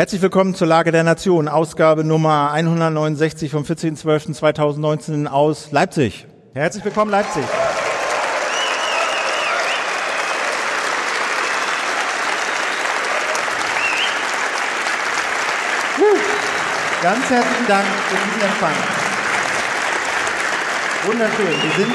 Herzlich willkommen zur Lage der Nation, Ausgabe Nummer 169 vom 14.12.2019 aus Leipzig. Herzlich willkommen, Leipzig. Ganz herzlichen Dank für diesen Empfang. Wunderschön. Wir sind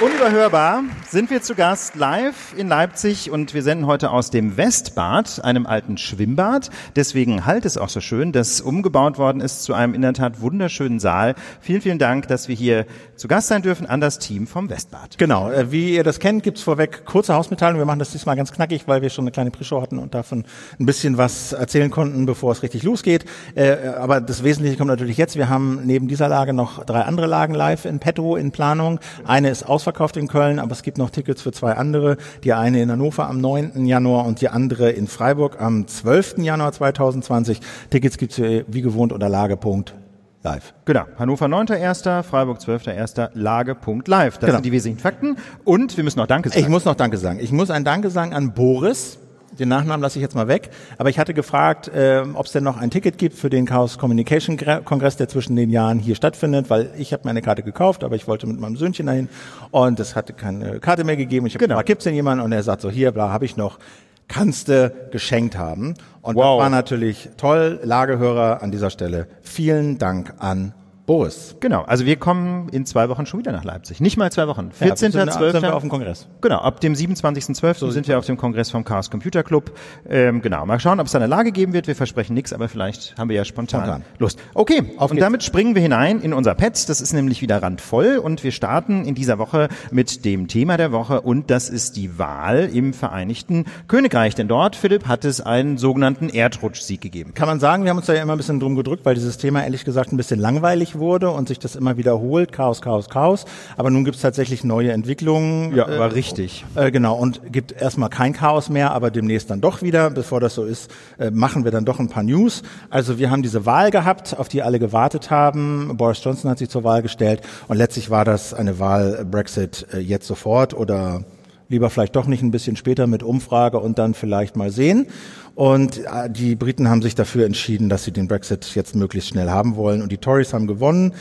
Unüberhörbar sind wir zu Gast live in Leipzig und wir senden heute aus dem Westbad, einem alten Schwimmbad. Deswegen halt es auch so schön, dass umgebaut worden ist zu einem in der Tat wunderschönen Saal. Vielen, vielen Dank, dass wir hier zu Gast sein dürfen an das Team vom Westbad. Genau, äh, wie ihr das kennt, gibt's vorweg kurze Hausmitteilungen. Wir machen das diesmal ganz knackig, weil wir schon eine kleine Pre-Show hatten und davon ein bisschen was erzählen konnten, bevor es richtig losgeht. Äh, aber das Wesentliche kommt natürlich jetzt. Wir haben neben dieser Lage noch drei andere Lagen live in petto, in Planung. Eine ist ausverkauft in Köln, aber es gibt noch Tickets für zwei andere. Die eine in Hannover am 9. Januar und die andere in Freiburg am 12. Januar 2020. Tickets gibt's wie gewohnt unter Lage.live. Genau. Hannover 9.1., Freiburg 12.1., Lage.live. Das Genau. sind die wesentlichen Fakten. Und wir müssen noch Danke sagen. Ich muss noch Danke sagen. Ich muss ein Danke sagen an Boris. Den Nachnamen lasse ich jetzt mal weg. Aber ich hatte gefragt, ähm, ob es denn noch ein Ticket gibt für den Chaos Communication Gre- Kongress, der zwischen den Jahren hier stattfindet, weil ich habe mir eine Karte gekauft, aber ich wollte mit meinem Söhnchen dahin und es hatte keine Karte mehr gegeben. Ich habe Genau. gibt's denn jemanden? Und er sagt so, hier, bla, habe ich noch. Kannst du geschenkt haben. Und Wow. das war natürlich toll. Lagehörer an dieser Stelle. Vielen Dank an Boris. Genau, also wir kommen in zwei Wochen schon wieder nach Leipzig. Nicht mal zwei Wochen. Ja, sind, wir 14.12. auf dem Kongress. Genau, ab dem 27.12. sind wir auf dem Kongress vom Chaos Computer Club. Ähm, genau, mal schauen, ob es da eine Lage geben wird. Wir versprechen nichts, aber vielleicht haben wir ja spontan, Spontan. Lust. Okay, Auf und geht's. damit springen wir hinein in unser Pets. Das ist nämlich wieder randvoll und wir starten in dieser Woche mit dem Thema der Woche und das ist die Wahl im Vereinigten Königreich. Denn dort, Philipp, hat es einen sogenannten Erdrutschsieg gegeben. Kann man sagen, wir haben uns da ja immer ein bisschen drum gedrückt, weil dieses Thema ehrlich gesagt ein bisschen langweilig wurde und sich das immer wiederholt. Chaos, Chaos, Chaos. Aber nun gibt es tatsächlich neue Entwicklungen. Ja, äh, war richtig. Äh, genau, und gibt erstmal kein Chaos mehr, aber demnächst dann doch wieder. Bevor das so ist, äh, machen wir dann doch ein paar News. Also wir haben diese Wahl gehabt, auf die alle gewartet haben. Boris Johnson hat sich zur Wahl gestellt und letztlich war das eine Wahl äh, Brexit äh, jetzt sofort oder lieber vielleicht doch nicht ein bisschen später mit Umfrage und dann vielleicht mal sehen. Und äh, die Briten haben sich dafür entschieden, dass sie den Brexit jetzt möglichst schnell haben wollen und die Tories haben gewonnen.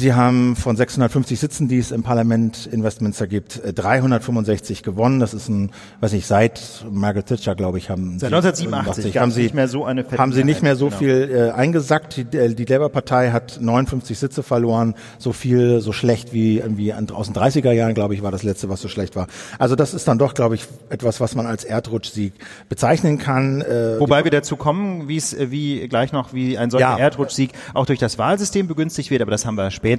Sie haben von 650 Sitzen, die es im Parlament in Westminster gibt, äh, 365 gewonnen. Das ist ein, weiß nicht, seit Margaret Thatcher, glaube ich, haben Seit sie- 1987 haben sie nicht mehr so eine haben sie nicht mehr so Mehrheit, viel äh, eingesackt. Die, äh, die Labour-Partei hat 59 Sitze verloren, so viel, so schlecht wie irgendwie aus den 30er Jahren, glaube ich, war das letzte, was so schlecht war. Also das ist dann doch, glaube ich, etwas, was man als Erdrutschsieg bezeichnen kann. Äh, Wobei wir dazu kommen, wie es äh, wie gleich noch wie ein solcher Ja. Erdrutschsieg auch durch das Wahlsystem begünstigt wird, aber das haben wir später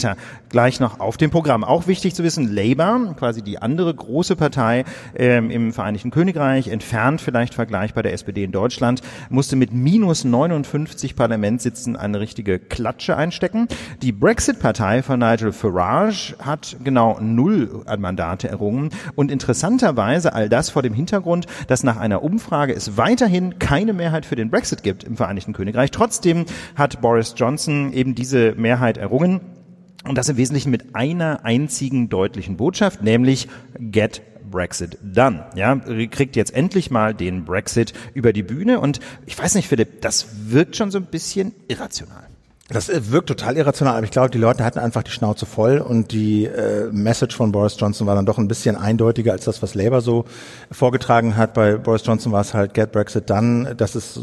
gleich noch auf dem Programm. Auch wichtig zu wissen, Labour, quasi die andere große Partei ähm, im Vereinigten Königreich, entfernt vielleicht vergleichbar der SPD in Deutschland, musste mit minus 59 Parlamentssitzen eine richtige Klatsche einstecken. Die Brexit-Partei von Nigel Farage hat genau null an Mandate errungen und interessanterweise all das vor dem Hintergrund, dass nach einer Umfrage es weiterhin keine Mehrheit für den Brexit gibt im Vereinigten Königreich. Trotzdem hat Boris Johnson eben diese Mehrheit errungen. Und das im Wesentlichen mit einer einzigen deutlichen Botschaft, nämlich Get Brexit done. Ja, kriegt jetzt endlich mal den Brexit über die Bühne. Und ich weiß nicht, Philipp, das wirkt schon so ein bisschen irrational. Das äh, wirkt total irrational, aber ich glaube, die Leute hatten einfach die Schnauze voll und die äh, Message von Boris Johnson war dann doch ein bisschen eindeutiger als das, was Labour so vorgetragen hat. Bei Boris Johnson war es halt Get Brexit done, dass es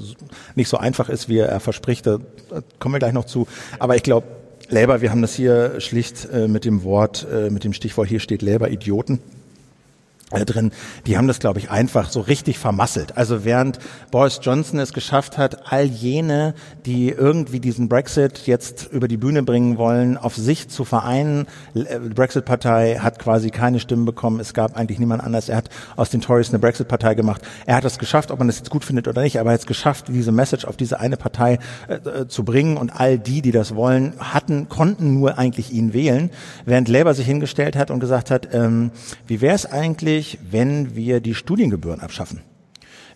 nicht so einfach ist, wie er verspricht. Da da kommen wir gleich noch zu. Aber ich glaube, Labour, wir haben das hier schlicht äh, mit dem Wort, äh, mit dem Stichwort, hier steht Labour Idioten drin, die haben das, glaube ich, einfach so richtig vermasselt. Also während Boris Johnson es geschafft hat, all jene, die irgendwie diesen Brexit jetzt über die Bühne bringen wollen, auf sich zu vereinen. Die Brexit-Partei hat quasi keine Stimmen bekommen. Es gab eigentlich niemand anders. Er hat aus den Tories eine Brexit-Partei gemacht. Er hat es geschafft, ob man das jetzt gut findet oder nicht, aber er hat es geschafft, diese Message auf diese eine Partei äh, äh, zu bringen. Und all die, die das wollen, hatten, konnten nur eigentlich ihn wählen, während Labour sich hingestellt hat und gesagt hat, ähm, wie wäre es eigentlich, wenn wir die Studiengebühren abschaffen?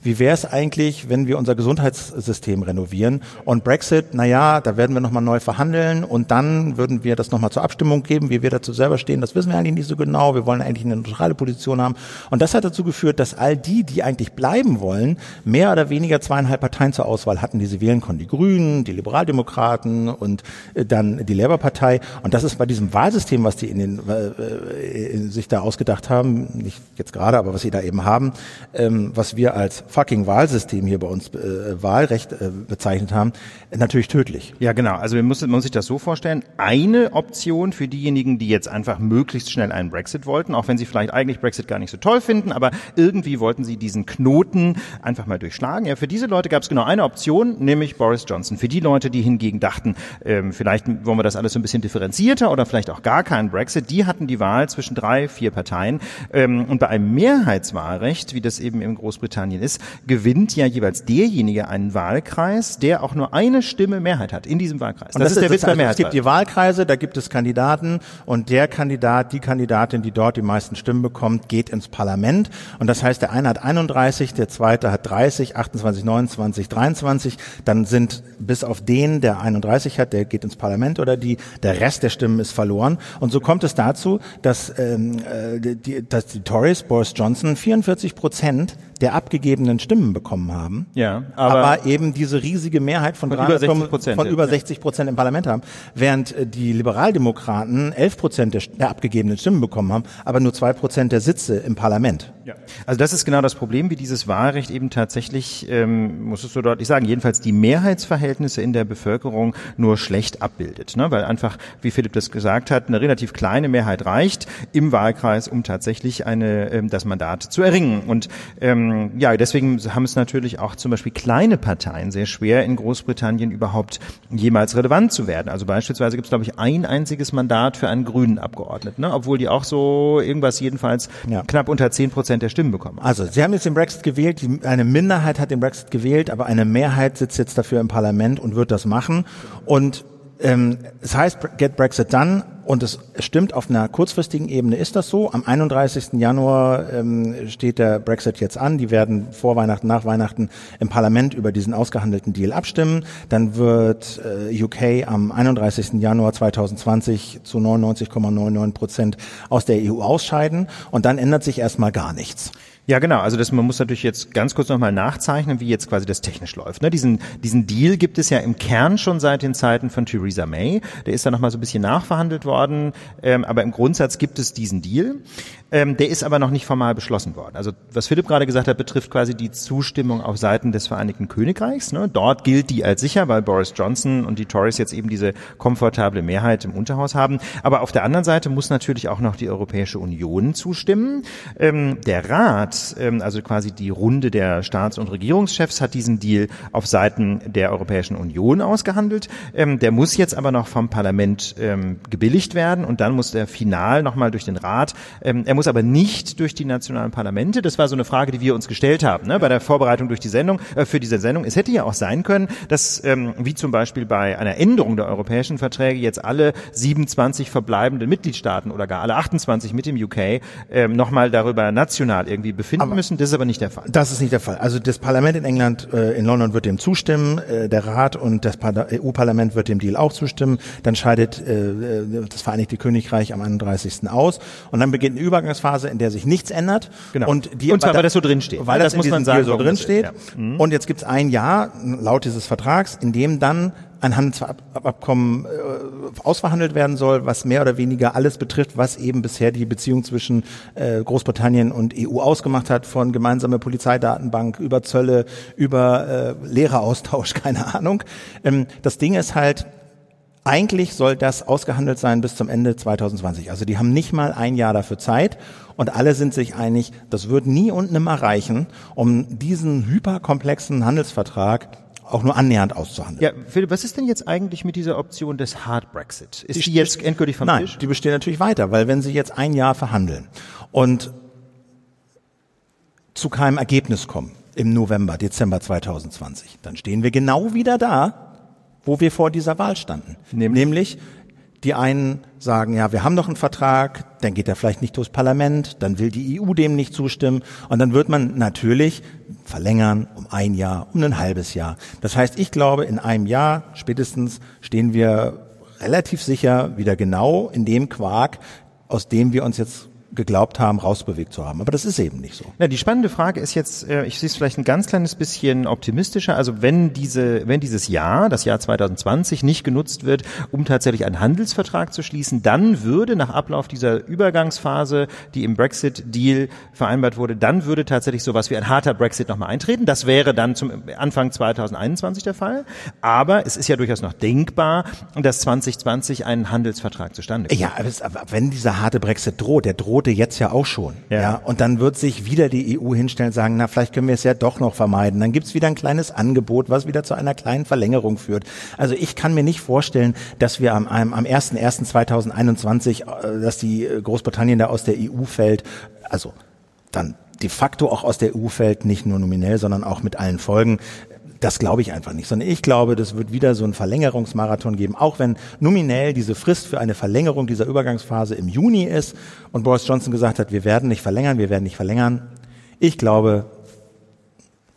Wie wäre es eigentlich, wenn wir unser Gesundheitssystem renovieren und Brexit, na ja, da werden wir nochmal neu verhandeln und dann würden wir das nochmal zur Abstimmung geben, wie wir dazu selber stehen, das wissen wir eigentlich nicht so genau, wir wollen eigentlich eine neutrale Position haben. Und das hat dazu geführt, dass all die, die eigentlich bleiben wollen, mehr oder weniger zweieinhalb Parteien zur Auswahl hatten, die sie wählen konnten. Die Grünen, die Liberaldemokraten und äh, dann die Labour-Partei. Und das ist bei diesem Wahlsystem, was die in den, äh, in sich da ausgedacht haben, nicht jetzt gerade, aber was sie da eben haben, ähm, was wir als fucking Wahlsystem hier bei uns äh, Wahlrecht äh, bezeichnet haben, natürlich tödlich. Ja, genau. Also man muss, man muss sich das so vorstellen. Eine Option für diejenigen, die jetzt einfach möglichst schnell einen Brexit wollten, auch wenn sie vielleicht eigentlich Brexit gar nicht so toll finden, aber irgendwie wollten sie diesen Knoten einfach mal durchschlagen. Ja, für diese Leute gab es genau eine Option, nämlich Boris Johnson. Für die Leute, die hingegen dachten, ähm, vielleicht wollen wir das alles so ein bisschen differenzierter oder vielleicht auch gar keinen Brexit, die hatten die Wahl zwischen drei, vier Parteien. Ähm, und bei einem Mehrheitswahlrecht, wie das eben in Großbritannien ist, gewinnt ja jeweils derjenige einen Wahlkreis, der auch nur eine Stimme Mehrheit hat in diesem Wahlkreis. Und das, das ist der Witz bei Mehrheitswahl. Es gibt die Wahlkreise, da gibt es Kandidaten und der Kandidat, die Kandidatin, die dort die meisten Stimmen bekommt, geht ins Parlament. Und das heißt, der eine hat 31, der zweite hat 30, 28, 29, 23. Dann sind bis auf den, der 31 hat, der geht ins Parlament oder die, der Rest der Stimmen ist verloren. Und so kommt es dazu, dass, ähm, äh, die, dass die Tories, Boris Johnson, 44 Prozent der abgegebenen Stimmen bekommen haben, ja, aber, aber eben diese riesige Mehrheit von, von über 60 Prozent, von über 60 Prozent im Parlament haben, während äh, die Liberaldemokraten 11 Prozent der, der abgegebenen Stimmen bekommen haben, aber nur zwei Prozent der Sitze im Parlament. Ja. Also das ist genau das Problem, wie dieses Wahlrecht eben tatsächlich, ähm, muss es so deutlich sagen, jedenfalls die Mehrheitsverhältnisse in der Bevölkerung nur schlecht abbildet, ne? weil einfach, wie Philipp das gesagt hat, eine relativ kleine Mehrheit reicht im Wahlkreis, um tatsächlich eine ähm, das Mandat zu erringen. Und ähm, ja, deswegen haben es natürlich auch zum Beispiel kleine Parteien sehr schwer, in Großbritannien überhaupt jemals relevant zu werden. Also beispielsweise gibt es, glaube ich, ein einziges Mandat für einen grünen Abgeordneten, ne? obwohl die auch so irgendwas jedenfalls ja. knapp unter zehn Prozent der Stimmen bekommen. Also Sie haben jetzt den Brexit gewählt, eine Minderheit hat den Brexit gewählt, aber eine Mehrheit sitzt jetzt dafür im Parlament und wird das machen. Und ähm, es heißt Get Brexit Done und es stimmt, auf einer kurzfristigen Ebene ist das so. Am 31. Januar ähm, steht der Brexit jetzt an. Die werden vor Weihnachten, nach Weihnachten im Parlament über diesen ausgehandelten Deal abstimmen. Dann wird äh, UK am 31. Januar 2020 zu 99,99 Prozent aus der EU ausscheiden. Und dann ändert sich erstmal gar nichts. Ja, genau. Also das, man muss natürlich jetzt ganz kurz nochmal nachzeichnen, wie jetzt quasi das technisch läuft. Ne? Diesen, diesen Deal gibt es ja im Kern schon seit den Zeiten von Theresa May. Der ist da nochmal so ein bisschen nachverhandelt worden. Ähm, aber im Grundsatz gibt es diesen Deal. Ähm, der ist aber noch nicht formal beschlossen worden. Also was Philipp gerade gesagt hat, betrifft quasi die Zustimmung auf Seiten des Vereinigten Königreichs. Ne? Dort gilt die als sicher, weil Boris Johnson und die Tories jetzt eben diese komfortable Mehrheit im Unterhaus haben. Aber auf der anderen Seite muss natürlich auch noch die Europäische Union zustimmen. Ähm, der Rat, ähm, also quasi die Runde der Staats- und Regierungschefs, hat diesen Deal auf Seiten der Europäischen Union ausgehandelt. Ähm, der muss jetzt aber noch vom Parlament ähm, gebilligt werden und dann muss der final nochmal durch den Rat. Ähm, er muss aber nicht durch die nationalen Parlamente. Das war so eine Frage, die wir uns gestellt haben ne, bei der Vorbereitung durch die Sendung äh, für diese Sendung. Es hätte ja auch sein können, dass wie zum Beispiel bei einer Änderung der europäischen Verträge jetzt alle 27 verbleibenden Mitgliedstaaten oder gar alle 28 mit dem UK nochmal darüber national irgendwie befinden aber müssen. Das ist aber nicht der Fall. Das ist nicht der Fall. Also das Parlament in England, äh, in London wird dem zustimmen, äh, der Rat und das EU-Parlament wird dem Deal auch zustimmen. Dann scheidet äh, äh, das Vereinigte Königreich am 31. aus und dann beginnt eine Übergangs Übergangsphase, in der sich nichts ändert. Genau. Und, die, und zwar, weil das so drin steht. Weil das, das muss man sagen, so drin steht. Ja. Mhm. Und jetzt gibt es ein Jahr laut dieses Vertrags, in dem dann ein Handelsabkommen äh, ausverhandelt werden soll, was mehr oder weniger alles betrifft, was eben bisher die Beziehung zwischen äh, Großbritannien und EU ausgemacht hat, von gemeinsame Polizeidatenbank über Zölle, über äh, Lehreraustausch, keine Ahnung. Ähm, das Ding ist halt, eigentlich soll das ausgehandelt sein bis zum Ende 2020. Also die haben nicht mal ein Jahr dafür Zeit und alle sind sich einig, das wird nie und nimmer reichen, um diesen hyperkomplexen Handelsvertrag auch nur annähernd auszuhandeln. Ja, Philipp, was ist denn jetzt eigentlich mit dieser Option des Hard Brexit? Ist die, die jetzt endgültig vom nein, Tisch? die besteht natürlich weiter, weil wenn Sie jetzt ein Jahr verhandeln und zu keinem Ergebnis kommen im November, Dezember 2020, dann stehen wir genau wieder da, wo wir vor dieser Wahl standen. Nämlich, Nämlich Die einen sagen, ja, wir haben noch einen Vertrag, dann geht er vielleicht nicht durchs Parlament, dann will die EU dem nicht zustimmen und dann wird man natürlich verlängern um ein Jahr, um ein halbes Jahr. Das heißt, ich glaube, in einem Jahr spätestens stehen wir relativ sicher wieder genau in dem Quark, aus dem wir uns jetzt geglaubt haben, rausbewegt zu haben. Aber das ist eben nicht so. Na, die spannende Frage ist jetzt, äh, ich sehe es vielleicht ein ganz kleines bisschen optimistischer. Also wenn diese, wenn dieses Jahr, das Jahr 2020, nicht genutzt wird, um tatsächlich einen Handelsvertrag zu schließen, dann würde nach Ablauf dieser Übergangsphase, die im Brexit-Deal vereinbart wurde, dann würde tatsächlich sowas wie ein harter Brexit nochmal eintreten. Das wäre dann zum Anfang 2021 der Fall. Aber es ist ja durchaus noch denkbar, dass 2020 ein Handelsvertrag zustande kommt. Ja, aber wenn dieser harte Brexit droht, der droht Quote jetzt ja auch schon. Ja. ja. Und dann wird sich wieder die EU hinstellen und sagen, na, vielleicht können wir es ja doch noch vermeiden. Dann gibt's wieder ein kleines Angebot, was wieder zu einer kleinen Verlängerung führt. Also ich kann mir nicht vorstellen, dass wir am, am, am 1.1.2021, äh, dass die äh, Großbritannien da aus der EU fällt, also dann de facto auch aus der EU fällt, nicht nur nominell, sondern auch mit allen Folgen. Das glaube ich einfach nicht, sondern ich glaube, das wird wieder so einen Verlängerungsmarathon geben, auch wenn nominell diese Frist für eine Verlängerung dieser Übergangsphase im Juni ist und Boris Johnson gesagt hat, wir werden nicht verlängern, wir werden nicht verlängern. Ich glaube,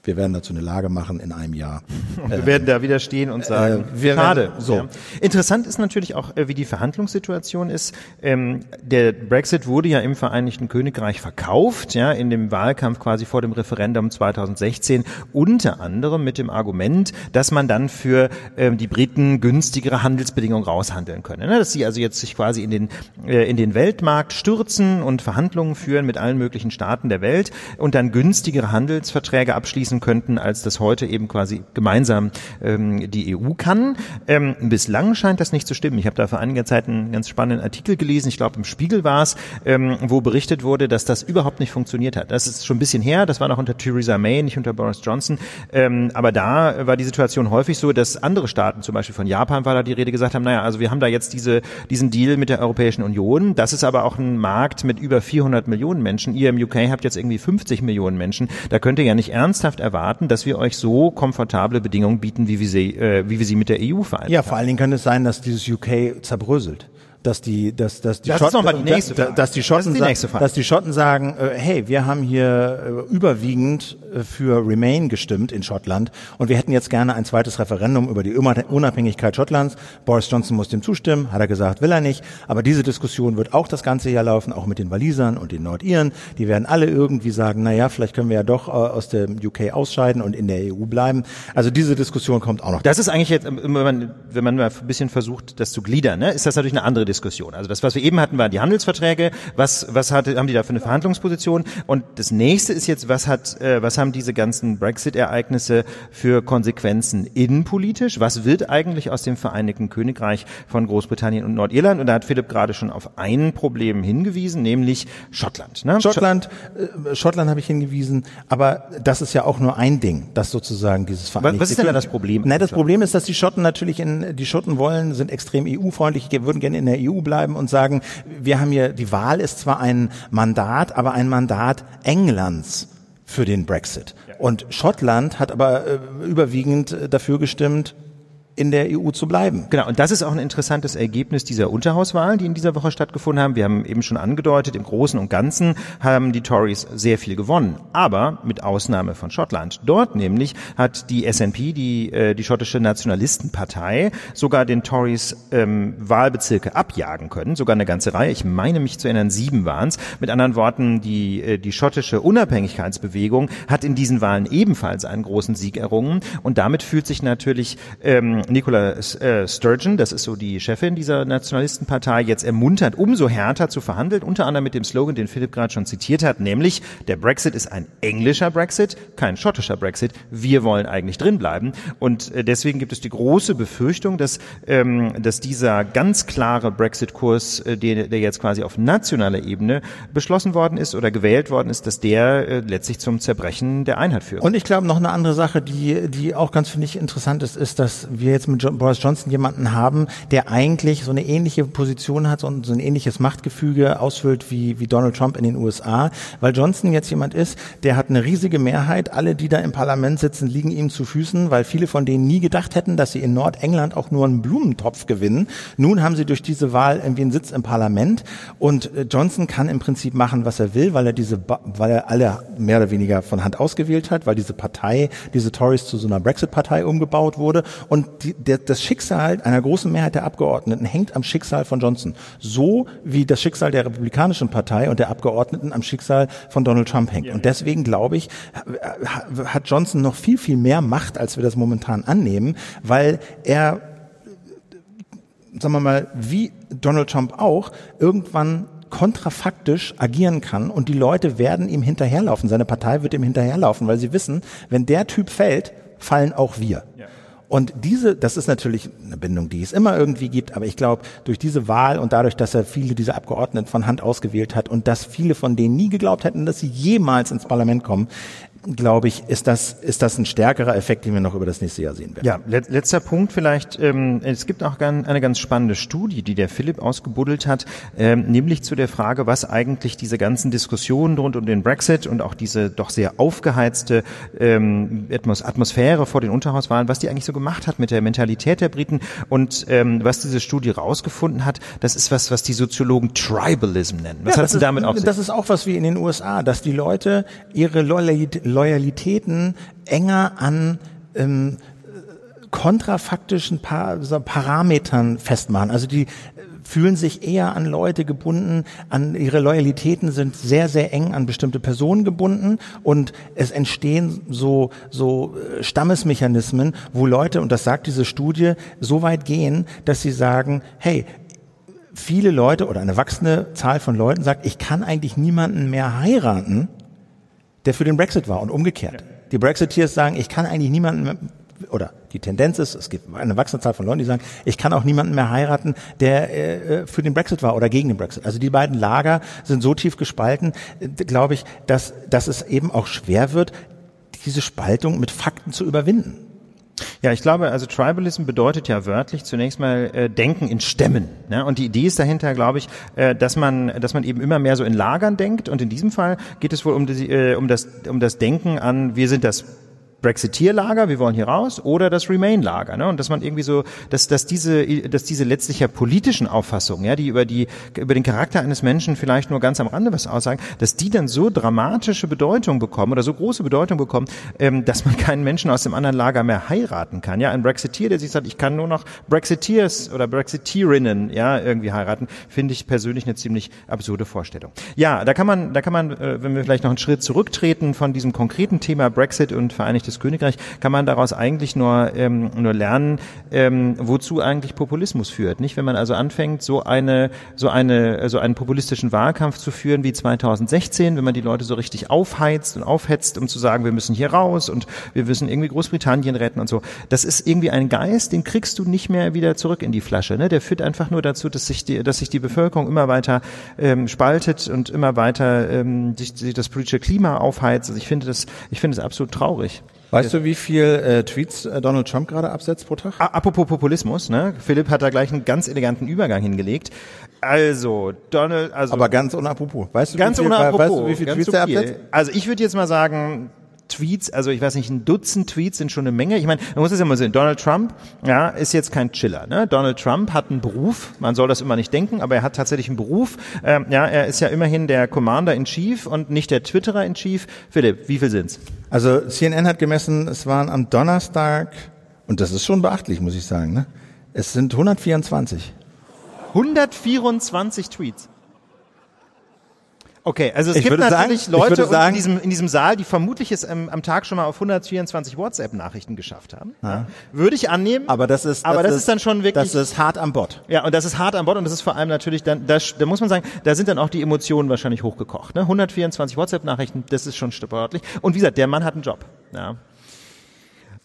wir werden dazu eine Lage machen in einem Jahr. wir äh, werden da wieder stehen und sagen, äh, schade. Werden, so. Ja. Interessant ist natürlich auch, äh, wie die Verhandlungssituation ist. Ähm, der Brexit wurde ja im Vereinigten Königreich verkauft, ja, in dem Wahlkampf quasi vor dem Referendum 2016, unter anderem mit dem Argument, dass man dann für ähm, die Briten günstigere Handelsbedingungen raushandeln könne. Ne? Dass sie also jetzt sich quasi in den, äh, in den Weltmarkt stürzen und Verhandlungen führen mit allen möglichen Staaten der Welt und dann günstigere Handelsverträge abschließen nutzen könnten, als das heute eben quasi gemeinsam ähm, die EU kann. Ähm, bislang scheint das nicht zu stimmen. Ich habe da vor einiger Zeit einen ganz spannenden Artikel gelesen, ich glaube im Spiegel war es, ähm, wo berichtet wurde, dass das überhaupt nicht funktioniert hat. Das ist schon ein bisschen her, das war noch unter Theresa May, nicht unter Boris Johnson. Ähm, aber da war die Situation häufig so, dass andere Staaten, zum Beispiel von Japan war da die Rede, gesagt haben, naja, also wir haben da jetzt diese, diesen Deal mit der Europäischen Union. Das ist aber auch ein Markt mit über 400 Millionen Menschen. Ihr im UK habt jetzt irgendwie 50 Millionen Menschen. Da könnt ihr ja nicht ernsthaft erwarten, dass wir euch so komfortable Bedingungen bieten, wie wir sie, äh, wie wir sie mit der EU vereinbaren. Ja, vor allen Dingen kann es sein, dass dieses UK zerbröselt dass die, dass, dass die das Schotten, die nächste Frage. dass die Schotten, das die dass die Schotten sagen, äh, hey, wir haben hier äh, überwiegend äh, für Remain gestimmt in Schottland und wir hätten jetzt gerne ein zweites Referendum über die Unabhängigkeit Schottlands. Boris Johnson muss dem zustimmen, hat er gesagt, will er nicht. Aber diese Diskussion wird auch das ganze Jahr laufen, auch mit den Walisern und den Nordiren. Die werden alle irgendwie sagen, na ja, vielleicht können wir ja doch äh, aus dem UK ausscheiden und in der EU bleiben. Also diese Diskussion kommt auch noch. Das ist eigentlich jetzt, wenn man, wenn man mal ein bisschen versucht, das zu gliedern, ne, ist das natürlich eine andere Diskussion. Diskussion. Also das, was wir eben hatten, waren die Handelsverträge. Was, was hatte, haben die da für eine Verhandlungsposition? Und das nächste ist jetzt, was hat, äh, was haben diese ganzen Brexit-Ereignisse für Konsequenzen innenpolitisch? Was wird eigentlich aus dem Vereinigten Königreich von Großbritannien und Nordirland? Und da hat Philipp gerade schon auf ein Problem hingewiesen, nämlich Schottland. Ne? Schottland, äh, Schottland habe ich hingewiesen, aber das ist ja auch nur ein Ding, das sozusagen dieses Vereinigte Was ist denn da das Problem? Nein, das Problem ist, dass die Schotten natürlich in, die Schotten wollen, sind extrem EU-freundlich, würden gerne in der EU bleiben und sagen, wir haben hier, die Wahl ist zwar ein Mandat, aber ein Mandat Englands für den Brexit. Und Schottland hat aber äh, überwiegend äh, dafür gestimmt, in der EU zu bleiben. Genau, und das ist auch ein interessantes Ergebnis dieser Unterhauswahlen, die in dieser Woche stattgefunden haben. Wir haben eben schon angedeutet, im Großen und Ganzen haben die Tories sehr viel gewonnen, aber mit Ausnahme von Schottland. Dort nämlich hat die SNP, die, äh, die schottische Nationalistenpartei, sogar den Tories ähm, Wahlbezirke abjagen können, sogar eine ganze Reihe. Ich meine mich zu erinnern, sieben waren es. Mit anderen Worten, die, äh, die schottische Unabhängigkeitsbewegung hat in diesen Wahlen ebenfalls einen großen Sieg errungen und damit fühlt sich natürlich ähm, Nicola äh, Sturgeon, das ist so die Chefin dieser Nationalistenpartei, jetzt ermuntert, umso härter zu verhandeln, unter anderem mit dem Slogan, den Philipp gerade schon zitiert hat, nämlich der Brexit ist ein englischer Brexit, kein schottischer Brexit. Wir wollen eigentlich drinbleiben. Und äh, deswegen gibt es die große Befürchtung, dass, ähm, dass dieser ganz klare Brexit-Kurs, äh, der, der jetzt quasi auf nationaler Ebene beschlossen worden ist oder gewählt worden ist, dass der äh, letztlich zum Zerbrechen der Einheit führt. Und ich glaube noch eine andere Sache, die, die auch ganz finde ich interessant ist, ist, dass wir jetzt mit Boris Johnson jemanden haben, der eigentlich so eine ähnliche Position hat und so ein ähnliches Machtgefüge ausfüllt wie, wie Donald Trump in den USA, weil Johnson jetzt jemand ist, der hat eine riesige Mehrheit. Alle, die da im Parlament sitzen, liegen ihm zu Füßen, weil viele von denen nie gedacht hätten, dass sie in Nordengland auch nur einen Blumentopf gewinnen. Nun haben sie durch diese Wahl irgendwie einen Sitz im Parlament und äh, Johnson kann im Prinzip machen, was er will, weil er diese, weil er alle mehr oder weniger von Hand ausgewählt hat, weil diese Partei, diese Tories zu so einer Brexit-Partei umgebaut wurde und die, der, das Schicksal einer großen Mehrheit der Abgeordneten hängt am Schicksal von Johnson. So wie das Schicksal der Republikanischen Partei und der Abgeordneten am Schicksal von Donald Trump hängt. Und deswegen glaube ich, hat Johnson noch viel, viel mehr Macht, als wir das momentan annehmen, weil er sagen wir mal, wie Donald Trump auch, irgendwann kontrafaktisch agieren kann und die Leute werden ihm hinterherlaufen. Seine Partei wird ihm hinterherlaufen, weil sie wissen, wenn der Typ fällt, fallen auch wir. Ja. Und diese, das ist natürlich eine Bindung, die es immer irgendwie gibt, aber ich glaube, durch diese Wahl und dadurch, dass er viele dieser Abgeordneten von Hand ausgewählt hat und dass viele von denen nie geglaubt hätten, dass sie jemals ins Parlament kommen, glaube ich, ist das, ist das ein stärkerer Effekt, den wir noch über das nächste Jahr sehen werden. Ja, letzter Punkt vielleicht. Ähm, es gibt auch eine ganz spannende Studie, die der Philipp ausgebuddelt hat, ähm, nämlich zu der Frage, was eigentlich diese ganzen Diskussionen rund um den Brexit und auch diese doch sehr aufgeheizte ähm, Atmosphäre vor den Unterhauswahlen, was die eigentlich so gemacht hat mit der Mentalität der Briten und ähm, was diese Studie rausgefunden hat, das ist was, was die Soziologen Tribalism nennen. Was ja, hat sie damit auf sich? Das ist auch was wie in den USA, dass die Leute ihre Loyalität Loyalitäten enger an ähm, kontrafaktischen pa Parametern festmachen. Also die äh, fühlen sich eher an Leute gebunden, an ihre Loyalitäten sind sehr, sehr eng an bestimmte Personen gebunden und es entstehen so, so äh, Stammesmechanismen, wo Leute, und das sagt diese Studie, so weit gehen, dass sie sagen, hey, viele Leute oder eine wachsende Zahl von Leuten sagt, ich kann eigentlich niemanden mehr heiraten, der für den Brexit war und umgekehrt. Ja. Die Brexiteers sagen, ich kann eigentlich niemanden oder die Tendenz ist, es gibt eine wachsende Zahl von Leuten, die sagen, ich kann auch niemanden mehr heiraten, der äh, für den Brexit war oder gegen den Brexit. Also die beiden Lager sind so tief gespalten, äh, glaube ich, dass, dass es eben auch schwer wird, diese Spaltung mit Fakten zu überwinden. Ja, ich glaube, also Tribalism bedeutet ja wörtlich zunächst mal äh, Denken in Stämmen. Ne? Und die Idee ist dahinter, glaube ich, äh, dass man, dass man eben immer mehr so in Lagern denkt. Und in diesem Fall geht es wohl um, die, äh, um das, um das Denken an, wir sind das Brexiteer-Lager, wir wollen hier raus, oder das Remain-Lager. Ne? Und dass man irgendwie so, dass, dass diese, dass diese letztlich ja politischen Auffassungen, ja, die über die, über den Charakter eines Menschen vielleicht nur ganz am Rande was aussagen, dass die dann so dramatische Bedeutung bekommen oder so große Bedeutung bekommen, ähm, dass man keinen Menschen aus dem anderen Lager mehr heiraten kann. Ja, ein Brexiteer, der sich sagt, ich kann nur noch Brexiteers oder Brexiteerinnen, ja, irgendwie heiraten, finde ich persönlich eine ziemlich absurde Vorstellung. Ja, da kann man, da kann man, äh, wenn wir vielleicht noch einen Schritt zurücktreten von diesem konkreten Thema Brexit und Vereinigtes Vereinigtes Königreich, kann man daraus eigentlich nur, ähm, nur lernen, ähm, wozu eigentlich Populismus führt. Nicht, wenn man also anfängt, so eine, so eine, so einen populistischen Wahlkampf zu führen wie 2016, wenn man die Leute so richtig aufheizt und aufhetzt, um zu sagen, wir müssen hier raus und wir müssen irgendwie Großbritannien retten und so. Das ist irgendwie ein Geist, den kriegst du nicht mehr wieder zurück in die Flasche. Ne? Der führt einfach nur dazu, dass sich die, dass sich die Bevölkerung immer weiter ähm, spaltet und immer weiter ähm, sich, sich das politische Klima aufheizt. Also ich finde das, ich finde es absolut traurig. Weißt du, wie viel äh, Tweets äh, Donald Trump gerade absetzt pro Tag? Apropos Populismus, ne? Philipp hat da gleich einen ganz eleganten Übergang hingelegt. Also, Donald, also. Aber ganz unapropos. Weißt du, ganz wie viel, Weißt du, wie viel Tweets er absetzt? Also, ich würde jetzt mal sagen, Tweets, also ich weiß nicht, ein Dutzend Tweets sind schon eine Menge. Ich meine, man muss es ja mal sehen. Donald Trump, ja, ist jetzt kein Chiller. Ne? Donald Trump hat einen Beruf. Man soll das immer nicht denken, aber er hat tatsächlich einen Beruf. Ähm, ja, er ist ja immerhin der Commander in Chief und nicht der Twitterer in Chief. Philipp, wie viel sind's? Also CNN hat gemessen, es waren am Donnerstag und das ist schon beachtlich, muss ich sagen. Ne? Es sind 124. 124 Tweets. Okay, also es ich gibt natürlich sagen, Leute sagen, in, diesem, in diesem Saal, die vermutlich es am, am Tag schon mal auf 124 WhatsApp-Nachrichten geschafft haben. Ja. Würde ich annehmen. Aber das ist, aber das, das ist, dann schon wirklich. Das ist hart am Bord. Ja, und das ist hart am Bord und das ist vor allem natürlich dann, da, da muss man sagen, da sind dann auch die Emotionen wahrscheinlich hochgekocht. Ne? 124 WhatsApp-Nachrichten, das ist schon sportlich. Und wie gesagt, der Mann hat einen Job. Ja.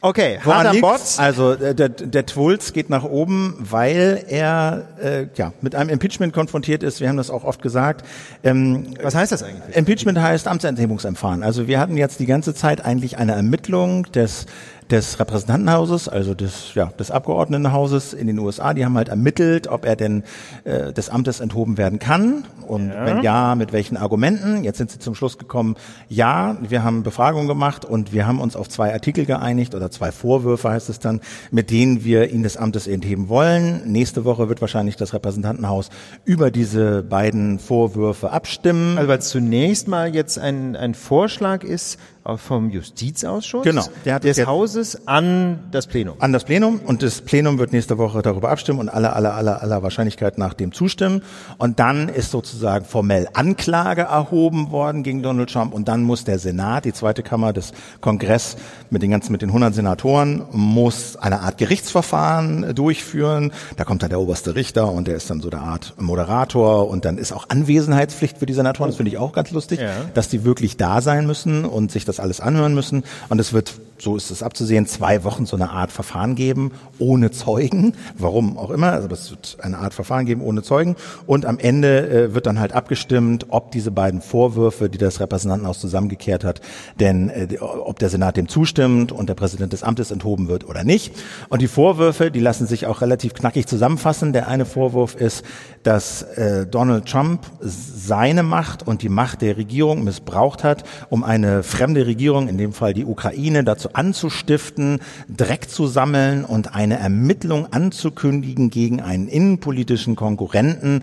Okay, harter Bot. Also äh, der, der Twulz geht nach oben, weil er äh, ja mit einem Impeachment konfrontiert ist. Wir haben das auch oft gesagt. Ähm, Was heißt das eigentlich? Impeachment heißt Amtsenthebungsempfahren. Also wir hatten jetzt die ganze Zeit eigentlich eine Ermittlung des des Repräsentantenhauses, also des, ja, des Abgeordnetenhauses in den USA. Die haben halt ermittelt, ob er denn äh, des Amtes enthoben werden kann und ja. wenn ja, mit welchen Argumenten. Jetzt sind sie zum Schluss gekommen, ja, wir haben Befragungen gemacht und wir haben uns auf zwei Artikel geeinigt oder zwei Vorwürfe heißt es dann, mit denen wir ihn des Amtes entheben wollen. Nächste Woche wird wahrscheinlich das Repräsentantenhaus über diese beiden Vorwürfe abstimmen. Also weil zunächst mal jetzt ein, ein Vorschlag ist, vom Justizausschuss genau, der hat des Hauses an das Plenum. An das Plenum und das Plenum wird nächste Woche darüber abstimmen und aller, aller, aller, aller Wahrscheinlichkeit nach dem zustimmen. Und dann ist sozusagen formell Anklage erhoben worden gegen Donald Trump und dann muss der Senat, die zweite Kammer des Kongress mit den ganzen, mit den 100 Senatoren, muss eine Art Gerichtsverfahren durchführen. Da kommt dann der oberste Richter und der ist dann so eine Art Moderator und dann ist auch Anwesenheitspflicht für die Senatoren. Das finde ich auch ganz lustig, ja. dass die wirklich da sein müssen und sich das alles anhören müssen. Und es wird, so ist es abzusehen, zwei Wochen so eine Art Verfahren geben, ohne Zeugen. Warum auch immer. Also es wird eine Art Verfahren geben, ohne Zeugen. Und am Ende äh, wird dann halt abgestimmt, ob diese beiden Vorwürfe, die das Repräsentantenhaus zusammengekehrt hat, denn äh, ob der Senat dem zustimmt und der Präsident des Amtes enthoben wird oder nicht. Und die Vorwürfe, die lassen sich auch relativ knackig zusammenfassen. Der eine Vorwurf ist, dass äh, Donald Trump seine Macht und die Macht der Regierung missbraucht hat, um eine fremde Regierung, in dem Fall die Ukraine, dazu anzustiften, Dreck zu sammeln und eine Ermittlung anzukündigen gegen einen innenpolitischen Konkurrenten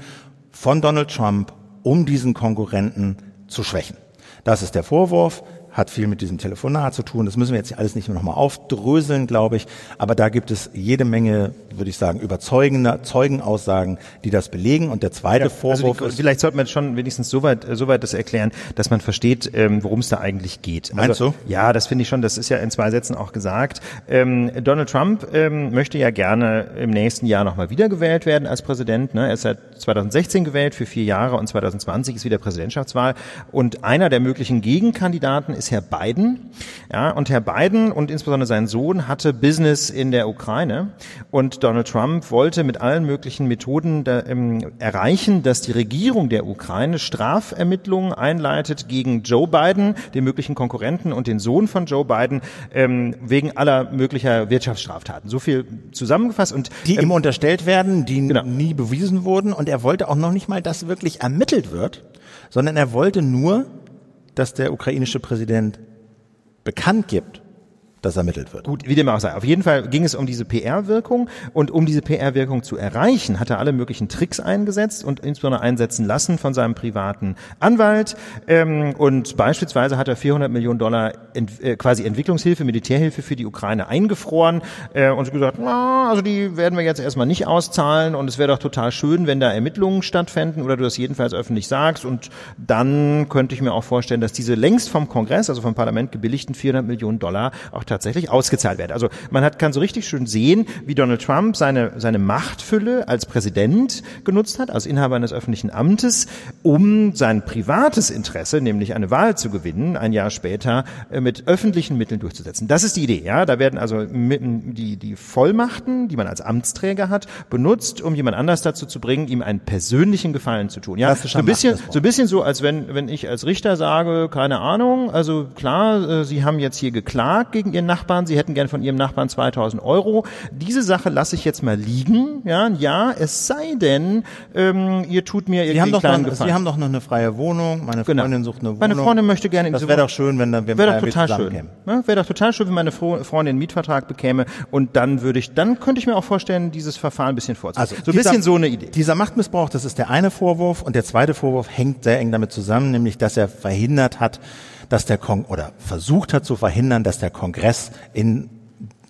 von Donald Trump, um diesen Konkurrenten zu schwächen. Das ist der Vorwurf hat viel mit diesem Telefonat zu tun. Das müssen wir jetzt alles nicht nochmal aufdröseln, glaube ich. Aber da gibt es jede Menge, würde ich sagen, überzeugender Zeugenaussagen, die das belegen. Und der zweite ja, also Vorwurf also die, Vielleicht sollte man schon wenigstens soweit so weit das erklären, dass man versteht, ähm, worum es da eigentlich geht. Also, Meinst du? Ja, das finde ich schon. Das ist ja in zwei Sätzen auch gesagt. Ähm, Donald Trump ähm, möchte ja gerne im nächsten Jahr nochmal wiedergewählt werden als Präsident. Ne? Er ist seit 2016 gewählt für vier Jahre und 2020 ist wieder Präsidentschaftswahl. Und einer der möglichen Gegenkandidaten ist ist Herr Biden. Ja, und Herr Biden und insbesondere sein Sohn hatte Business in der Ukraine. Und Donald Trump wollte mit allen möglichen Methoden da, ähm, erreichen, dass die Regierung der Ukraine Strafermittlungen einleitet gegen Joe Biden, den möglichen Konkurrenten und den Sohn von Joe Biden, ähm, wegen aller möglicher Wirtschaftsstraftaten. So viel zusammengefasst. Und die ähm, ihm unterstellt werden, die genau. nie bewiesen wurden. Und er wollte auch noch nicht mal, dass wirklich ermittelt wird, sondern er wollte nur, dass der ukrainische Präsident bekannt gibt, das ermittelt wird. Gut, wie dem auch sei. Auf jeden Fall ging es um diese PR-Wirkung und um diese PR-Wirkung zu erreichen, hat er alle möglichen Tricks eingesetzt und insbesondere einsetzen lassen von seinem privaten Anwalt. Ähm, und beispielsweise hat er 400 Millionen Dollar äh, quasi Entwicklungshilfe, Militärhilfe für die Ukraine eingefroren äh, und gesagt, na, also die werden wir jetzt erstmal nicht auszahlen und es wäre doch total schön, wenn da Ermittlungen stattfänden oder du das jedenfalls öffentlich sagst und dann könnte ich mir auch vorstellen, dass diese längst vom Kongress, also vom Parlament gebilligten 400 Millionen Dollar auch tatsächlich ausgezahlt werden. Also man hat, kann so richtig schön sehen, wie Donald Trump seine, seine Machtfülle als Präsident genutzt hat, als Inhaber eines öffentlichen Amtes, um sein privates Interesse, nämlich eine Wahl zu gewinnen, ein Jahr später äh, mit öffentlichen Mitteln durchzusetzen. Das ist die Idee. Ja, da werden also die die Vollmachten, die man als Amtsträger hat, benutzt, um jemand anders dazu zu bringen, ihm einen persönlichen Gefallen zu tun. Ja, so ein bisschen, so ein bisschen so, als wenn wenn ich als Richter sage, keine Ahnung, also klar, äh, Sie haben jetzt hier geklagt gegen Ihren Nachbarn, Sie hätten gern von Ihrem Nachbarn 2000 Euro. Diese Sache lasse ich jetzt mal liegen. Ja, ja, es sei denn, ähm, ihr tut mir irgendwie kleinen noch, Gefallen. Sie haben doch noch eine freie Wohnung. Meine genau. Freundin sucht eine Wohnung. Meine Freundin möchte gerne in Das wäre doch schön, wenn dann wir wäre doch total schön. Ja, wäre doch total schön, wenn meine Freundin einen Mietvertrag bekäme und dann würde ich, dann könnte ich mir auch vorstellen, dieses Verfahren ein bisschen vorzunehmen. Also so ein bisschen so eine Idee. Dieser Machtmissbrauch, das ist der eine Vorwurf und der zweite Vorwurf hängt sehr eng damit zusammen, nämlich dass er verhindert hat, dass der Kong oder versucht hat zu verhindern, dass der Kongress in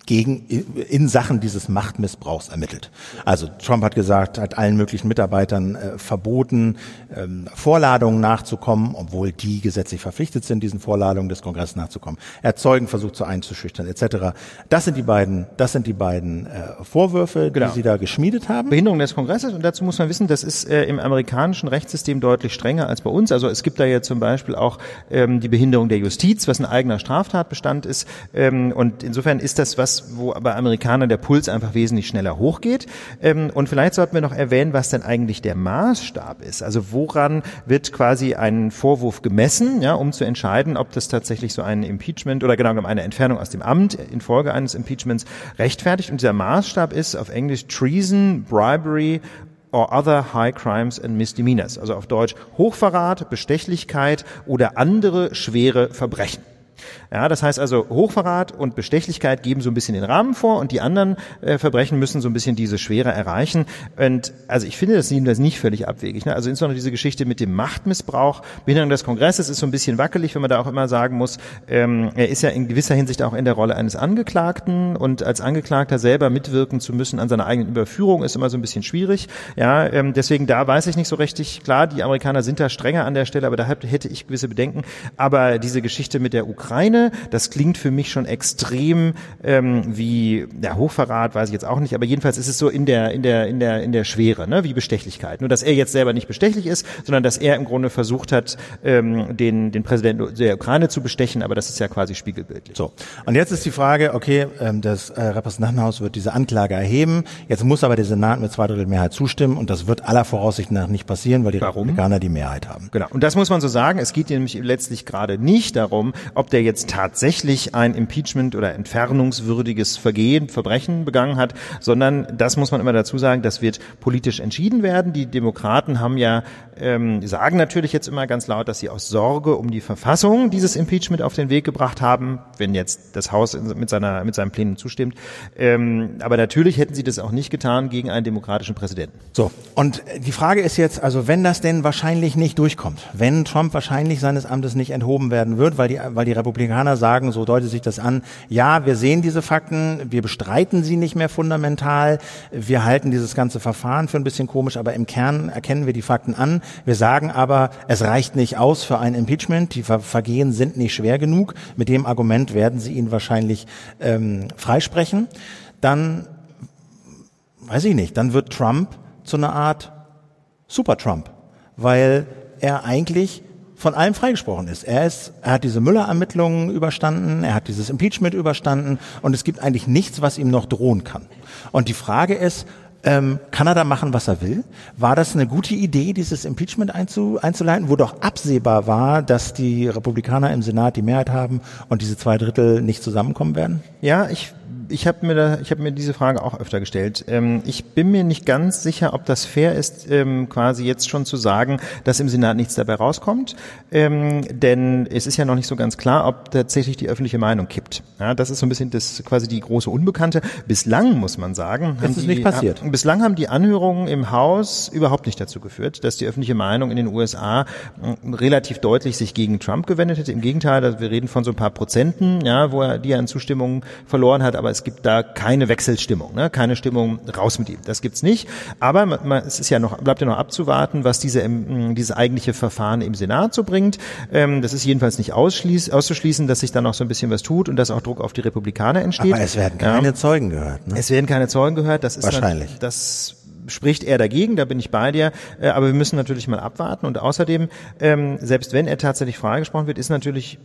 gegen, in Sachen dieses Machtmissbrauchs ermittelt. Also Trump hat gesagt, hat allen möglichen Mitarbeitern äh, verboten, ähm, Vorladungen nachzukommen, obwohl die gesetzlich verpflichtet sind, diesen Vorladungen des Kongresses nachzukommen. Er hat Zeugen versucht zu einzuschüchtern, etc. Das sind die beiden, das sind die beiden äh, Vorwürfe, genau. die sie da geschmiedet haben. Behinderung des Kongresses und dazu muss man wissen, das ist äh, im amerikanischen Rechtssystem deutlich strenger als bei uns. Also es gibt da ja zum Beispiel auch ähm, die Behinderung der Justiz, was ein eigener Straftatbestand ist. Ähm, und insofern ist das was wo bei Amerikanern der Puls einfach wesentlich schneller hochgeht. Ähm, und vielleicht sollten wir noch erwähnen, was denn eigentlich der Maßstab ist. Also woran wird quasi ein Vorwurf gemessen, ja, um zu entscheiden, ob das tatsächlich so ein Impeachment oder genau eine Entfernung aus dem Amt infolge eines Impeachments rechtfertigt. Und dieser Maßstab ist auf Englisch Treason, Bribery or other high crimes and misdemeanors. Also auf Deutsch Hochverrat, Bestechlichkeit oder andere schwere Verbrechen. Ja, das heißt also, Hochverrat und Bestechlichkeit geben so ein bisschen den Rahmen vor und die anderen äh, Verbrechen müssen so ein bisschen diese Schwere erreichen. Und also ich finde das, das nicht völlig abwegig. Ne? Also insbesondere diese Geschichte mit dem Machtmissbrauch, Behinderung des Kongresses ist so ein bisschen wackelig, wenn man da auch immer sagen muss, ähm, er ist ja in gewisser Hinsicht auch in der Rolle eines Angeklagten und als Angeklagter selber mitwirken zu müssen an seiner eigenen Überführung ist immer so ein bisschen schwierig. Ja, ähm, deswegen da weiß ich nicht so richtig. Klar, die Amerikaner sind da strenger an der Stelle, aber da hätte ich gewisse Bedenken. Aber diese Geschichte mit der Ukraine Ukraine. Das klingt für mich schon extrem ähm, wie ja, Hochverrat, weiß ich jetzt auch nicht, aber jedenfalls ist es so in der in der in der in der Schwere, ne, wie Bestechlichkeit. Nur dass er jetzt selber nicht bestechlich ist, sondern dass er im Grunde versucht hat, ähm, den den Präsidenten der Ukraine zu bestechen, aber das ist ja quasi spiegelbildlich. So und jetzt ist die Frage, okay, ähm, das äh, Repräsentantenhaus wird diese Anklage erheben. Jetzt muss aber der Senat mit zwei Drittel Mehrheit zustimmen und das wird aller Voraussicht nach nicht passieren, weil die Warum? Republikaner die Mehrheit haben. Genau. Und das muss man so sagen. Es geht nämlich letztlich gerade nicht darum, ob der jetzt tatsächlich ein Impeachment oder entfernungswürdiges Vergehen, Verbrechen begangen hat, sondern das muss man immer dazu sagen, das wird politisch entschieden werden. Die Demokraten haben ja, ähm, sagen natürlich jetzt immer ganz laut, dass sie aus Sorge um die Verfassung dieses Impeachment auf den Weg gebracht haben, wenn jetzt das Haus mit seiner mit seinem Plänen zustimmt. Ähm, aber natürlich hätten sie das auch nicht getan gegen einen demokratischen Präsidenten. So und die Frage ist jetzt, also wenn das denn wahrscheinlich nicht durchkommt, wenn Trump wahrscheinlich seines Amtes nicht enthoben werden wird, weil die weil die Republikaner Amerikaner sagen, so deutet sich das an, ja, wir sehen diese Fakten, wir bestreiten sie nicht mehr fundamental, wir halten dieses ganze Verfahren für ein bisschen komisch, aber im Kern erkennen wir die Fakten an. Wir sagen aber, es reicht nicht aus für ein Impeachment, die Vergehen sind nicht schwer genug. Mit dem Argument werden sie ihn wahrscheinlich ähm, freisprechen. Dann, weiß ich nicht, dann wird Trump zu einer Art Super-Trump, weil er eigentlich von allem freigesprochen ist. Er ist, er hat diese Müller-Ermittlungen überstanden, er hat dieses Impeachment überstanden und es gibt eigentlich nichts, was ihm noch drohen kann. Und die Frage ist, ähm, kann er da machen, was er will? War das eine gute Idee, dieses Impeachment einzu, einzuleiten, wo doch absehbar war, dass die Republikaner im Senat die Mehrheit haben und diese zwei Drittel nicht zusammenkommen werden? Ja, ich ich habe mir, da, ich hab mir diese Frage auch öfter gestellt. Ähm, ich bin mir nicht ganz sicher, ob das fair ist, ähm, quasi jetzt schon zu sagen, dass im Senat nichts dabei rauskommt. Ähm, denn es ist ja noch nicht so ganz klar, ob tatsächlich die öffentliche Meinung kippt. Ja, das ist so ein bisschen das quasi die große Unbekannte. Bislang muss man sagen, das ist die, nicht passiert. Äh, bislang haben die Anhörungen im Haus überhaupt nicht dazu geführt, dass die öffentliche Meinung in den USA äh, relativ deutlich sich gegen Trump gewendet hätte. Im Gegenteil, wir reden von so ein paar Prozenten, ja, wo er die an Zustimmung verloren hat, aber es gibt da keine Wechselstimmung, ne? keine Stimmung raus mit ihm. Das gibt's nicht. Aber man, es ist ja noch, bleibt ja noch abzuwarten, was diese, ähm, dieses eigentliche Verfahren im Senat so bringt. Ähm, das ist jedenfalls nicht ausschließ, auszuschließen, dass sich da noch so ein bisschen was tut und dass auch Druck auf die Republikaner entsteht. Aber es werden keine ja. Zeugen gehört. Ne? Es werden keine Zeugen gehört. Das ist wahrscheinlich. Das spricht er dagegen, da bin ich bei dir. Äh, aber wir müssen natürlich mal abwarten. Und außerdem, ähm, selbst wenn er tatsächlich freigesprochen wird, ist natürlich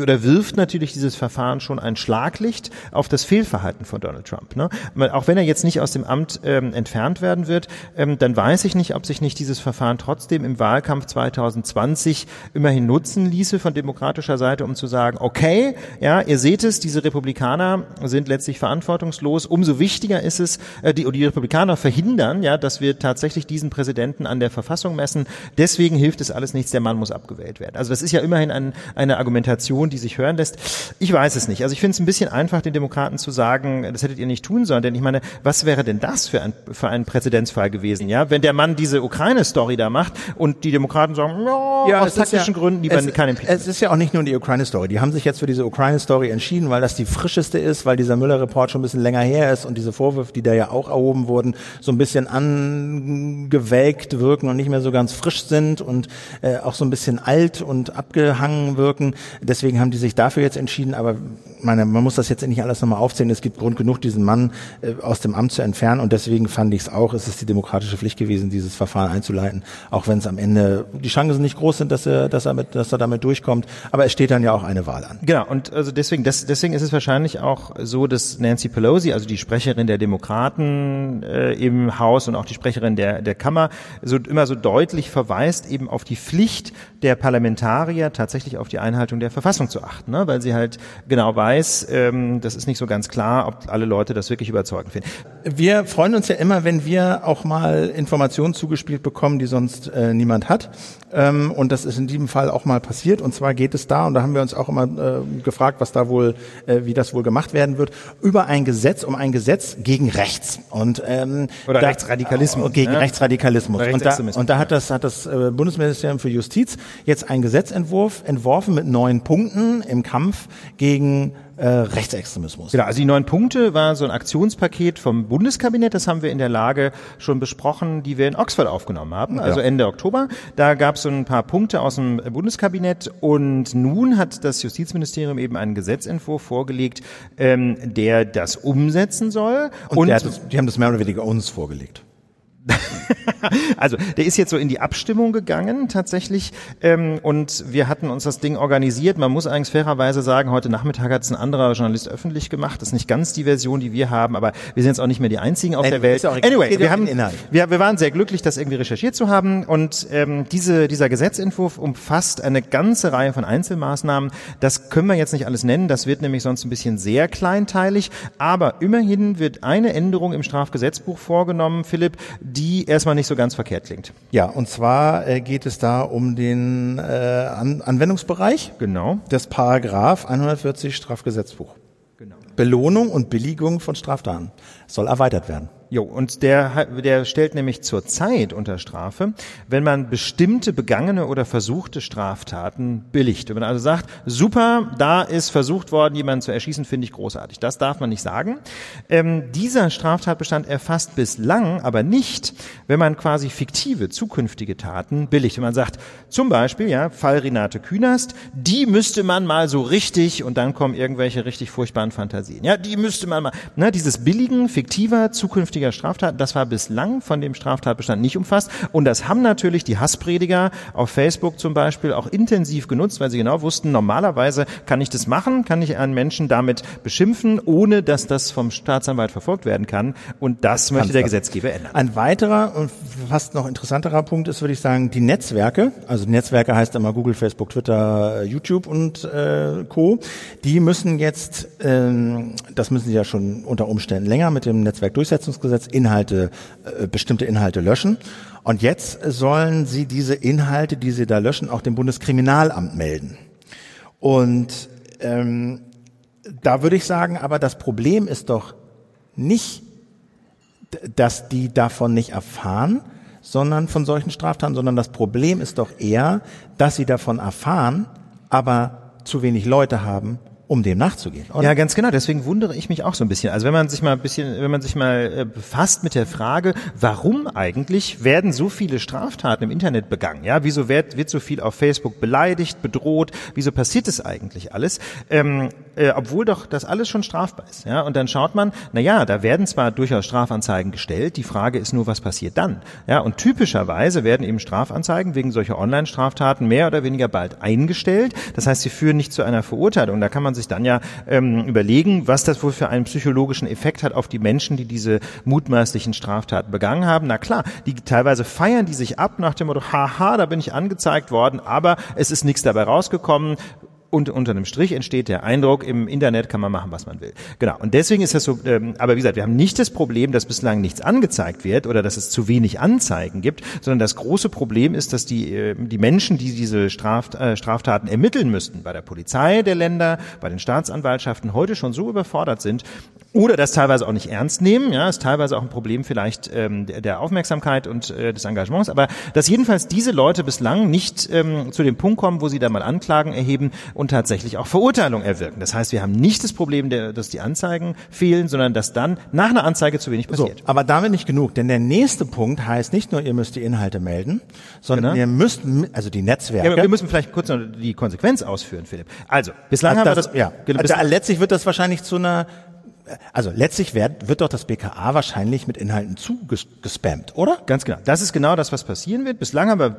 oder wirft natürlich dieses Verfahren schon ein Schlaglicht auf das Fehlverhalten von Donald Trump. Ne? Auch wenn er jetzt nicht aus dem Amt ähm, entfernt werden wird, ähm, dann weiß ich nicht, ob sich nicht dieses Verfahren trotzdem im Wahlkampf 2020 immerhin nutzen ließe von demokratischer Seite, um zu sagen, okay, ja, ihr seht es, diese Republikaner sind letztlich verantwortungslos. Umso wichtiger ist es, äh, die, die Republikaner verhindern, ja, dass wir tatsächlich diesen Präsidenten an der Verfassung messen. Deswegen hilft es alles nichts, der Mann muss abgewählt werden. Also das ist ja immerhin ein, eine Argumentation, Argumentation, die sich hören lässt. Ich weiß es nicht. Also ich finde es ein bisschen einfach, den Demokraten zu sagen, das hättet ihr nicht tun sollen. Denn ich meine, was wäre denn das für ein, für ein Präzedenzfall gewesen, ja? Wenn der Mann diese Ukraine-Story da macht und die Demokraten sagen, ja, ja aus taktischen ja, Gründen lieber kein Impeachment. Es ist ja auch nicht nur die Ukraine-Story. Die haben sich jetzt für diese Ukraine-Story entschieden, weil das die frischeste ist, weil dieser Müller-Report schon ein bisschen länger her ist und diese Vorwürfe, die da ja auch erhoben wurden, so ein bisschen angewelkt wirken und nicht mehr so ganz frisch sind und äh, auch so ein bisschen alt und abgehangen wirken. Deswegen deswegen haben die sich dafür jetzt entschieden, aber meine, man muss das jetzt nicht alles nochmal aufzählen. Es gibt Grund genug, diesen Mann äh, aus dem Amt zu entfernen und deswegen fand ich es auch, es ist die demokratische Pflicht gewesen, dieses Verfahren einzuleiten, auch wenn es am Ende die Chancen nicht groß sind, dass er, dass er, mit, dass er damit durchkommt. Aber es steht dann ja auch eine Wahl an. Genau, und also deswegen, das, deswegen ist es wahrscheinlich auch so, dass Nancy Pelosi, also die Sprecherin der Demokraten äh, im Haus und auch die Sprecherin der, der Kammer, so immer so deutlich verweist eben auf die Pflicht der Parlamentarier, tatsächlich auf die Einhaltung der Verfassung zu achten, ne? weil sie halt genau weiß, ähm, das ist nicht so ganz klar, ob alle Leute das wirklich überzeugend finden. Wir freuen uns ja immer, wenn wir auch mal Informationen zugespielt bekommen, die sonst äh, niemand hat. Ähm, und das ist in diesem Fall auch mal passiert. Und zwar geht es da, und da haben wir uns auch immer äh, gefragt, was da wohl, äh, wie das wohl gemacht werden wird, über ein Gesetz, um ein Gesetz gegen rechts. Und, ähm, Oder da, Rechtsradikalismus. Gegen ne? Rechtsradikalismus. Und da, und da hat das, hat das äh, Bundesministerium für Justiz jetzt einen Gesetzentwurf entworfen mit neun Punkten im Kampf gegen äh, Rechtsextremismus. Genau, also die neun Punkte war so ein Aktionspaket vom Bundeskabinett, das haben wir in der Lage schon besprochen, die wir in Oxford aufgenommen haben, also ja. Ende Oktober. Da gab es so ein paar Punkte aus dem Bundeskabinett und nun hat das Justizministerium eben einen Gesetzentwurf vorgelegt, ähm, der das umsetzen soll. Und, und das, die haben das mehr oder weniger uns vorgelegt. also der ist jetzt so in die Abstimmung gegangen tatsächlich ähm, und wir hatten uns das Ding organisiert. Man muss eigentlich fairerweise sagen, heute Nachmittag hat es ein anderer Journalist öffentlich gemacht. Das ist nicht ganz die Version, die wir haben, aber wir sind jetzt auch nicht mehr die einzigen auf Nein, der Welt. Anyway, wir, haben, wir, wir waren sehr glücklich, das irgendwie recherchiert zu haben und ähm, diese, dieser Gesetzentwurf umfasst eine ganze Reihe von Einzelmaßnahmen. Das können wir jetzt nicht alles nennen, das wird nämlich sonst ein bisschen sehr kleinteilig, aber immerhin wird eine Änderung im Strafgesetzbuch vorgenommen, Philipp, die erstmal nicht so ganz verkehrt klingt. Ja, und zwar äh, geht es da um den äh, An Anwendungsbereich genau. des Paragraph 140 Strafgesetzbuch. Genau. Belohnung und Billigung von Straftaten soll erweitert werden. Jo, und der, der stellt nämlich zur Zeit unter Strafe, wenn man bestimmte begangene oder versuchte Straftaten billigt. Wenn man also sagt, super, da ist versucht worden, jemanden zu erschießen, finde ich großartig. Das darf man nicht sagen. Ähm, dieser Straftatbestand erfasst bislang aber nicht, wenn man quasi fiktive, zukünftige Taten billigt. Wenn man sagt, zum Beispiel, ja, Fall Renate Künast, die müsste man mal so richtig, und dann kommen irgendwelche richtig furchtbaren Fantasien. Ja, die müsste man mal, ne, dieses Billigen fiktiver, zukünftiger Straftat. Das war bislang von dem Straftatbestand nicht umfasst. Und das haben natürlich die Hassprediger auf Facebook zum Beispiel auch intensiv genutzt, weil sie genau wussten, normalerweise kann ich das machen, kann ich einen Menschen damit beschimpfen, ohne dass das vom Staatsanwalt verfolgt werden kann. Und das möchte der Gesetzgeber ändern. Ein weiterer und fast noch interessanterer Punkt ist, würde ich sagen, die Netzwerke. Also Netzwerke heißt immer Google, Facebook, Twitter, YouTube und äh, Co. Die müssen jetzt, ähm, das müssen sie ja schon unter Umständen länger mit dem Netzwerkdurchsetzungsgesetz Inhalte, äh, bestimmte Inhalte löschen. Und jetzt sollen sie diese Inhalte, die sie da löschen, auch dem Bundeskriminalamt melden. Und ähm, da würde ich sagen, aber das Problem ist doch nicht, dass die davon nicht erfahren, sondern von solchen Straftaten, sondern das Problem ist doch eher, dass sie davon erfahren, aber zu wenig Leute haben, um dem nachzugehen. Oder? Ja, ganz genau. Deswegen wundere ich mich auch so ein bisschen. Also wenn man sich mal ein bisschen, wenn man sich mal äh, befasst mit der Frage, warum eigentlich werden so viele Straftaten im Internet begangen? Ja, wieso wird, wird so viel auf Facebook beleidigt, bedroht? Wieso passiert das eigentlich alles? Ähm, äh, obwohl doch das alles schon strafbar ist. Ja, und dann schaut man, na ja, da werden zwar durchaus Strafanzeigen gestellt. Die Frage ist nur, was passiert dann? Ja, und typischerweise werden eben Strafanzeigen wegen solcher Online-Straftaten mehr oder weniger bald eingestellt. Das heißt, sie führen nicht zu einer Verurteilung. Da kann man sich dann ja ähm, überlegen, was das wohl für einen psychologischen Effekt hat auf die Menschen, die diese mutmaßlichen Straftaten begangen haben. Na klar, die teilweise feiern die sich ab nach dem Motto, haha, da bin ich angezeigt worden, aber es ist nichts dabei rausgekommen und unter einem Strich entsteht der Eindruck, im Internet kann man machen, was man will. Genau. Und deswegen ist das so, ähm, aber wie gesagt, wir haben nicht das Problem, dass bislang nichts angezeigt wird oder dass es zu wenig Anzeigen gibt, sondern das große Problem ist, dass die, äh, die Menschen, die diese Straft, äh, Straftaten ermitteln müssten, bei der Polizei der Länder, bei den Staatsanwaltschaften heute schon so überfordert sind, oder das teilweise auch nicht ernst nehmen. Ja, ist teilweise auch ein Problem vielleicht ähm, der Aufmerksamkeit und äh, des Engagements. Aber dass jedenfalls diese Leute bislang nicht ähm, zu dem Punkt kommen, wo sie da mal Anklagen erheben und tatsächlich auch Verurteilung erwirken. Das heißt, wir haben nicht das Problem, dass die Anzeigen fehlen, sondern dass dann nach einer Anzeige zu wenig passiert. So, aber damit nicht genug, denn der nächste Punkt heißt nicht nur, ihr müsst die Inhalte melden, sondern Genau. ihr müsst, also die Netzwerke. Ja, aber wir müssen vielleicht kurz noch die Konsequenz ausführen, Philipp. Also, bislang haben wir das, ja. genau, Also, letztlich wird das wahrscheinlich zu einer, also letztlich wird, wird doch das BKA wahrscheinlich mit Inhalten zugespammt, oder? Ganz genau. Das ist genau das, was passieren wird. Bislang haben wir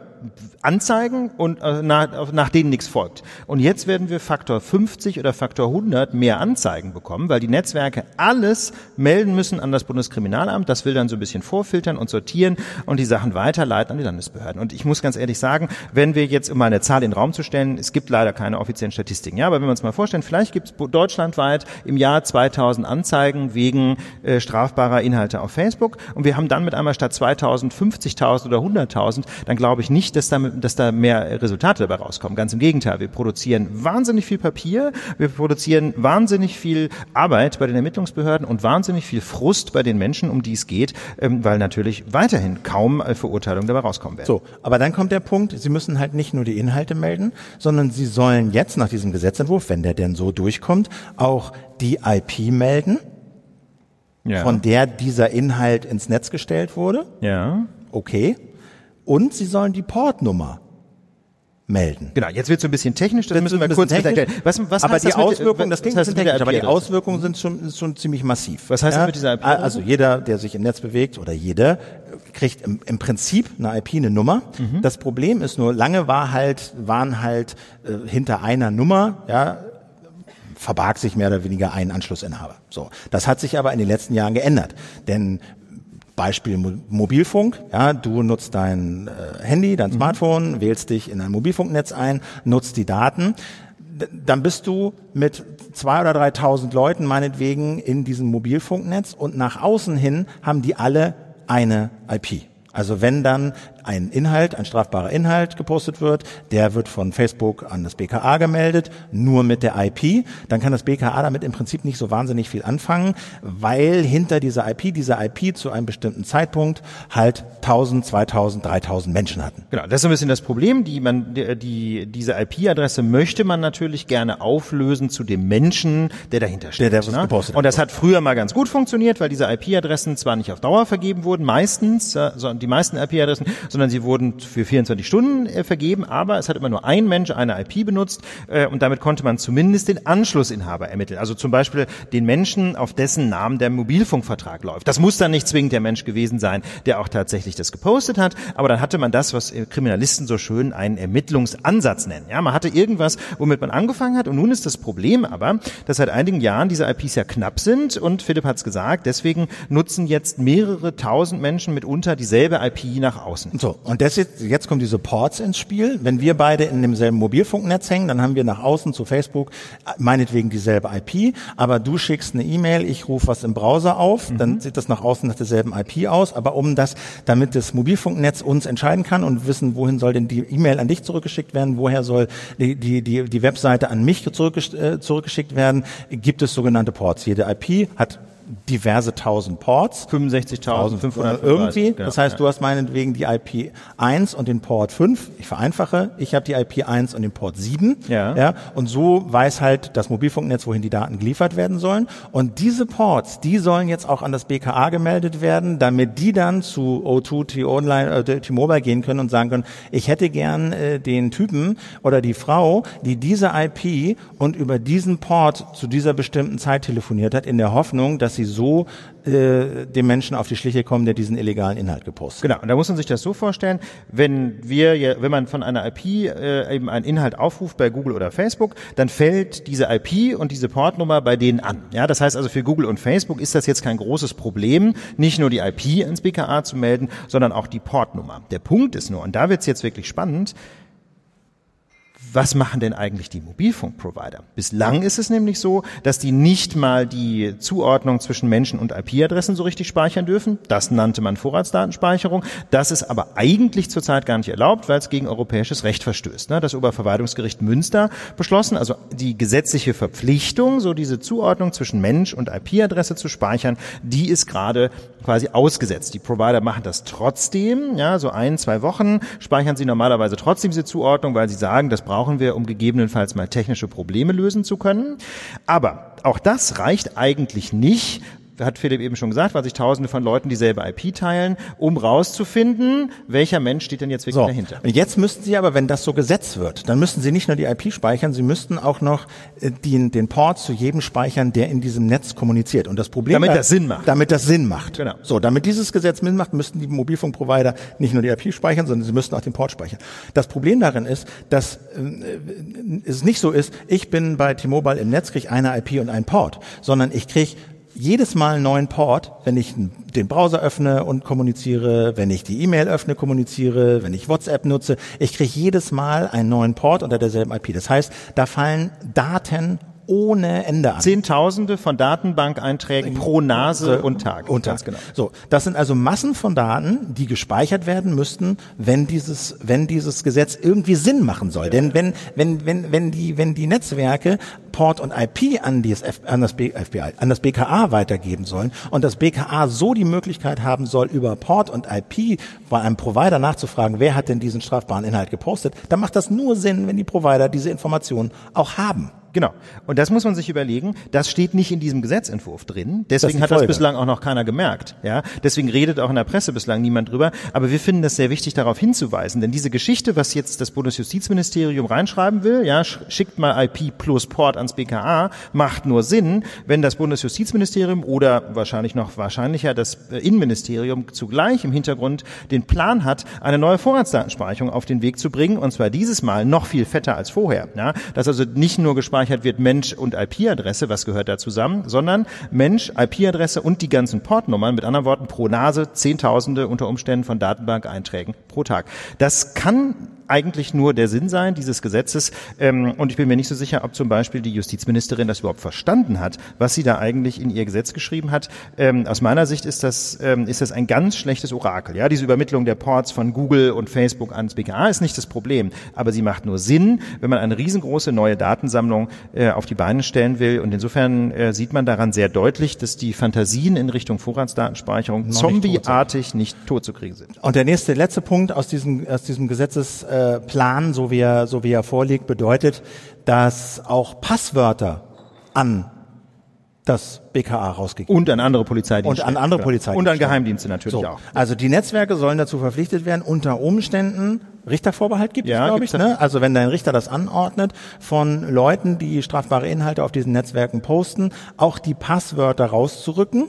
Anzeigen und äh, nach, nach denen nichts folgt. Und jetzt werden wir Faktor 50 oder Faktor 100 mehr Anzeigen bekommen, weil die Netzwerke alles melden müssen an das Bundeskriminalamt. Das will dann so ein bisschen vorfiltern und sortieren und die Sachen weiterleiten an die Landesbehörden. Und ich muss ganz ehrlich sagen, wenn wir jetzt, um mal eine Zahl in den Raum zu stellen, es gibt leider keine offiziellen Statistiken. Ja, aber wenn wir uns mal vorstellen, vielleicht gibt es deutschlandweit im Jahr 2000 Anzeigen wegen äh, strafbarer Inhalte auf Facebook und wir haben dann mit einmal statt 2000 50.000 oder 100.000, dann glaube ich nicht, dass da, dass da mehr Resultate dabei rauskommen. Ganz im Gegenteil, wir produzieren wahnsinnig viel Papier, wir produzieren wahnsinnig viel Arbeit bei den Ermittlungsbehörden und wahnsinnig viel Frust bei den Menschen, um die es geht, ähm, weil natürlich weiterhin kaum äh, Verurteilungen dabei rauskommen werden. So, aber dann kommt der Punkt, Sie müssen halt nicht nur die Inhalte melden, sondern Sie sollen jetzt nach diesem Gesetzentwurf, wenn der denn so durchkommt, auch die IP melden, ja. von der dieser Inhalt ins Netz gestellt wurde. ja. Okay. Und Sie sollen die Portnummer melden. Genau, jetzt wird es so ein bisschen technisch, das Das müssen wir kurz erklären. Was, was aber heißt die das Auswirkungen, das klingt ein heißt technisch, aber die? Auswirkungen sind schon, ist schon ziemlich massiv. Was heißt das mit dieser IP-Adresse? Also jeder, der sich im Netz bewegt oder jeder, kriegt im, im Prinzip eine IP, eine Nummer. Mhm. Das Problem ist nur, lange war halt, waren halt äh, hinter einer Nummer, ja, verbarg sich mehr oder weniger ein Anschlussinhaber. So, das hat sich aber in den letzten Jahren geändert, denn Beispiel Mo- Mobilfunk, ja, du nutzt dein äh, Handy, dein Smartphone, wählst dich in ein Mobilfunknetz ein, nutzt die Daten, D- dann bist du mit zwei oder 3.000 Leuten meinetwegen in diesem Mobilfunknetz und nach außen hin haben die alle eine IP. Also wenn dann ein Inhalt, ein strafbarer Inhalt gepostet wird, der wird von Facebook an das BKA gemeldet, nur mit der IP, dann kann das BKA damit im Prinzip nicht so wahnsinnig viel anfangen, weil hinter dieser IP, dieser IP zu einem bestimmten Zeitpunkt halt 1000, 2000, 3000 Menschen hatten. Genau, das ist ein bisschen das Problem. Die, man, die, die, diese IP-Adresse möchte man natürlich gerne auflösen zu dem Menschen, der dahinter steht. Der, der was gepostet hat. Und das hat früher mal ganz gut funktioniert, weil diese IP-Adressen zwar nicht auf Dauer vergeben wurden, meistens, äh, sondern die meisten IP-Adressen, sondern sie wurden für 24 Stunden äh, vergeben, aber es hat immer nur ein Mensch eine IP benutzt äh, und damit konnte man zumindest den Anschlussinhaber ermitteln. Also zum Beispiel den Menschen, auf dessen Namen der Mobilfunkvertrag läuft. Das muss dann nicht zwingend der Mensch gewesen sein, der auch tatsächlich das gepostet hat, aber dann hatte man das, was äh, Kriminalisten so schön einen Ermittlungsansatz nennen. Ja, man hatte irgendwas, womit man angefangen hat und nun ist das Problem aber, dass seit einigen Jahren diese IPs ja knapp sind und Philipp hat es gesagt, deswegen nutzen jetzt mehrere tausend Menschen mitunter dieselbe IP nach außen. So, und das jetzt, jetzt kommen diese Ports ins Spiel. Wenn wir beide in demselben Mobilfunknetz hängen, dann haben wir nach außen zu Facebook äh, meinetwegen dieselbe IP, aber du schickst eine E-Mail, ich rufe was im Browser auf, dann sieht das nach außen nach derselben IP aus, aber um das, damit das Mobilfunknetz uns entscheiden kann und wissen, wohin soll denn die E-Mail an dich zurückgeschickt werden, woher soll die, die, die, die Webseite an mich äh, zurückgeschickt werden, gibt es sogenannte Ports. Jede IP hat diverse tausend Ports. 65.500 irgendwie. Genau, das heißt, ja. du hast meinetwegen die IP 1 und den Port 5. Ich vereinfache. Ich habe die IP 1 und den Port 7. Ja. ja. Und so weiß halt das Mobilfunknetz, wohin die Daten geliefert werden sollen. Und diese Ports, die sollen jetzt auch an das BKA gemeldet werden, damit die dann zu O2, T-Online, äh, T-Mobile gehen können und sagen können, ich hätte gern äh, den Typen oder die Frau, die diese IP und über diesen Port zu dieser bestimmten Zeit telefoniert hat, in der Hoffnung, dass sie so äh, dem Menschen auf die Schliche kommen, der diesen illegalen Inhalt gepostet. Genau, und da muss man sich das so vorstellen, wenn wir, wenn man von einer IP äh, eben einen Inhalt aufruft bei Google oder Facebook, dann fällt diese IP und diese Portnummer bei denen an. Ja, das heißt also für Google und Facebook ist das jetzt kein großes Problem, nicht nur die IP ins BKA zu melden, sondern auch die Portnummer. Der Punkt ist nur, und da wird's jetzt wirklich spannend, was machen denn eigentlich die Mobilfunkprovider? Bislang ist es nämlich so, dass die nicht mal die Zuordnung zwischen Menschen und IP-Adressen so richtig speichern dürfen. Das nannte man Vorratsdatenspeicherung. Das ist aber eigentlich zurzeit gar nicht erlaubt, weil es gegen europäisches Recht verstößt. Ne? Das Oberverwaltungsgericht Münster beschlossen, also die gesetzliche Verpflichtung, so diese Zuordnung zwischen Mensch und IP-Adresse zu speichern, die ist gerade quasi ausgesetzt. Die Provider machen das trotzdem, ja, so ein, zwei Wochen speichern sie normalerweise trotzdem diese Zuordnung, weil sie sagen, das brauchen wir, um gegebenenfalls mal technische Probleme lösen zu können. Aber auch das reicht eigentlich nicht, hat Philipp eben schon gesagt, weil sich tausende von Leuten dieselbe IP teilen, um rauszufinden, welcher Mensch steht denn jetzt wirklich so. dahinter. Und jetzt müssten Sie aber, wenn das so gesetzt wird, dann müssten Sie nicht nur die IP speichern, Sie müssten auch noch äh, den, den Port zu jedem speichern, der in diesem Netz kommuniziert. Und das Problem damit das Sinn macht. Damit das Sinn macht. Genau. So, damit dieses Gesetz Sinn macht, müssten die Mobilfunkprovider nicht nur die IP speichern, sondern sie müssten auch den Port speichern. Das Problem darin ist, dass äh, es nicht so ist, ich bin bei T-Mobile im Netz, kriege eine IP und einen Port, sondern ich kriege jedes Mal einen neuen Port, wenn ich den Browser öffne und kommuniziere, wenn ich die E-Mail öffne, kommuniziere, wenn ich WhatsApp nutze. Ich kriege jedes Mal einen neuen Port unter derselben IP. Das heißt, da fallen Daten ohne Ende an. Zehntausende von Datenbankeinträgen pro Nase und Tag. Und Tag. genau. So, das sind also Massen von Daten, die gespeichert werden müssten, wenn dieses, wenn dieses Gesetz irgendwie Sinn machen soll. Denn wenn, wenn, wenn, wenn die, wenn die Netzwerke Port und IP an, dieses F, an das FBI, an das BKA weitergeben sollen und das BKA so die Möglichkeit haben soll, über Port und IP bei einem Provider nachzufragen, wer hat denn diesen strafbaren Inhalt gepostet, dann macht das nur Sinn, wenn die Provider diese Informationen auch haben. Genau. Und das muss man sich überlegen. Das steht nicht in diesem Gesetzentwurf drin. Deswegen das hat das bislang auch noch keiner gemerkt. Ja, deswegen redet auch in der Presse bislang niemand drüber. Aber wir finden das sehr wichtig, darauf hinzuweisen, denn diese Geschichte, was jetzt das Bundesjustizministerium reinschreiben will, ja, schickt mal IP plus Port ans BKA, macht nur Sinn, wenn das Bundesjustizministerium oder wahrscheinlich noch wahrscheinlicher das äh, Innenministerium zugleich im Hintergrund den Plan hat, eine neue Vorratsdatenspeicherung auf den Weg zu bringen, und zwar dieses Mal noch viel fetter als vorher. Ja, dass also nicht nur gespeichert gespeichert wird Mensch und IP-Adresse, was gehört da zusammen, sondern Mensch, IP-Adresse und die ganzen Portnummern, mit anderen Worten pro Nase Zehntausende unter Umständen von Datenbank-Einträgen pro Tag. Das kann eigentlich nur der Sinn sein dieses Gesetzes. Ähm, und ich bin mir nicht so sicher, ob zum Beispiel die Justizministerin das überhaupt verstanden hat, was sie da eigentlich in ihr Gesetz geschrieben hat. Ähm, aus meiner Sicht ist das, ähm, ist das ein ganz schlechtes Orakel. Ja, diese Übermittlung der Ports von Google und Facebook ans BKA ist nicht das Problem, aber sie macht nur Sinn, wenn man eine riesengroße neue Datensammlung äh, auf die Beine stellen will. Und insofern äh, sieht man daran sehr deutlich, dass die Fantasien in Richtung Vorratsdatenspeicherung zombieartig nicht tot zu kriegen sind. Und der nächste, letzte Punkt aus diesem, aus diesem Gesetzes äh, Plan, so wie er, so wie er vorliegt, bedeutet, dass auch Passwörter an das BKA rausgegeben. Und an andere Polizeidienste. Und an andere Polizeidienste. Und an Geheimdienste natürlich so. auch. Also die Netzwerke sollen dazu verpflichtet werden, unter Umständen Richtervorbehalt gibt ja, es, glaube ich. Ne? Also wenn dein Richter das anordnet, von Leuten, die strafbare Inhalte auf diesen Netzwerken posten, auch die Passwörter rauszurücken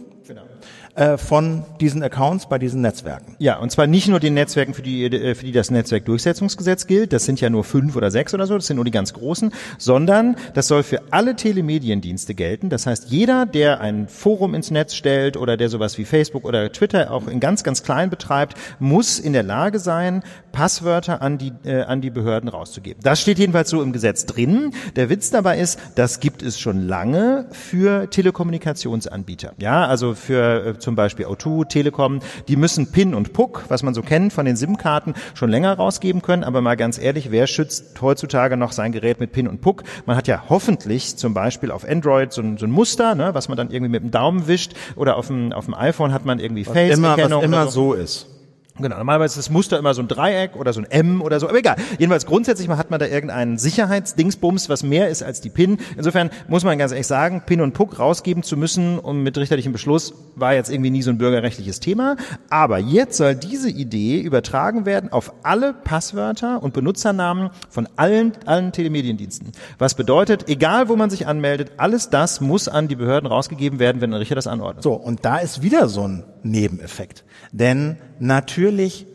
äh, von diesen Accounts bei diesen Netzwerken. Ja, und zwar nicht nur den Netzwerken, für die, äh, für die das Netzwerkdurchsetzungsgesetz gilt, das sind ja nur fünf oder sechs oder so, das sind nur die ganz großen, sondern das soll für alle Telemediendienste gelten. Das heißt, jeder, der ein Forum ins Netz stellt oder der sowas wie Facebook oder Twitter auch in ganz, ganz klein betreibt, muss in der Lage sein, Passwörter an die, äh, an die Behörden rauszugeben. Das steht jedenfalls so im Gesetz drin. Der Witz dabei ist, das gibt es schon lange für Telekommunikationsanbieter. Ja, also für äh, zum Beispiel O2, Telekom, die müssen PIN und PUC, was man so kennt von den SIM-Karten, schon länger rausgeben können. Aber mal ganz ehrlich, wer schützt heutzutage noch sein Gerät mit PIN und PUC? Man hat ja hoffentlich zum Beispiel auf Android so ein, so ein Muster, ne, was man dann irgendwie mit dem Daumen wischt oder auf dem, auf dem iPhone hat man irgendwie Face-Erkennung. Was immer so. so ist. Genau, normalerweise ist das Muster immer so ein Dreieck oder so ein M oder so, aber egal. Jedenfalls grundsätzlich hat man da irgendeinen Sicherheitsdingsbums, was mehr ist als die PIN. Insofern muss man ganz ehrlich sagen, PIN und PUC rausgeben zu müssen und mit richterlichem Beschluss war jetzt irgendwie nie so ein bürgerrechtliches Thema. Aber jetzt soll diese Idee übertragen werden auf alle Passwörter und Benutzernamen von allen, allen Telemediendiensten. Was bedeutet, egal wo man sich anmeldet, alles das muss an die Behörden rausgegeben werden, wenn ein Richter das anordnet. So, und da ist wieder so ein Nebeneffekt. Denn natürlich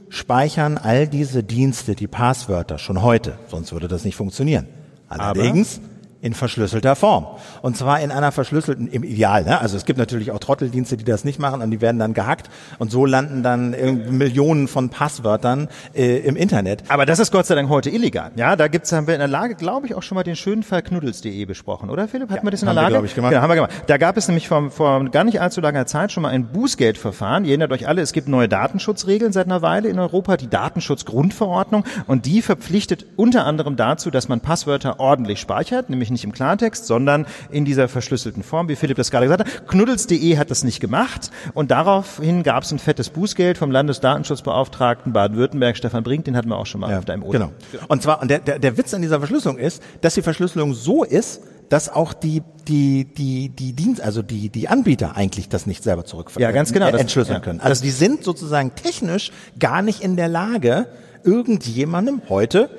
speichern all diese Dienste die Passwörter schon heute, sonst würde das nicht funktionieren. Allerdings, Aber? In verschlüsselter Form. Und zwar in einer verschlüsselten, im Ideal. Ne? Also es gibt natürlich auch Trotteldienste, die das nicht machen und die werden dann gehackt und so landen dann Millionen von Passwörtern äh, im Internet. Aber das ist Gott sei Dank heute illegal. Ja, da gibt's, haben wir in der Lage, glaube ich, auch schon mal den schönen Fall knuddels.de besprochen, oder Philipp? Hatten ja, wir das in der Lage? Wir, ich, gemacht. Genau, haben wir gemacht. Da gab es nämlich vor, vor gar nicht allzu langer Zeit schon mal ein Bußgeldverfahren. Ihr erinnert euch alle, es gibt neue Datenschutzregeln seit einer Weile in Europa, die Datenschutzgrundverordnung und die verpflichtet unter anderem dazu, dass man Passwörter ordentlich speichert, nämlich nicht im Klartext, sondern in dieser verschlüsselten Form, wie Philipp das gerade gesagt hat. Knuddels.de hat das nicht gemacht und daraufhin gab es ein fettes Bußgeld vom Landesdatenschutzbeauftragten Baden-Württemberg, Stefan Brink, den hatten wir auch schon mal ja, auf deinem Ohr. Genau. Und zwar, und der, der, der Witz an dieser Verschlüsselung ist, dass die Verschlüsselung so ist, dass auch die die die die Dienst also die die Anbieter eigentlich das nicht selber zurückführen ja, ganz genau, äh, entschlüsseln ja. können. Also die sind sozusagen technisch gar nicht in der Lage, irgendjemandem heute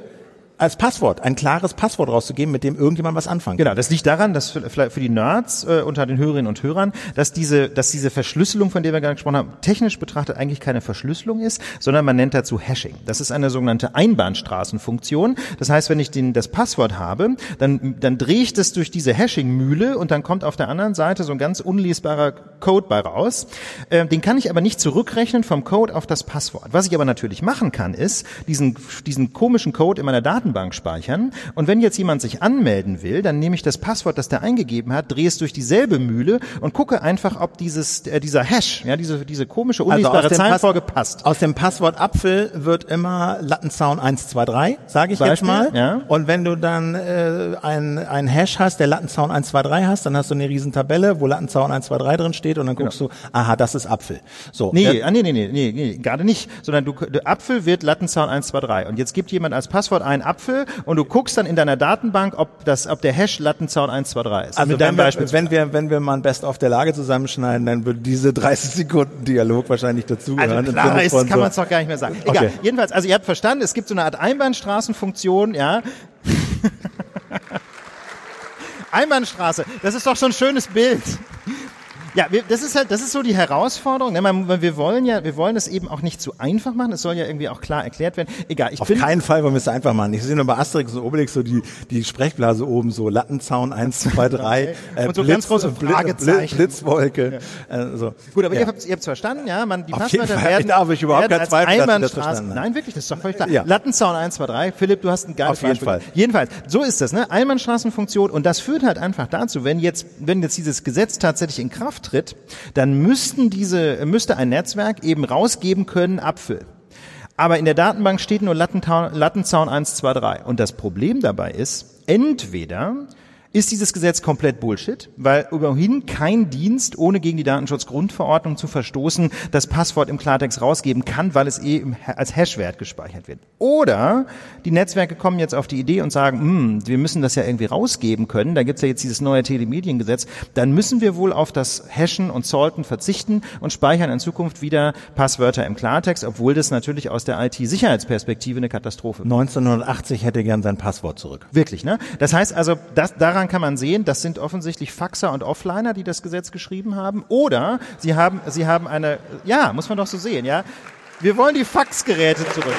als Passwort, ein klares Passwort rauszugeben, mit dem irgendjemand was anfangen kann. Genau, das liegt daran, dass für, für die Nerds äh, unter den Hörerinnen und Hörern, dass diese, dass diese Verschlüsselung, von der wir gerade gesprochen haben, technisch betrachtet eigentlich keine Verschlüsselung ist, sondern man nennt dazu Hashing. Das ist eine sogenannte Einbahnstraßenfunktion. Das heißt, wenn ich den, das Passwort habe, dann, dann drehe ich das durch diese Hashing-Mühle und dann kommt auf der anderen Seite so ein ganz unlesbarer Code bei raus. Äh, den kann ich aber nicht zurückrechnen vom Code auf das Passwort. Was ich aber natürlich machen kann, ist, diesen, diesen komischen Code in meiner Datenbank Datenbank speichern. Und wenn jetzt jemand sich anmelden will, dann nehme ich das Passwort, das der eingegeben hat, drehe es durch dieselbe Mühle und gucke einfach, ob dieses, äh, dieser Hash, ja, diese, diese komische, also unlesbare also Zahlenfolge passt. Aus dem Passwort Apfel wird immer Lattenzaun 123, sage ich Beispiel, jetzt mal. Ja. Und wenn du dann äh, ein, ein Hash hast, der Lattenzaun 123 hast, dann hast du eine riesen Tabelle, wo Lattenzaun 123 drin steht und dann guckst genau. du, aha, das ist Apfel. So. Nee, ah, nee, nee, nee, nee, nee, gerade nicht, sondern du, Apfel wird Lattenzaun 123 und jetzt gibt jemand als Passwort ein Apfel Apfel und du guckst dann in deiner Datenbank, ob das, ob der Hash Lattenzaun 123 ist. Also wenn wir, wenn wir, wenn wir mal ein Best of der Lage zusammenschneiden, dann würde diese 30 Sekunden Dialog wahrscheinlich dazugehören. Also klar ist, kann so. man es doch gar nicht mehr sagen. Egal. Okay. Jedenfalls, also ihr habt verstanden, es gibt so eine Art Einbahnstraßenfunktion, ja. Einbahnstraße, das ist doch schon ein schönes Bild. Ja, wir, das ist halt, das ist so die Herausforderung. Ne? Man, wir wollen ja, wir wollen es eben auch nicht zu einfach machen. Es soll ja irgendwie auch klar erklärt werden. Egal, ich Auf bin, keinen Fall wollen wir es einfach machen. Ich sehe nur bei Asterix und Obelix so die, die Sprechblase oben so Lattenzaun 1, 2, 3. Äh, und so Blitz, ganz große Fragezeichen. Blitzwolke. Ja. Äh, so. Gut, aber ja. ihr habt es verstanden, ja? Man, die Auf Passwörter werden, da habe ich überhaupt keinen Zweifel, dass das Nein, wirklich, das ist doch völlig klar. Ja. Lattenzaun 1, 2, 3. Philipp, du hast ein geiles Auf jeden Beispiel. Fall. Jedenfalls, so ist das, ne? Einbahnstraßenfunktion und das führt halt einfach dazu, wenn jetzt, wenn jetzt dieses Gesetz tatsächlich in Kraft tritt, dann müssten diese, müsste ein Netzwerk eben rausgeben können Apfel. Aber in der Datenbank steht nur Lattenzaun 1, 2, 3. Und das Problem dabei ist, entweder ist dieses Gesetz komplett Bullshit, weil überhin kein Dienst, ohne gegen die Datenschutzgrundverordnung zu verstoßen, das Passwort im Klartext rausgeben kann, weil es eh als Hashwert gespeichert wird. Oder die Netzwerke kommen jetzt auf die Idee und sagen, hm, wir müssen das ja irgendwie rausgeben können, da gibt's ja jetzt dieses neue Telemediengesetz, dann müssen wir wohl auf das Hashen und Salten verzichten und speichern in Zukunft wieder Passwörter im Klartext, obwohl das natürlich aus der IT-Sicherheitsperspektive eine Katastrophe 1980 hätte gern sein Passwort zurück. Wirklich, ne? Das heißt also, das, daran daran kann man sehen, das sind offensichtlich Faxer und Offliner, die das Gesetz geschrieben haben. Oder sie haben, sie haben eine, ja, muss man doch so sehen, ja. Wir wollen die Faxgeräte zurück.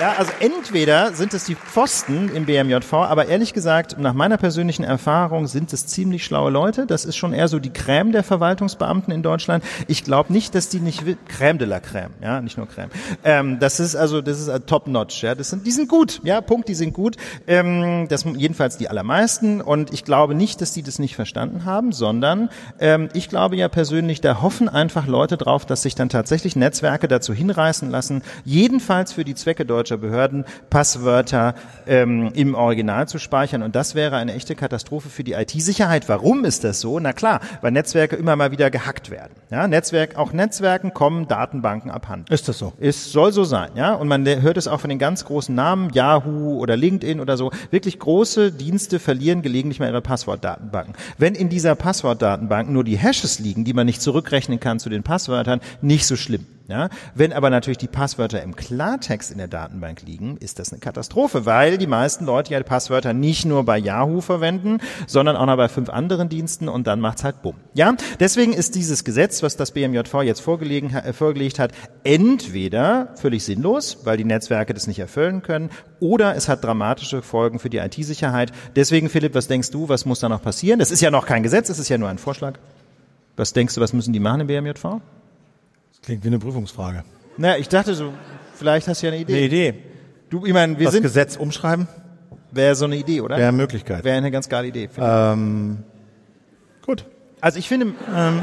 Ja, also entweder sind es die Pfosten im BMJV, aber ehrlich gesagt, nach meiner persönlichen Erfahrung sind es ziemlich schlaue Leute. Das ist schon eher so die Crème der Verwaltungsbeamten in Deutschland. Ich glaube nicht, dass die nicht Crème de la Crème, ja, nicht nur Crème. Ähm, das ist also, das ist top notch, ja. Das sind, die sind gut, ja, Punkt, die sind gut. Ähm, das jedenfalls die allermeisten. Und ich glaube nicht, dass die das nicht verstanden haben, sondern ähm, ich glaube ja persönlich, da hoffen einfach Leute drauf, dass sich dann tatsächlich Netzwerke dazu hinreißen lassen, jedenfalls für die Zwecke Deutschlands deutscher Behörden Passwörter ähm, im Original zu speichern. Und das wäre eine echte Katastrophe für die IT-Sicherheit. Warum ist das so? Na klar, weil Netzwerke immer mal wieder gehackt werden. Ja, Netzwerk, auch Netzwerken kommen Datenbanken abhanden. Ist das so? Es soll so sein, ja. Und man hört es auch von den ganz großen Namen, Yahoo oder LinkedIn oder so. Wirklich große Dienste verlieren gelegentlich mal ihre Passwortdatenbanken. Wenn in dieser Passwortdatenbank nur die Hashes liegen, die man nicht zurückrechnen kann zu den Passwörtern, nicht so schlimm. Ja? Wenn aber natürlich die Passwörter im Klartext in der Datenbank liegen, ist das eine Katastrophe, weil die meisten Leute ja Passwörter nicht nur bei Yahoo verwenden, sondern auch noch bei fünf anderen Diensten und dann macht's halt bumm. Ja, deswegen ist dieses Gesetz, was das BMJV jetzt vorgelegen, äh, vorgelegt hat, entweder völlig sinnlos, weil die Netzwerke das nicht erfüllen können, oder es hat dramatische Folgen für die IT-Sicherheit. Deswegen, Philipp, was denkst du, was muss da noch passieren? Das ist ja noch kein Gesetz, es ist ja nur ein Vorschlag. Was denkst du, was müssen die machen im BMJV? Klingt wie eine Prüfungsfrage. Naja, ich dachte so, vielleicht hast du ja eine Idee. Eine Idee. Du, ich meine, wir Das sind, Gesetz umschreiben wäre so eine Idee, oder? wäre eine Möglichkeit. Wäre eine ganz geile Idee. Ähm, gut. Also ich finde, ähm,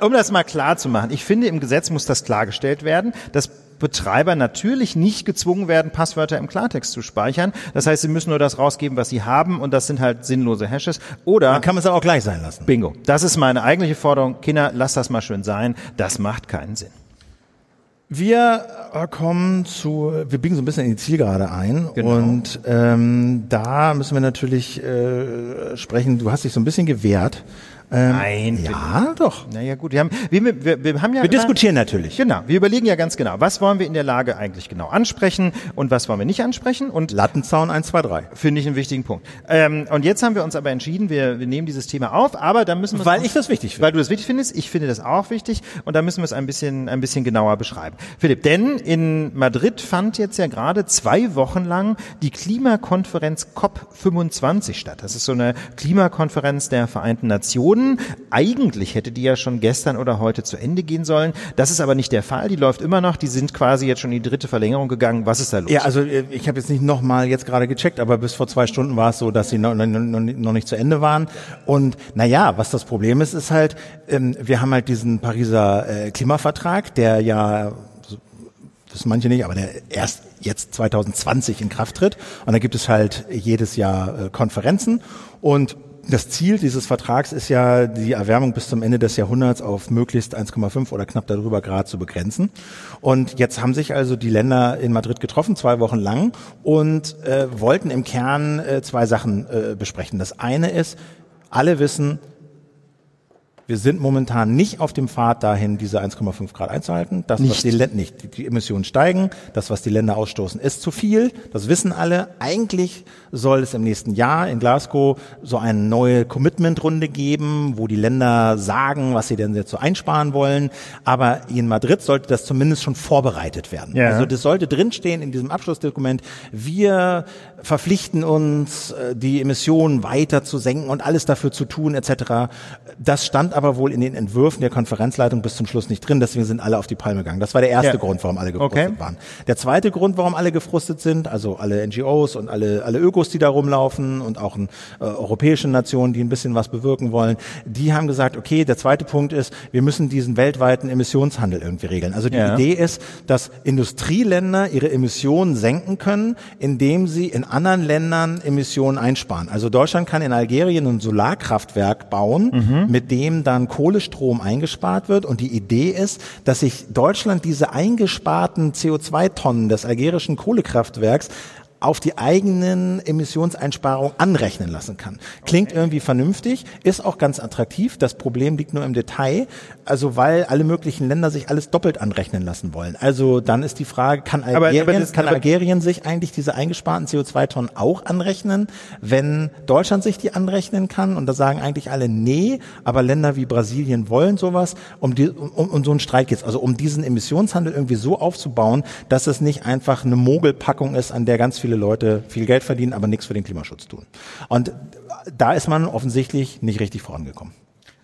um das mal klar zu machen, ich finde, im Gesetz muss das klargestellt werden, dass Betreiber natürlich nicht gezwungen werden, Passwörter im Klartext zu speichern. Das heißt, sie müssen nur das rausgeben, was sie haben und das sind halt sinnlose Hashes. Oder Dann kann man es aber auch gleich sein lassen. Bingo. Das ist meine eigentliche Forderung. Kinder, lasst das mal schön sein. Das macht keinen Sinn. Wir kommen zu, wir biegen so ein bisschen in die Zielgerade ein Genau. und ähm, da müssen wir natürlich äh, sprechen. Du hast dich so ein bisschen gewehrt. Ähm, Nein, Ja, doch. Naja gut, wir haben, wir, wir, wir haben ja Wir immer- diskutieren natürlich. Genau, wir überlegen ja ganz genau, was wollen wir in der Lage eigentlich genau ansprechen und was wollen wir nicht ansprechen und Lattenzaun 1, 2, 3. finde ich einen wichtigen Punkt. Ähm, und jetzt haben wir uns aber entschieden, wir, wir nehmen dieses Thema auf, aber da müssen wir Weil uns- ich das wichtig finde. Weil du das wichtig findest, ich finde das auch wichtig und da müssen wir es ein bisschen, ein bisschen genauer beschreiben. Philipp, denn in Madrid fand jetzt ja gerade zwei Wochen lang die Klimakonferenz COP25 statt. Das ist so eine Klimakonferenz der Vereinten Nationen. Eigentlich hätte die ja schon gestern oder heute zu Ende gehen sollen. Das ist aber nicht der Fall. Die läuft immer noch. Die sind quasi jetzt schon in die dritte Verlängerung gegangen. Was ist da los? Ja, also äh, ich habe jetzt nicht nochmal jetzt gerade gecheckt, aber bis vor zwei Stunden war es so, dass sie noch, noch, nicht zu Ende waren. Und naja, was das Problem ist, ist halt, ähm, wir haben halt diesen Pariser äh, Klimavertrag, der ja wissen manche nicht, aber der erst jetzt 2020 in Kraft tritt. Und da gibt es halt jedes Jahr äh, Konferenzen. Und das Ziel dieses Vertrags ist ja, die Erwärmung bis zum Ende des Jahrhunderts auf möglichst 1,5 oder knapp darüber Grad zu begrenzen. Und jetzt haben sich also die Länder in Madrid getroffen, zwei Wochen lang, und äh, wollten im Kern äh, zwei Sachen äh, besprechen. Das eine ist, alle wissen, wir sind momentan nicht auf dem Pfad dahin, diese 1,5 Grad einzuhalten. Das, was Nicht. die Länder, nicht, die Emissionen steigen. Das, was die Länder ausstoßen, ist zu viel. Das wissen alle. Eigentlich soll es im nächsten Jahr in Glasgow so eine neue Commitment-Runde geben, wo die Länder sagen, was sie denn jetzt so einsparen wollen. Aber in Madrid sollte das zumindest schon vorbereitet werden. Ja. Also das sollte drinstehen in diesem Abschlussdokument. Wir verpflichten uns, äh, die Emissionen weiter zu senken und alles dafür zu tun, etc. Das stand aber wohl in den Entwürfen der Konferenzleitung bis zum Schluss nicht drin, deswegen sind alle auf die Palme gegangen. Das war der erste Ja. Grund, warum alle gefrustet Okay. waren. Der zweite Grund, warum alle gefrustet sind, also alle NGOs und alle, alle Ökos, die da rumlaufen und auch in, äh, europäische Nationen, die ein bisschen was bewirken wollen, die haben gesagt, okay, der zweite Punkt ist, wir müssen diesen weltweiten Emissionshandel irgendwie regeln. Also die Ja. Idee ist, dass Industrieländer ihre Emissionen senken können, indem sie in anderen Ländern Emissionen einsparen. Also Deutschland kann in Algerien ein Solarkraftwerk bauen, Mhm. mit dem dann Kohlestrom eingespart wird. Und die Idee ist, dass sich Deutschland diese eingesparten CO2-Tonnen des algerischen Kohlekraftwerks auf die eigenen Emissionseinsparungen anrechnen lassen kann. Klingt irgendwie vernünftig, ist auch ganz attraktiv. Das Problem liegt nur im Detail, also weil alle möglichen Länder sich alles doppelt anrechnen lassen wollen. Also dann ist die Frage, kann Aber- Algerien, aber das- kann aber- Algerien sich eigentlich diese eingesparten CO2-Tonnen auch anrechnen, wenn Deutschland sich die anrechnen kann? Und da sagen eigentlich alle nee, aber Länder wie Brasilien wollen sowas. Um, die, um, um so einen Streit geht's. Also um diesen Emissionshandel irgendwie so aufzubauen, dass es nicht einfach eine Mogelpackung ist, an der ganz viele Leute viel Geld verdienen, aber nichts für den Klimaschutz tun. Und da ist man offensichtlich nicht richtig vorangekommen.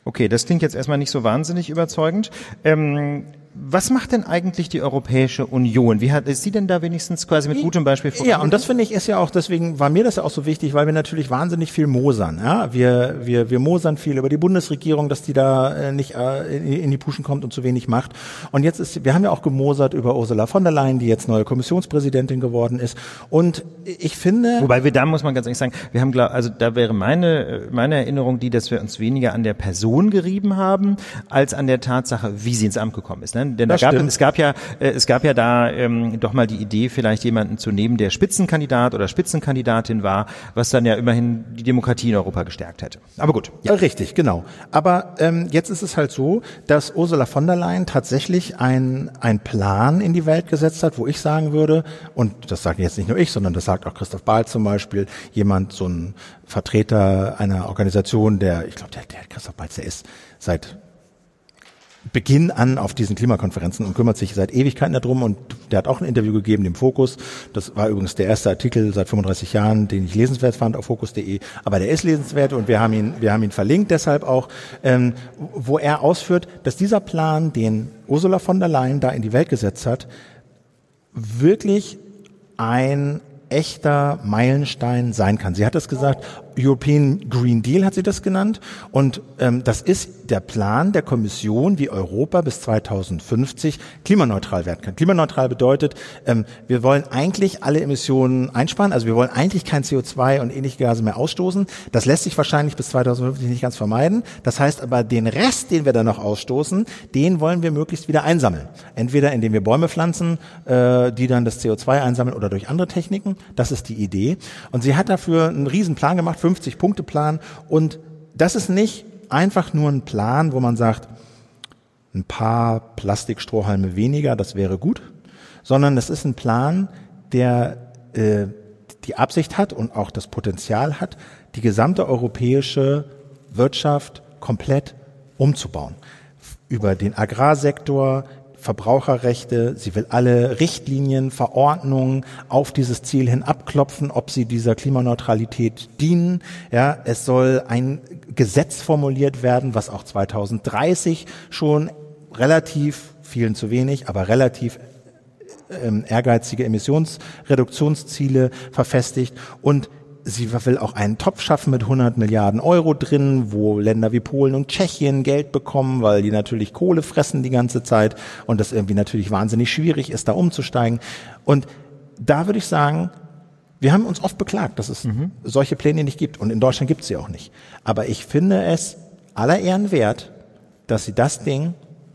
Okay, das klingt jetzt erstmal nicht so wahnsinnig überzeugend. Ähm, was macht denn eigentlich die Europäische Union? Wie hat ist sie denn da wenigstens quasi mit gutem Beispiel Ja, und das finde ich ist ja auch, deswegen war mir das ja auch so wichtig, weil wir natürlich wahnsinnig viel mosern. Ja? Wir, wir, wir mosern viel über die Bundesregierung, dass die da äh, nicht äh, in, in die Puschen kommt und zu wenig macht. Und jetzt ist, wir haben ja auch gemosert über Ursula von der Leyen, die jetzt neue Kommissionspräsidentin geworden ist. Und ich finde, Wobei wir da muss man ganz ehrlich sagen, wir haben glaub, also da wäre meine meine Erinnerung die, dass wir uns weniger an der Person gerieben haben als an der Tatsache, wie sie ins Amt gekommen ist. Ne? Ne? Denn da gab, es gab ja, äh, es gab ja da ähm, doch mal die Idee, vielleicht jemanden zu nehmen, der Spitzenkandidat oder Spitzenkandidatin war, was dann ja immerhin die Demokratie in Europa gestärkt hätte. Aber gut. Ja. Richtig, genau. Aber ähm, jetzt ist es halt so, dass Ursula von der Leyen tatsächlich ein, ein Plan in die Welt gesetzt hat, wo ich sagen würde, und das sage jetzt nicht nur ich, sondern das sagt auch Christoph Bahl zum Beispiel, jemand, so ein Vertreter einer Organisation, der, ich glaube, der, der Christoph Balz, der ist seit Beginn an auf diesen Klimakonferenzen und kümmert sich seit Ewigkeiten darum und der hat auch ein Interview gegeben, dem Fokus. Das war übrigens der erste Artikel seit 35 Jahren, den ich lesenswert fand auf fokus.de. Aber der ist lesenswert und wir haben ihn, wir haben ihn verlinkt deshalb auch, ähm, wo er ausführt, dass dieser Plan, den Ursula von der Leyen da in die Welt gesetzt hat, wirklich ein echter Meilenstein sein kann. Sie hat das gesagt, European Green Deal hat sie das genannt. Und ähm, das ist der Plan der Kommission, wie Europa bis 2050 klimaneutral werden kann. Klimaneutral bedeutet, ähm, wir wollen eigentlich alle Emissionen einsparen. Also wir wollen eigentlich kein CO2 und ähnliche Gase mehr ausstoßen. Das lässt sich wahrscheinlich bis 2050 nicht ganz vermeiden. Das heißt aber, den Rest, den wir dann noch ausstoßen, den wollen wir möglichst wieder einsammeln. Entweder indem wir Bäume pflanzen, äh, die dann das CO2 einsammeln oder durch andere Techniken. Das ist die Idee. Und sie hat dafür einen riesen Plan gemacht 50-Punkte-Plan. Und das ist nicht einfach nur ein Plan, wo man sagt, ein paar Plastikstrohhalme weniger, das wäre gut, sondern es ist ein Plan, der äh, die Absicht hat und auch das Potenzial hat, die gesamte europäische Wirtschaft komplett umzubauen. Über den Agrarsektor Verbraucherrechte, sie will alle Richtlinien, Verordnungen auf dieses Ziel hin abklopfen, ob sie dieser Klimaneutralität dienen. Ja, es soll ein Gesetz formuliert werden, was auch 2030 schon relativ, vielen zu wenig, aber relativ ähm, ehrgeizige Emissionsreduktionsziele verfestigt und sie will auch einen Topf schaffen mit 100 Milliarden Euro drin, wo Länder wie Polen und Tschechien Geld bekommen, weil die natürlich Kohle fressen die ganze Zeit und das irgendwie natürlich wahnsinnig schwierig ist, da umzusteigen. Und da würde ich sagen, wir haben uns oft beklagt, dass es mhm. solche Pläne nicht gibt und in Deutschland gibt es sie auch nicht. Aber ich finde es aller Ehren wert, dass sie das Ding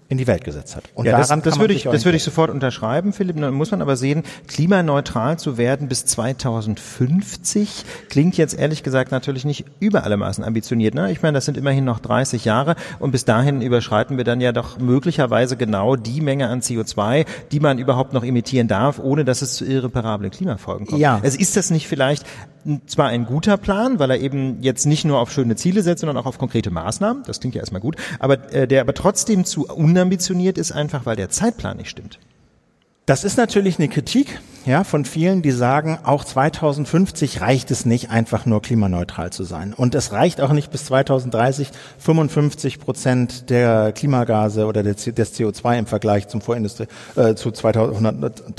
in die Welt gesetzt hat. Und ja, daran das, das würde ich, das würde ich sofort unterschreiben, Philipp. Dann muss man aber sehen, klimaneutral zu werden bis 2050 klingt jetzt ehrlich gesagt natürlich nicht über alle Maßen ambitioniert. Ne? Ich meine, das sind immerhin noch 30 Jahre und bis dahin überschreiten wir dann ja doch möglicherweise genau die Menge an CO2, die man überhaupt noch emittieren darf, ohne dass es zu irreparablen Klimafolgen kommt. Ja. Also ist das nicht vielleicht zwar ein guter Plan, weil er eben jetzt nicht nur auf schöne Ziele setzt, sondern auch auf konkrete Maßnahmen. Das klingt ja erstmal gut, aber äh, der aber trotzdem zu unambitioniert ist, einfach weil der Zeitplan nicht stimmt. Das ist natürlich eine Kritik ja, von vielen, die sagen, auch 2050 reicht es nicht, einfach nur klimaneutral zu sein. Und es reicht auch nicht bis 2030 55 Prozent der Klimagase oder des CO2 im Vergleich zum Vorindustrie, äh, zu 2000,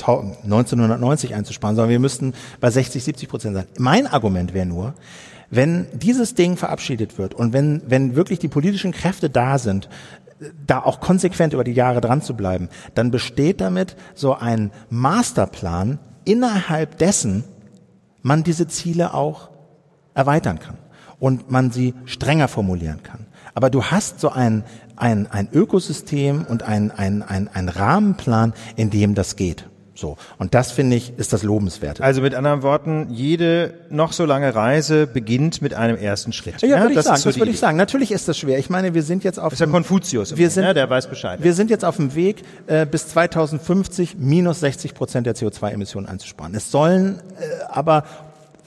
1990 einzusparen, sondern wir müssten bei 60, 70 Prozent sein. Mein Argument wäre nur, wenn dieses Ding verabschiedet wird und wenn, wenn wirklich die politischen Kräfte da sind, da auch konsequent über die Jahre dran zu bleiben, dann besteht damit so ein Masterplan, innerhalb dessen man diese Ziele auch erweitern kann und man sie strenger formulieren kann. Aber du hast so ein, ein, ein Ökosystem und ein, ein, ein, ein Rahmenplan, in dem das geht. So. Und das finde ich, ist das Lobenswerte. Also mit anderen Worten, jede noch so lange Reise beginnt mit einem ersten Schritt. Ja, ja würde ich sagen, so das würde ich sagen. Natürlich ist das schwer. Ich meine, wir sind jetzt auf. Das ist ja Konfuzius. Wir sind, ja, der weiß Bescheid. Wir sind jetzt auf dem Weg, äh, bis 2050 minus 60 Prozent der CO2-Emissionen einzusparen. Es sollen äh, aber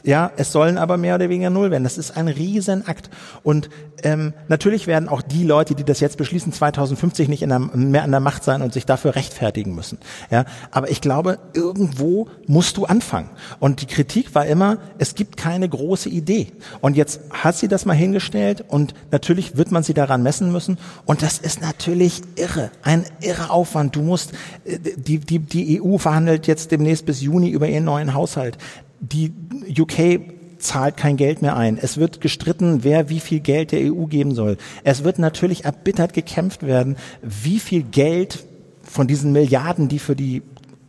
ja, es sollen aber mehr oder weniger null werden. Das ist ein Riesenakt. Und ähm, natürlich werden auch die Leute, die das jetzt beschließen, 2050 nicht der, mehr an der Macht sein und sich dafür rechtfertigen müssen. Ja, aber ich glaube, irgendwo musst du anfangen. Und die Kritik war immer, es gibt keine große Idee. Und jetzt hat sie das mal hingestellt und natürlich wird man sie daran messen müssen. Und das ist natürlich irre, ein irre Aufwand. Du musst, äh, die, die, die EU verhandelt jetzt demnächst bis Juni über ihren neuen Haushalt die UK zahlt kein Geld mehr ein. Es wird gestritten, wer wie viel Geld der EU geben soll. Es wird natürlich erbittert gekämpft werden, wie viel Geld von diesen Milliarden, die für die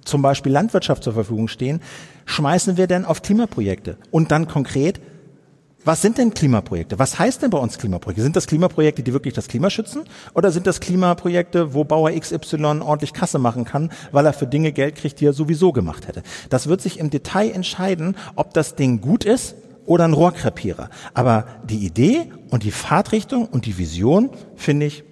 zum Beispiel Landwirtschaft zur Verfügung stehen, schmeißen wir denn auf Klimaprojekte? Und dann konkret, Was sind denn Klimaprojekte? Was heißt denn bei uns Klimaprojekte? Sind das Klimaprojekte, die wirklich das Klima schützen? Oder sind das Klimaprojekte, wo Bauer XY ordentlich Kasse machen kann, weil er für Dinge Geld kriegt, die er sowieso gemacht hätte? Das wird sich im Detail entscheiden, ob das Ding gut ist oder ein Rohrkrepierer. Aber die Idee und die Fahrtrichtung und die Vision finde ich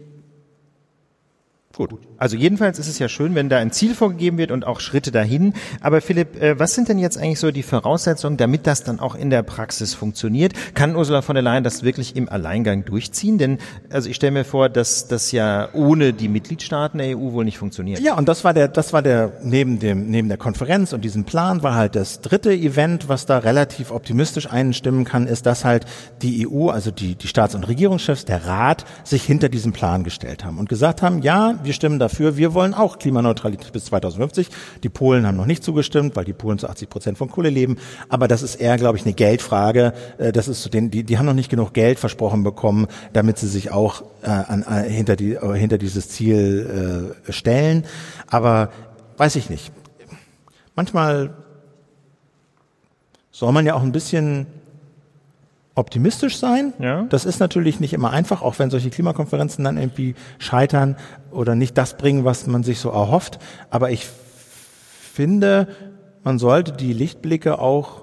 Gut. Also jedenfalls ist es ja schön, wenn da ein Ziel vorgegeben wird und auch Schritte dahin. Aber Philipp, äh, was sind denn jetzt eigentlich so die Voraussetzungen, damit das dann auch in der Praxis funktioniert? Kann Ursula von der Leyen das wirklich im Alleingang durchziehen? Denn also ich stelle mir vor, dass das ja ohne die Mitgliedstaaten der EU wohl nicht funktioniert. Ja, und das war der, das war der neben dem neben der Konferenz und diesem Plan war halt das dritte Event, was da relativ optimistisch einstimmen kann, ist, dass halt die EU, also die die Staats- und Regierungschefs, der Rat, sich hinter diesem Plan gestellt haben und gesagt haben, ja wir stimmen dafür, wir wollen auch Klimaneutralität bis 2050. Die Polen haben noch nicht zugestimmt, weil die Polen zu 80 Prozent von Kohle leben. Aber das ist eher, glaube ich, eine Geldfrage. Äh, das ist so den, die, die haben noch nicht genug Geld versprochen bekommen, damit sie sich auch äh, an, äh, hinter, die, äh, hinter dieses Ziel äh, stellen. Aber weiß ich nicht. Manchmal soll man ja auch ein bisschen optimistisch sein. Ja. Das ist natürlich nicht immer einfach, auch wenn solche Klimakonferenzen dann irgendwie scheitern oder nicht das bringen, was man sich so erhofft. Aber ich finde, man sollte die Lichtblicke auch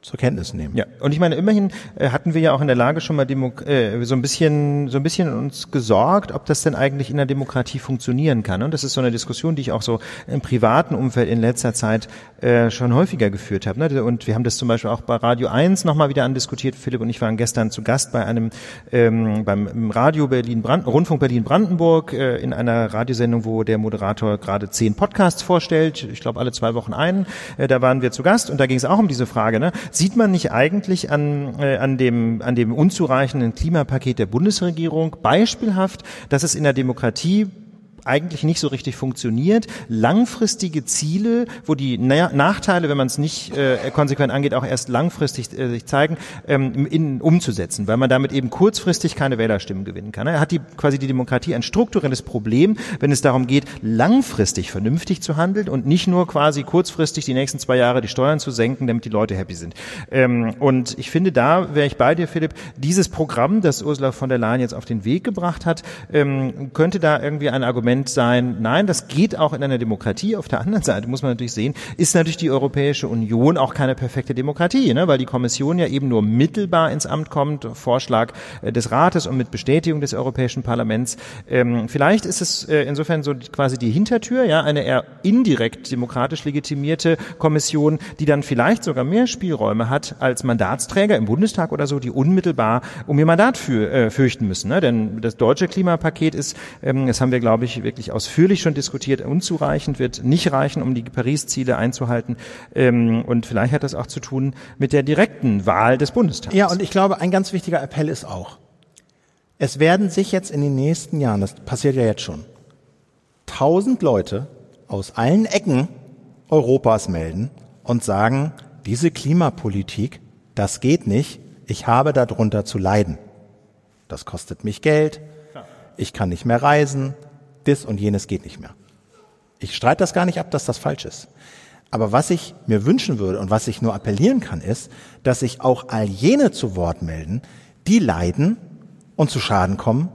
zur Kenntnis nehmen. Ja, und ich meine, immerhin äh, hatten wir ja auch in der Lage schon mal Demo äh, so ein bisschen so ein bisschen uns gesorgt, ob das denn eigentlich in der Demokratie funktionieren kann. Und das ist so eine Diskussion, die ich auch so im privaten Umfeld in letzter Zeit äh, schon häufiger geführt habe. Ne? Und wir haben das zum Beispiel auch bei Radio 1 nochmal wieder andiskutiert. Philipp und ich waren gestern zu Gast bei einem ähm, beim Radio Berlin Brand Rundfunk Berlin Brandenburg äh, in einer Radiosendung, wo der Moderator gerade zehn Podcasts vorstellt. Ich glaube alle zwei Wochen einen. Äh, da waren wir zu Gast und da ging es auch um diese Frage. Ne? Sieht man nicht eigentlich an, äh, an, dem, an dem unzureichenden Klimapaket der Bundesregierung beispielhaft, dass es in der Demokratie eigentlich nicht so richtig funktioniert. Langfristige Ziele, wo die Nachteile, wenn man es nicht äh, konsequent angeht, auch erst langfristig äh, sich zeigen, ähm, in, umzusetzen, weil man damit eben kurzfristig keine Wählerstimmen gewinnen kann. Er hat die, quasi die Demokratie ein strukturelles Problem, wenn es darum geht, langfristig vernünftig zu handeln und nicht nur quasi kurzfristig die nächsten zwei Jahre die Steuern zu senken, damit die Leute happy sind. Ähm, und ich finde, da wäre ich bei dir, Philipp, dieses Programm, das Ursula von der Leyen jetzt auf den Weg gebracht hat, ähm, könnte da irgendwie ein Argument Argument sein, nein, das geht auch in einer Demokratie. Auf der anderen Seite muss man natürlich sehen, ist natürlich die Europäische Union auch keine perfekte Demokratie, ne? weil die Kommission ja eben nur mittelbar ins Amt kommt, Vorschlag äh, des Rates und mit Bestätigung des Europäischen Parlaments. Ähm, vielleicht ist es äh, insofern so quasi die Hintertür, ja, eine eher indirekt demokratisch legitimierte Kommission, die dann vielleicht sogar mehr Spielräume hat als Mandatsträger im Bundestag oder so, die unmittelbar um ihr Mandat für, äh, fürchten müssen. Ne? Denn das deutsche Klimapaket ist, ähm, das haben wir, glaube ich, wirklich ausführlich schon diskutiert, unzureichend, wird nicht reichen, um die Paris-Ziele einzuhalten. Ähm, und vielleicht hat das auch zu tun mit der direkten Wahl des Bundestags. Ja, und ich glaube, ein ganz wichtiger Appell ist auch, es werden sich jetzt in den nächsten Jahren, das passiert ja jetzt schon, tausend Leute aus allen Ecken Europas melden und sagen, diese Klimapolitik, das geht nicht, ich habe darunter zu leiden. Das kostet mich Geld, ich kann nicht mehr reisen, das und jenes geht nicht mehr. Ich streite das gar nicht ab, dass das falsch ist. Aber was ich mir wünschen würde und was ich nur appellieren kann, ist, dass sich auch all jene zu Wort melden, die leiden und zu Schaden kommen,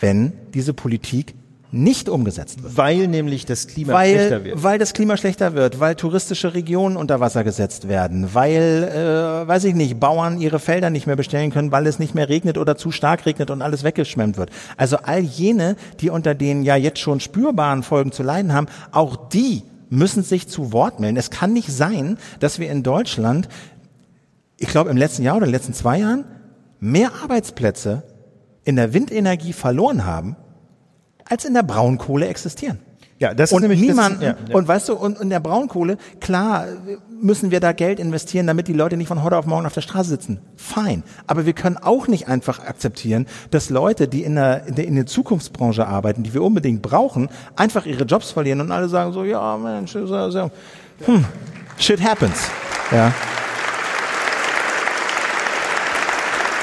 wenn diese Politik nicht umgesetzt wird. Weil nämlich das Klima weil, schlechter wird. Weil das Klima schlechter wird, weil touristische Regionen unter Wasser gesetzt werden, weil, äh, weiß ich nicht, Bauern ihre Felder nicht mehr bestellen können, weil es nicht mehr regnet oder zu stark regnet und alles weggeschwemmt wird. Also all jene, die unter den ja jetzt schon spürbaren Folgen zu leiden haben, auch die müssen sich zu Wort melden. Es kann nicht sein, dass wir in Deutschland, ich glaube im letzten Jahr oder in den letzten zwei Jahren, mehr Arbeitsplätze in der Windenergie verloren haben, als in der Braunkohle existieren. Ja, das und ist nämlich niemand, ja, ja. und weißt du, und in der Braunkohle, klar, müssen wir da Geld investieren, damit die Leute nicht von heute auf morgen auf der Straße sitzen. Fein. Aber wir können auch nicht einfach akzeptieren, dass Leute, die in der, in der, in der Zukunftsbranche arbeiten, die wir unbedingt brauchen, einfach ihre Jobs verlieren und alle sagen so, ja, Mensch, so, hm, shit happens. Ja.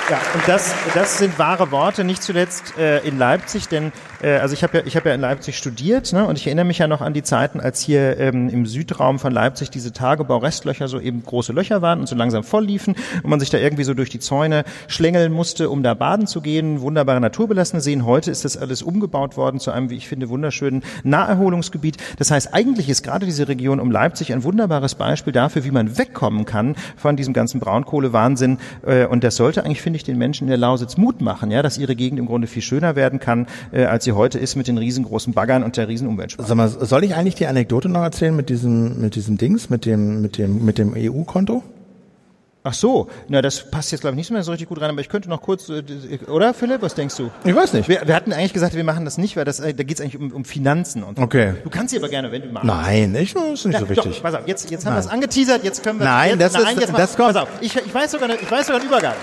Ja, und das, das sind wahre Worte, nicht zuletzt äh, in Leipzig, denn Äh, also ich habe ja, ich habe ja in Leipzig studiert, ne? Und ich erinnere mich ja noch an die Zeiten, als hier ähm, im Südraum von Leipzig diese Tagebaurestlöcher so eben große Löcher waren und so langsam voll liefen und man sich da irgendwie so durch die Zäune schlängeln musste, um da baden zu gehen. Wunderbare naturbelassene Seen. Heute ist das alles umgebaut worden zu einem, wie ich finde, wunderschönen Naherholungsgebiet. Das heißt, eigentlich ist gerade diese Region um Leipzig ein wunderbares Beispiel dafür, wie man wegkommen kann von diesem ganzen Braunkohlewahnsinn. Äh, und das sollte eigentlich, finde ich, den Menschen in der Lausitz Mut machen, ja, dass ihre Gegend im Grunde viel schöner werden kann, äh, als sie heute ist mit den riesengroßen Baggern und der riesen Umweltsprache. Sag mal, soll ich eigentlich die Anekdote noch erzählen mit diesem, mit diesem Dings, mit dem, mit dem, mit dem EU-Konto? Ach so, na das passt jetzt glaube ich nicht mehr so richtig gut rein, aber ich könnte noch kurz, äh, oder Philipp, was denkst du? Ich weiß nicht. Wir, wir hatten eigentlich gesagt, wir machen das nicht, weil das, äh, da geht es eigentlich um, um Finanzen und so. Okay. Du kannst sie aber gerne, wenn du magst. Nein, ich, ist nicht so Doch, wichtig. pass auf, jetzt, jetzt haben wir Nein. es angeteasert, jetzt können wir... Nein, jetzt, das ist- jetzt das kommt- Pass auf, ich, ich, weiß sogar, ich weiß sogar einen Übergang.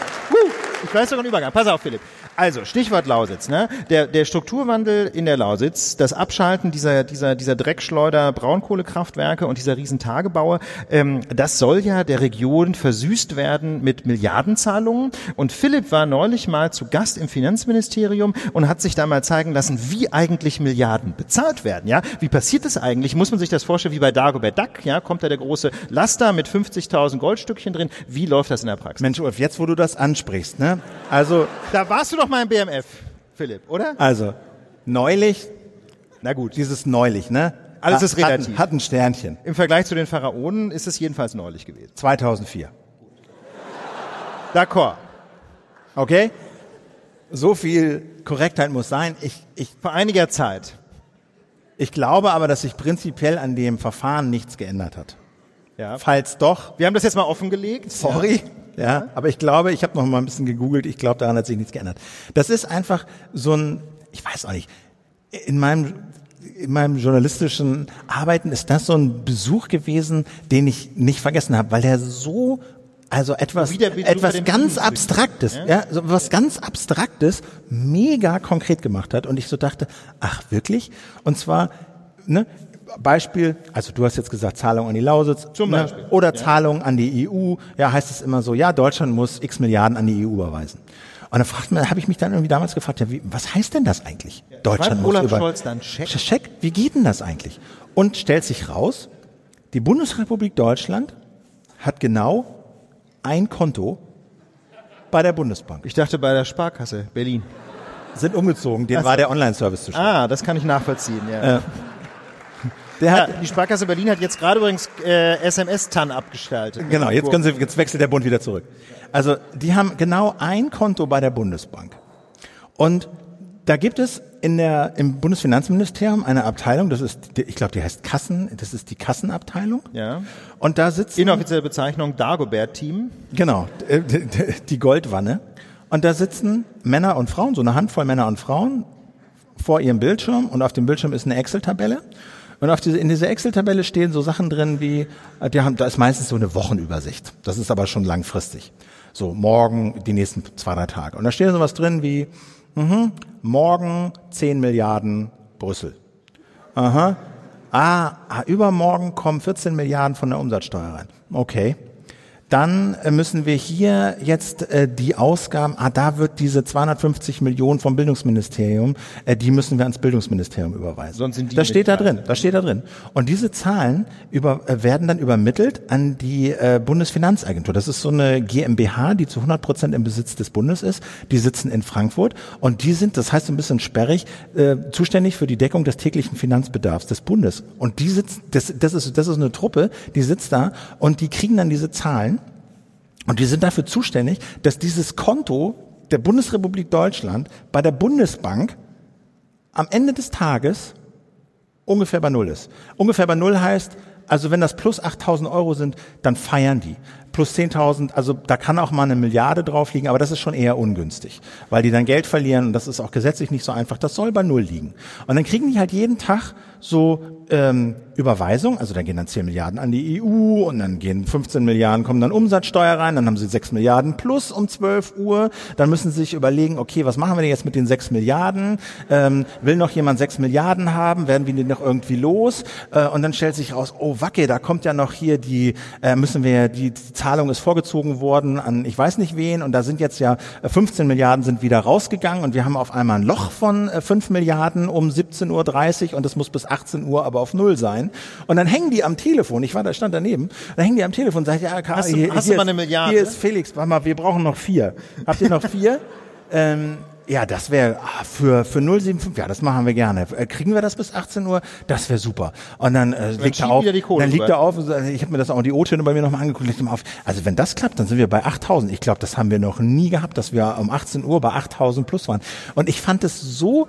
Ich weiß sogar einen Übergang. Pass auf, Philipp. Also, Stichwort Lausitz. Ne? Der, der Strukturwandel in der Lausitz, das Abschalten dieser, dieser, dieser Dreckschleuder Braunkohlekraftwerke und dieser riesen Tagebaue, ähm, das soll ja der Region versüßt werden mit Milliardenzahlungen. Und Philipp war neulich mal zu Gast im Finanzministerium und hat sich da mal zeigen lassen, wie eigentlich Milliarden bezahlt werden. Ja, Wie passiert das eigentlich? Muss man sich das vorstellen wie bei Dagobert Duck? Ja, kommt da der große Laster mit 50.000 Goldstückchen drin? Wie läuft das in der Praxis? Mensch, Ulf, jetzt wo du das ansprichst, ne? Also, Da warst du doch mal im BMF, Philipp, oder? also, neulich, Na gut. dieses neulich, ne? Alles ist relativ. Hat, hat ein Sternchen. Im Vergleich zu den Pharaonen ist es jedenfalls neulich gewesen. 2004. D'accord. Okay? So viel Korrektheit muss sein. Ich, ich, Vor einiger Zeit. ich glaube aber, dass sich prinzipiell an dem Verfahren nichts geändert hat. Ja. Falls doch, Wir haben das jetzt mal offengelegt. sorry. Ja, aber ich glaube, ich habe noch mal ein bisschen gegoogelt, ich glaube, daran hat sich nichts geändert. Das ist einfach so ein, ich weiß auch nicht, in meinem, in meinem journalistischen Arbeiten ist das so ein Besuch gewesen, den ich nicht vergessen habe, weil der so, also etwas, etwas ganz Bienen- Abstraktes, ja, so was ganz Abstraktes, mega konkret gemacht hat und ich so dachte, ach wirklich? Und zwar, ne, Beispiel, also du hast jetzt gesagt Zahlung an die Lausitz, Zum ne, Beispiel, oder Zahlung an die EU, ja, heißt es immer so, ja, Deutschland muss x Milliarden an die EU überweisen. Und dann fragt man, habe ich mich dann irgendwie damals gefragt, ja, wie, was heißt denn das eigentlich? Deutschland schreibt muss Olaf über Scholz dann Scheck? Scheck, wie geht denn das eigentlich? Und stellt sich raus, die Bundesrepublik Deutschland hat genau ein Konto bei der Bundesbank. Ich dachte bei der Sparkasse Berlin. Sind umgezogen, dem war der Online-Service zu Ah, das kann ich nachvollziehen. Ja. Der ja, hat, die Sparkasse Berlin hat jetzt gerade übrigens äh, SMS-TAN abgestaltet. Genau, jetzt, können Sie, jetzt wechselt der Bund wieder zurück. Also die haben genau ein Konto bei der Bundesbank. Und da gibt es in der, im Bundesfinanzministerium eine Abteilung, das ist, die- ich glaube, die heißt Kassen, das ist die Kassenabteilung. Ja. Und da sitzen, Inoffizielle Bezeichnung Dagobert-Team. genau, die Goldwanne. Und da sitzen Männer und Frauen, so eine Handvoll Männer und Frauen vor ihrem Bildschirm und auf dem Bildschirm ist eine Excel-Tabelle. Und auf diese, in dieser Excel-Tabelle stehen so Sachen drin wie, äh, die haben, da ist meistens so eine Wochenübersicht. Das ist aber schon langfristig. So, morgen, die nächsten zwei, drei Tage. Und da steht sowas drin wie, mhm, morgen 10 Milliarden Brüssel. Aha. Ah, ah, übermorgen kommen 14 Milliarden von der Umsatzsteuer rein. Okay. Dann äh, müssen wir hier jetzt äh, die Ausgaben, ah, da wird diese 250 Millionen vom Bildungsministerium, äh, die müssen wir ans Bildungsministerium überweisen. Sonst sind die das steht da drin, das steht da drin. Und diese Zahlen über, äh, werden dann übermittelt an die äh, Bundesfinanzagentur. Das ist so eine GmbH, die zu 100 Prozent im Besitz des Bundes ist. Die sitzen in Frankfurt und die sind, das heißt ein bisschen sperrig, äh, zuständig für die Deckung des täglichen Finanzbedarfs des Bundes. Und die sitzt, das, das ist, das ist eine Truppe, die sitzt da und die kriegen dann diese Zahlen und die sind dafür zuständig, dass dieses Konto der Bundesrepublik Deutschland bei der Bundesbank am Ende des Tages ungefähr bei Null ist. Ungefähr bei Null heißt, also wenn das plus 8.000 Euro sind, dann feiern die. Plus 10.000, also da kann auch mal eine Milliarde drauf liegen, aber das ist schon eher ungünstig, weil die dann Geld verlieren und das ist auch gesetzlich nicht so einfach. Das soll bei Null liegen. Und dann kriegen die halt jeden Tag so ähm, Überweisung, also dann gehen dann 10 Milliarden an die EU und dann gehen 15 Milliarden, kommen dann Umsatzsteuer rein, dann haben sie 6 Milliarden plus um 12 Uhr, dann müssen sie sich überlegen, okay, was machen wir denn jetzt mit den 6 Milliarden? Ähm, will noch jemand 6 Milliarden haben? Werden wir die noch irgendwie los? Äh, und dann stellt sich raus, oh Wacke, da kommt ja noch hier die, äh, müssen wir, die, die Zahlung ist vorgezogen worden an ich weiß nicht wen und da sind jetzt ja 15 äh, Milliarden sind wieder rausgegangen und wir haben auf einmal ein Loch von äh, 5 Milliarden um 17.30 Uhr und das muss bis 18 Uhr aber auf Null sein. Und dann hängen die am Telefon, ich war da, stand daneben, da hängen die am Telefon und sagen, ja, Karl, Hast du- hier, hast hier du mal eine Milliarde? Hier ist Felix, warte mal, wir brauchen noch vier. Habt ihr noch vier? ähm, ja, das wäre ah, für für 075, ja, das machen wir gerne. Äh, kriegen wir das bis 18 Uhr? Das wäre super. Und dann äh, liegt schieben er auf, dann liegt er auf, sagt, ich habe mir das auch die O-Töne bei mir nochmal angeguckt, liegt ihm auf. Also wenn das klappt, dann sind wir bei 8000. Ich glaube, das haben wir noch nie gehabt, dass wir um 18 Uhr bei 8000 plus waren. Und ich fand es so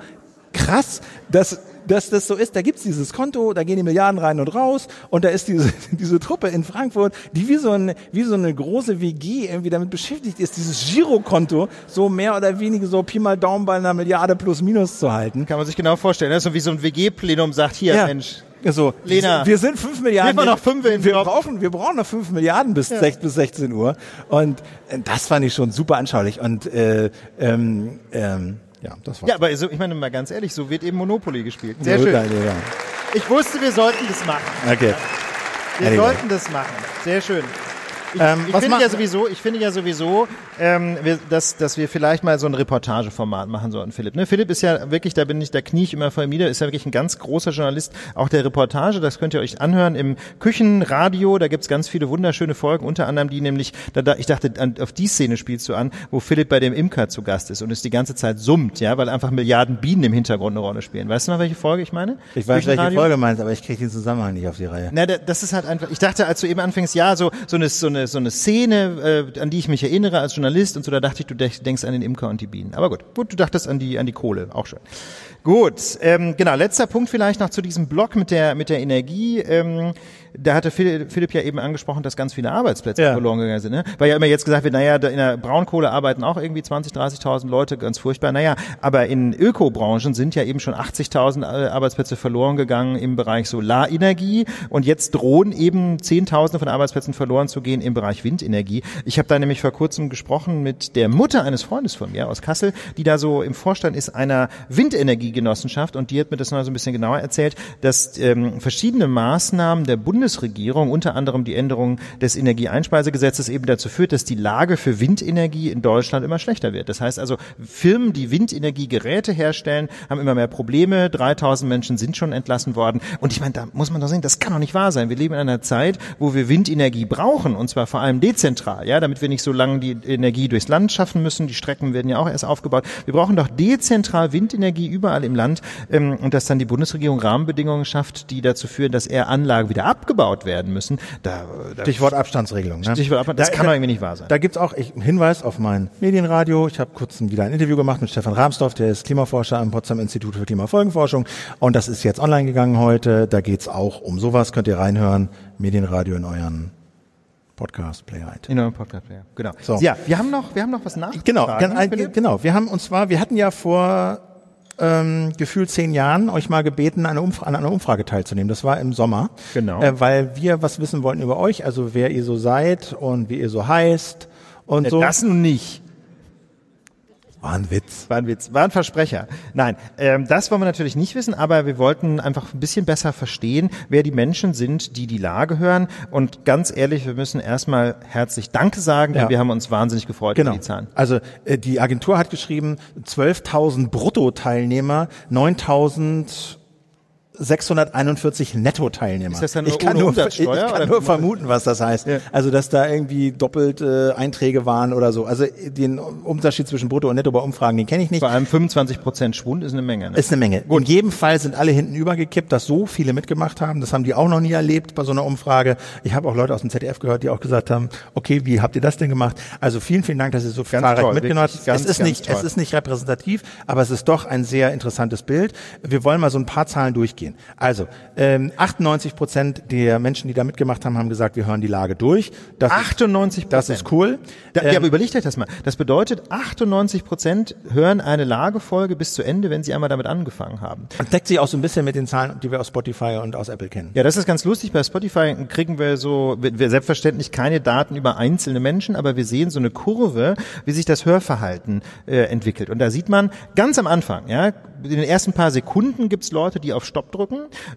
krass, dass dass das so ist, da gibt's dieses Konto, da gehen die Milliarden rein und raus und da ist diese, diese Truppe in Frankfurt, die wie so, ein, wie so eine große WG irgendwie damit beschäftigt ist, dieses Girokonto so mehr oder weniger so Pi mal Daumen bei einer Milliarde plus minus zu halten. Kann man sich genau vorstellen. Das ist so wie so ein WG-Plenum sagt, hier, Mensch, So, Lena, wir sind fünf Milliarden. mal noch fünf wir brauchen, wir brauchen noch fünf Milliarden bis, sech, bis 16 Uhr. Und äh, das fand ich schon super anschaulich. Und äh, ähm, ähm, ja, das war Ja, aber so, ich meine mal ganz ehrlich, so wird eben Monopoly gespielt. Sehr schön. Daniel, ja. Ich wusste, wir sollten das machen. Okay. Wir Anyway. sollten das machen. Sehr schön. Ich, Ähm, ich was finde ja sowieso, ich finde ja sowieso, ähm, wir, dass, dass wir vielleicht mal so ein Reportageformat machen sollten, Philipp. Ne? Philipp ist ja wirklich, da bin ich, da knie ich immer vor ihm nieder, ist ja wirklich ein ganz großer Journalist, auch der Reportage, das könnt ihr euch anhören im Küchenradio, da gibt's ganz viele wunderschöne Folgen, unter anderem die nämlich, da, da, ich dachte, an, auf die Szene spielst du an, wo Philipp bei dem Imker zu Gast ist und es die ganze Zeit summt, ja, weil einfach Milliarden Bienen im Hintergrund eine Rolle spielen. Weißt du noch, welche Folge ich meine? Ich weiß, welche? Folge meinst, aber ich kriege den Zusammenhang nicht auf die Reihe. Na, da- das ist halt einfach, ich dachte, als du eben anfängst, ja, so, so eine, so eine, so eine Szene, äh, an die ich mich erinnere als Journalist und so, da dachte ich, du denk- denkst an den Imker und die Bienen. Aber gut, gut, du dachtest an die, an die Kohle, auch schön. Gut, ähm, genau, letzter Punkt vielleicht noch zu diesem Block mit der, mit der Energie, ähm, da hatte Philipp, ja eben angesprochen, dass ganz viele Arbeitsplätze Ja. verloren gegangen sind, ne? Weil ja immer jetzt gesagt wird, naja, in der Braunkohle arbeiten auch irgendwie 20, 30.000 Leute, ganz furchtbar. Naja, aber in Ökobranchen sind ja eben schon 80.000 Arbeitsplätze verloren gegangen im Bereich Solarenergie und jetzt drohen eben Zehntausende von Arbeitsplätzen verloren zu gehen im Bereich Windenergie. Ich habe da nämlich vor kurzem gesprochen mit der Mutter eines Freundes von mir aus Kassel, die da so im Vorstand ist einer Windenergiegenossenschaft und die hat mir das noch so ein bisschen genauer erzählt, dass ähm, verschiedene Maßnahmen der Bundesregierung, unter anderem die Änderung des Energieeinspeisegesetzes, eben dazu führt, dass die Lage für Windenergie in Deutschland immer schlechter wird. Das heißt also, Firmen, die Windenergiegeräte herstellen, haben immer mehr Probleme. 3000 Menschen sind schon entlassen worden. Und ich meine, da muss man doch sehen, das kann doch nicht wahr sein. Wir leben in einer Zeit, wo wir Windenergie brauchen, und zwar vor allem dezentral, ja, damit wir nicht so lange die Energie durchs Land schaffen müssen. Die Strecken werden ja auch erst aufgebaut. Wir brauchen doch dezentral Windenergie überall im Land ähm, und dass dann die Bundesregierung Rahmenbedingungen schafft, die dazu führen, dass eher Anlagen wieder abgebaut werden müssen. Da, da Stichwort Abstandsregelung. Ne? Stichwort Abstand- das kann doch irgendwie nicht wahr sein. Da gibt's auch ich, einen Hinweis auf mein Medienradio. Ich habe kurz wieder ein Interview gemacht mit Stefan Rahmsdorf, der ist Klimaforscher am Potsdam Institut für Klimafolgenforschung. Und das ist jetzt online gegangen heute. Da geht's auch um sowas. Könnt ihr reinhören. Medienradio in euren Podcast-Player. in eurem Podcast, ja. Genau. So. Ja, wir haben noch, wir haben noch was nach. Genau, genau. Wir haben und zwar, wir hatten ja vor ähm, gefühlt zehn Jahren euch mal gebeten, eine an einer Umfrage teilzunehmen. Das war im Sommer. Genau. Äh, weil wir was wissen wollten über euch, also wer ihr so seid und wie ihr so heißt und so. Das nun nicht. War ein Witz. War ein Witz, war ein Versprecher. Nein, ähm, das wollen wir natürlich nicht wissen, aber wir wollten einfach ein bisschen besser verstehen, wer die Menschen sind, die die Lage hören. Und ganz ehrlich, wir müssen erstmal herzlich Danke sagen, denn Ja. wir haben uns wahnsinnig gefreut Genau. über die Zahlen. Also äh, die Agentur hat geschrieben, 12.000 Bruttoteilnehmer, 9.000 641 Netto-Teilnehmer. Ist das dann ich nur kann ohne nur, Ich kann nur vermuten, was das heißt. Ja. Also, dass da irgendwie doppelt äh, Einträge waren oder so. Also den Unterschied zwischen Brutto und Netto bei Umfragen, den kenne ich nicht. Vor allem 25 Prozent Schwund ist eine Menge. Ne? Ist eine Menge. In jedem Fall sind alle hinten übergekippt, dass so viele mitgemacht haben. Das haben die auch noch nie erlebt bei so einer Umfrage. Ich habe auch Leute aus dem ZDF gehört, die auch gesagt haben, okay, wie habt ihr das denn gemacht? Also vielen, vielen Dank, dass ihr so Ganz zahlreich toll, mitgenommen habt. Es ist nicht, toll. es ist nicht repräsentativ, aber es ist doch ein sehr interessantes Bild. Wir wollen mal so ein paar Zahlen durchgehen. Also, ähm, 98 Prozent der Menschen, die da mitgemacht haben, haben gesagt, wir hören die Lage durch. Das 98 ist, das ist cool. Da, ja, Ähm, aber überlegt euch das mal. Das bedeutet, 98 Prozent hören eine Lagefolge bis zu Ende, wenn sie einmal damit angefangen haben. und deckt sich auch so ein bisschen mit den Zahlen, die wir aus Spotify und aus Apple kennen. Ja, das ist ganz lustig. Bei Spotify kriegen wir so, wir selbstverständlich keine Daten über einzelne Menschen, aber wir sehen so eine Kurve, wie sich das Hörverhalten äh, entwickelt. Und da sieht man ganz am Anfang, ja, in den ersten paar Sekunden gibt's Leute, die auf Stopp drücken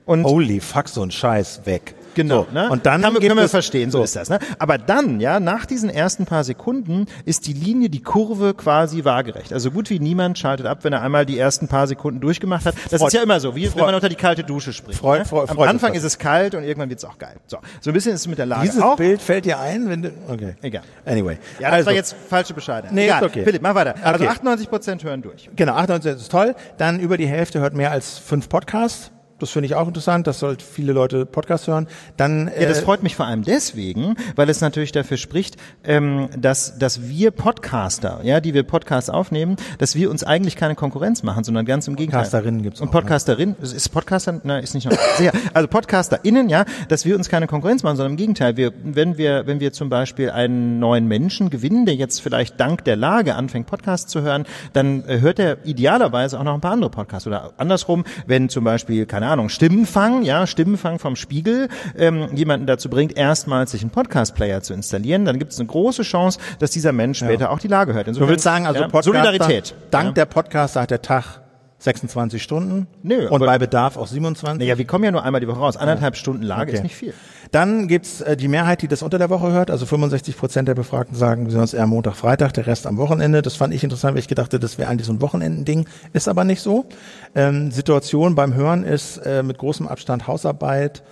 und Holy fuck, so ein Scheiß weg. Genau. So, ne? Und dann gibt können wir es- verstehen, so, ist das. Ne? Aber dann, ja, nach diesen ersten paar Sekunden ist die Linie, die Kurve quasi waagerecht. Also gut wie niemand schaltet ab, wenn er einmal die ersten paar Sekunden durchgemacht hat. Das Freut- ist ja immer so, wie wenn freut- man unter die kalte Dusche springt. Freut- ne? freut- Am freut Anfang ist es kalt und irgendwann wird's auch geil. So, so ein bisschen ist es mit der Lage Dieses auch. Bild fällt dir ein, wenn du, okay. Egal. Anyway. Ja, das also, war jetzt falsche Bescheide. Nee, Egal. ist okay. Philipp, mach weiter. Also Okay. 98 Prozent hören durch. Genau, 98% ist toll. Dann über die Hälfte hört mehr als fünf Podcasts. Das finde ich auch interessant, dass sollte viele Leute Podcasts hören. Dann Ja, das äh, freut mich vor allem deswegen, weil es natürlich dafür spricht, ähm, dass, dass wir Podcaster, ja, die wir Podcasts aufnehmen, dass wir uns eigentlich keine Konkurrenz machen, sondern ganz im Gegenteil. Podcasterinnen gibt's Und auch, ne? Podcasterinnen, ist Podcaster, nein, ist nicht noch, sehr, also PodcasterInnen, ja, dass wir uns keine Konkurrenz machen, sondern im Gegenteil. Wir, wenn wir, wenn wir zum Beispiel einen neuen Menschen gewinnen, der jetzt vielleicht dank der Lage anfängt, Podcasts zu hören, dann äh, hört er idealerweise auch noch ein paar andere Podcasts oder andersrum, wenn zum Beispiel, keine Ahnung, Stimmenfang, ja, Stimmenfang vom Spiegel, ähm, jemanden dazu bringt, erstmals sich einen Podcast-Player zu installieren, dann gibt es eine große Chance, dass dieser Mensch später auch die Lage hört. du Insofern, willst sagen, also ja, Podcaster, Solidarität. Dank ja. der Podcaster hat der Tag 26 Stunden. Nö, Und bei Bedarf auch 27. Naja, wir kommen ja nur einmal die Woche raus. Anderthalb Stunden Lage Okay. ist nicht viel. Dann gibt's äh, die Mehrheit, die das unter der Woche hört. Also 65 Prozent der Befragten sagen, wir sehen uns eher Montag, Freitag, der Rest am Wochenende. Das fand ich interessant, weil ich gedachte, das wäre eigentlich so ein Wochenendending. Ist aber nicht so. Ähm, Situation beim Hören ist äh, mit großem Abstand Hausarbeit,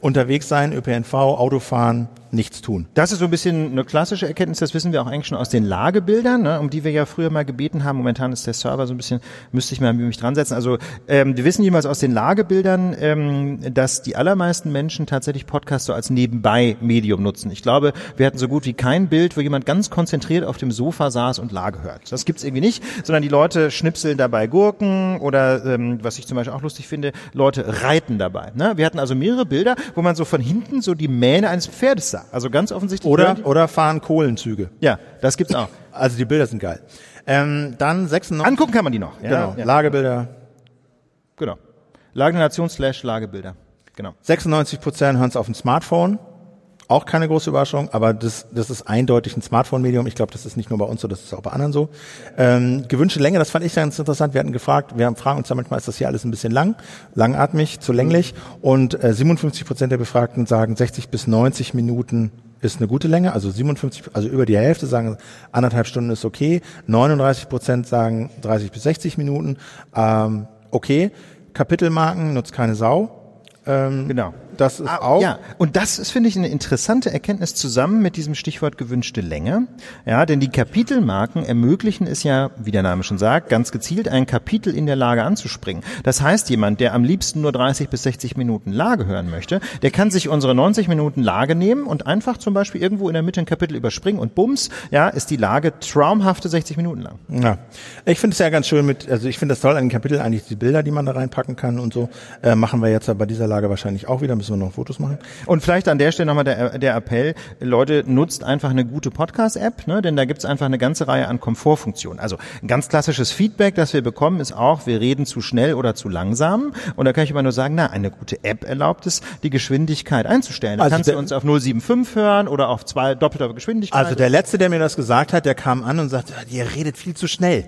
unterwegs sein, ÖPNV, Autofahren, nichts tun. Das ist so ein bisschen eine klassische Erkenntnis, das wissen wir auch eigentlich schon aus den Lagebildern, ne, um die wir ja früher mal gebeten haben. Momentan ist der Server so ein bisschen, müsste ich mal mich dran setzen. Also ähm, wir wissen jeweils aus den Lagebildern, ähm, dass die allermeisten Menschen tatsächlich Podcasts so als Nebenbei-Medium nutzen. Ich glaube, wir hatten so gut wie kein Bild, wo jemand ganz konzentriert auf dem Sofa saß und Lage hört. Das gibt's irgendwie nicht, sondern die Leute schnipseln dabei Gurken oder, ähm, was ich zum Beispiel auch lustig finde, Leute reiten dabei. Ne? Wir hatten also mehrere Bilder, wo man so von hinten so die Mähne eines Pferdes sah. Also ganz offensichtlich. Oder, oder fahren Kohlenzüge. ja, das gibt's auch. Also die Bilder sind geil. Ähm, dann 96, Angucken kann man die noch. Ja, genau, ja. Lagebilder. genau. Lage der Nation slash Lagebilder. Genau. 96 Prozent hören es auf dem Smartphone. Auch keine große Überraschung, aber das, das ist eindeutig ein Smartphone-Medium. Ich glaube, das ist nicht nur bei uns so, das ist auch bei anderen so. Ähm, gewünschte Länge, das fand ich ganz interessant. Wir hatten gefragt, wir haben fragen uns ja manchmal, ist das hier alles ein bisschen lang, langatmig, zu länglich? Und äh, 57 Prozent der Befragten sagen, 60 bis 90 Minuten ist eine gute Länge. Also 57, also über die Hälfte sagen, anderthalb Stunden ist okay. 39 Prozent sagen 30 bis 60 Minuten. Ähm, okay. Kapitelmarken nutzt keine Sau. Ähm, Genau. Das ist Ah, auch. Ja, und das ist, finde ich, eine interessante Erkenntnis zusammen mit diesem Stichwort gewünschte Länge. Ja, denn die Kapitelmarken ermöglichen es ja, wie der Name schon sagt, ganz gezielt ein Kapitel in der Lage anzuspringen. Das heißt, jemand, der am liebsten nur 30 bis 60 Minuten Lage hören möchte, der kann sich unsere 90 Minuten Lage nehmen und einfach zum Beispiel irgendwo in der Mitte ein Kapitel überspringen und bums, ja, ist die Lage traumhafte 60 Minuten lang. Ja, ich finde es ja ganz schön mit, also ich finde das toll an den Kapiteln eigentlich die Bilder, die man da reinpacken kann und so. Äh, machen wir jetzt ja bei dieser Lage wahrscheinlich auch wieder, müssen wir noch Fotos machen. Und vielleicht an der Stelle nochmal der, der Appell, Leute, nutzt einfach eine gute Podcast-App, ne? denn da gibt's einfach eine ganze Reihe an Komfortfunktionen. Also ein ganz klassisches Feedback, das wir bekommen, ist auch, wir reden zu schnell oder zu langsam. Und da kann ich immer nur sagen, na, eine gute App erlaubt es, die Geschwindigkeit einzustellen. Da Also kannst du uns auf 075 hören oder auf zwei doppelter Geschwindigkeit. Also der Letzte, der mir das gesagt hat, der kam an und sagte, ihr redet viel zu schnell.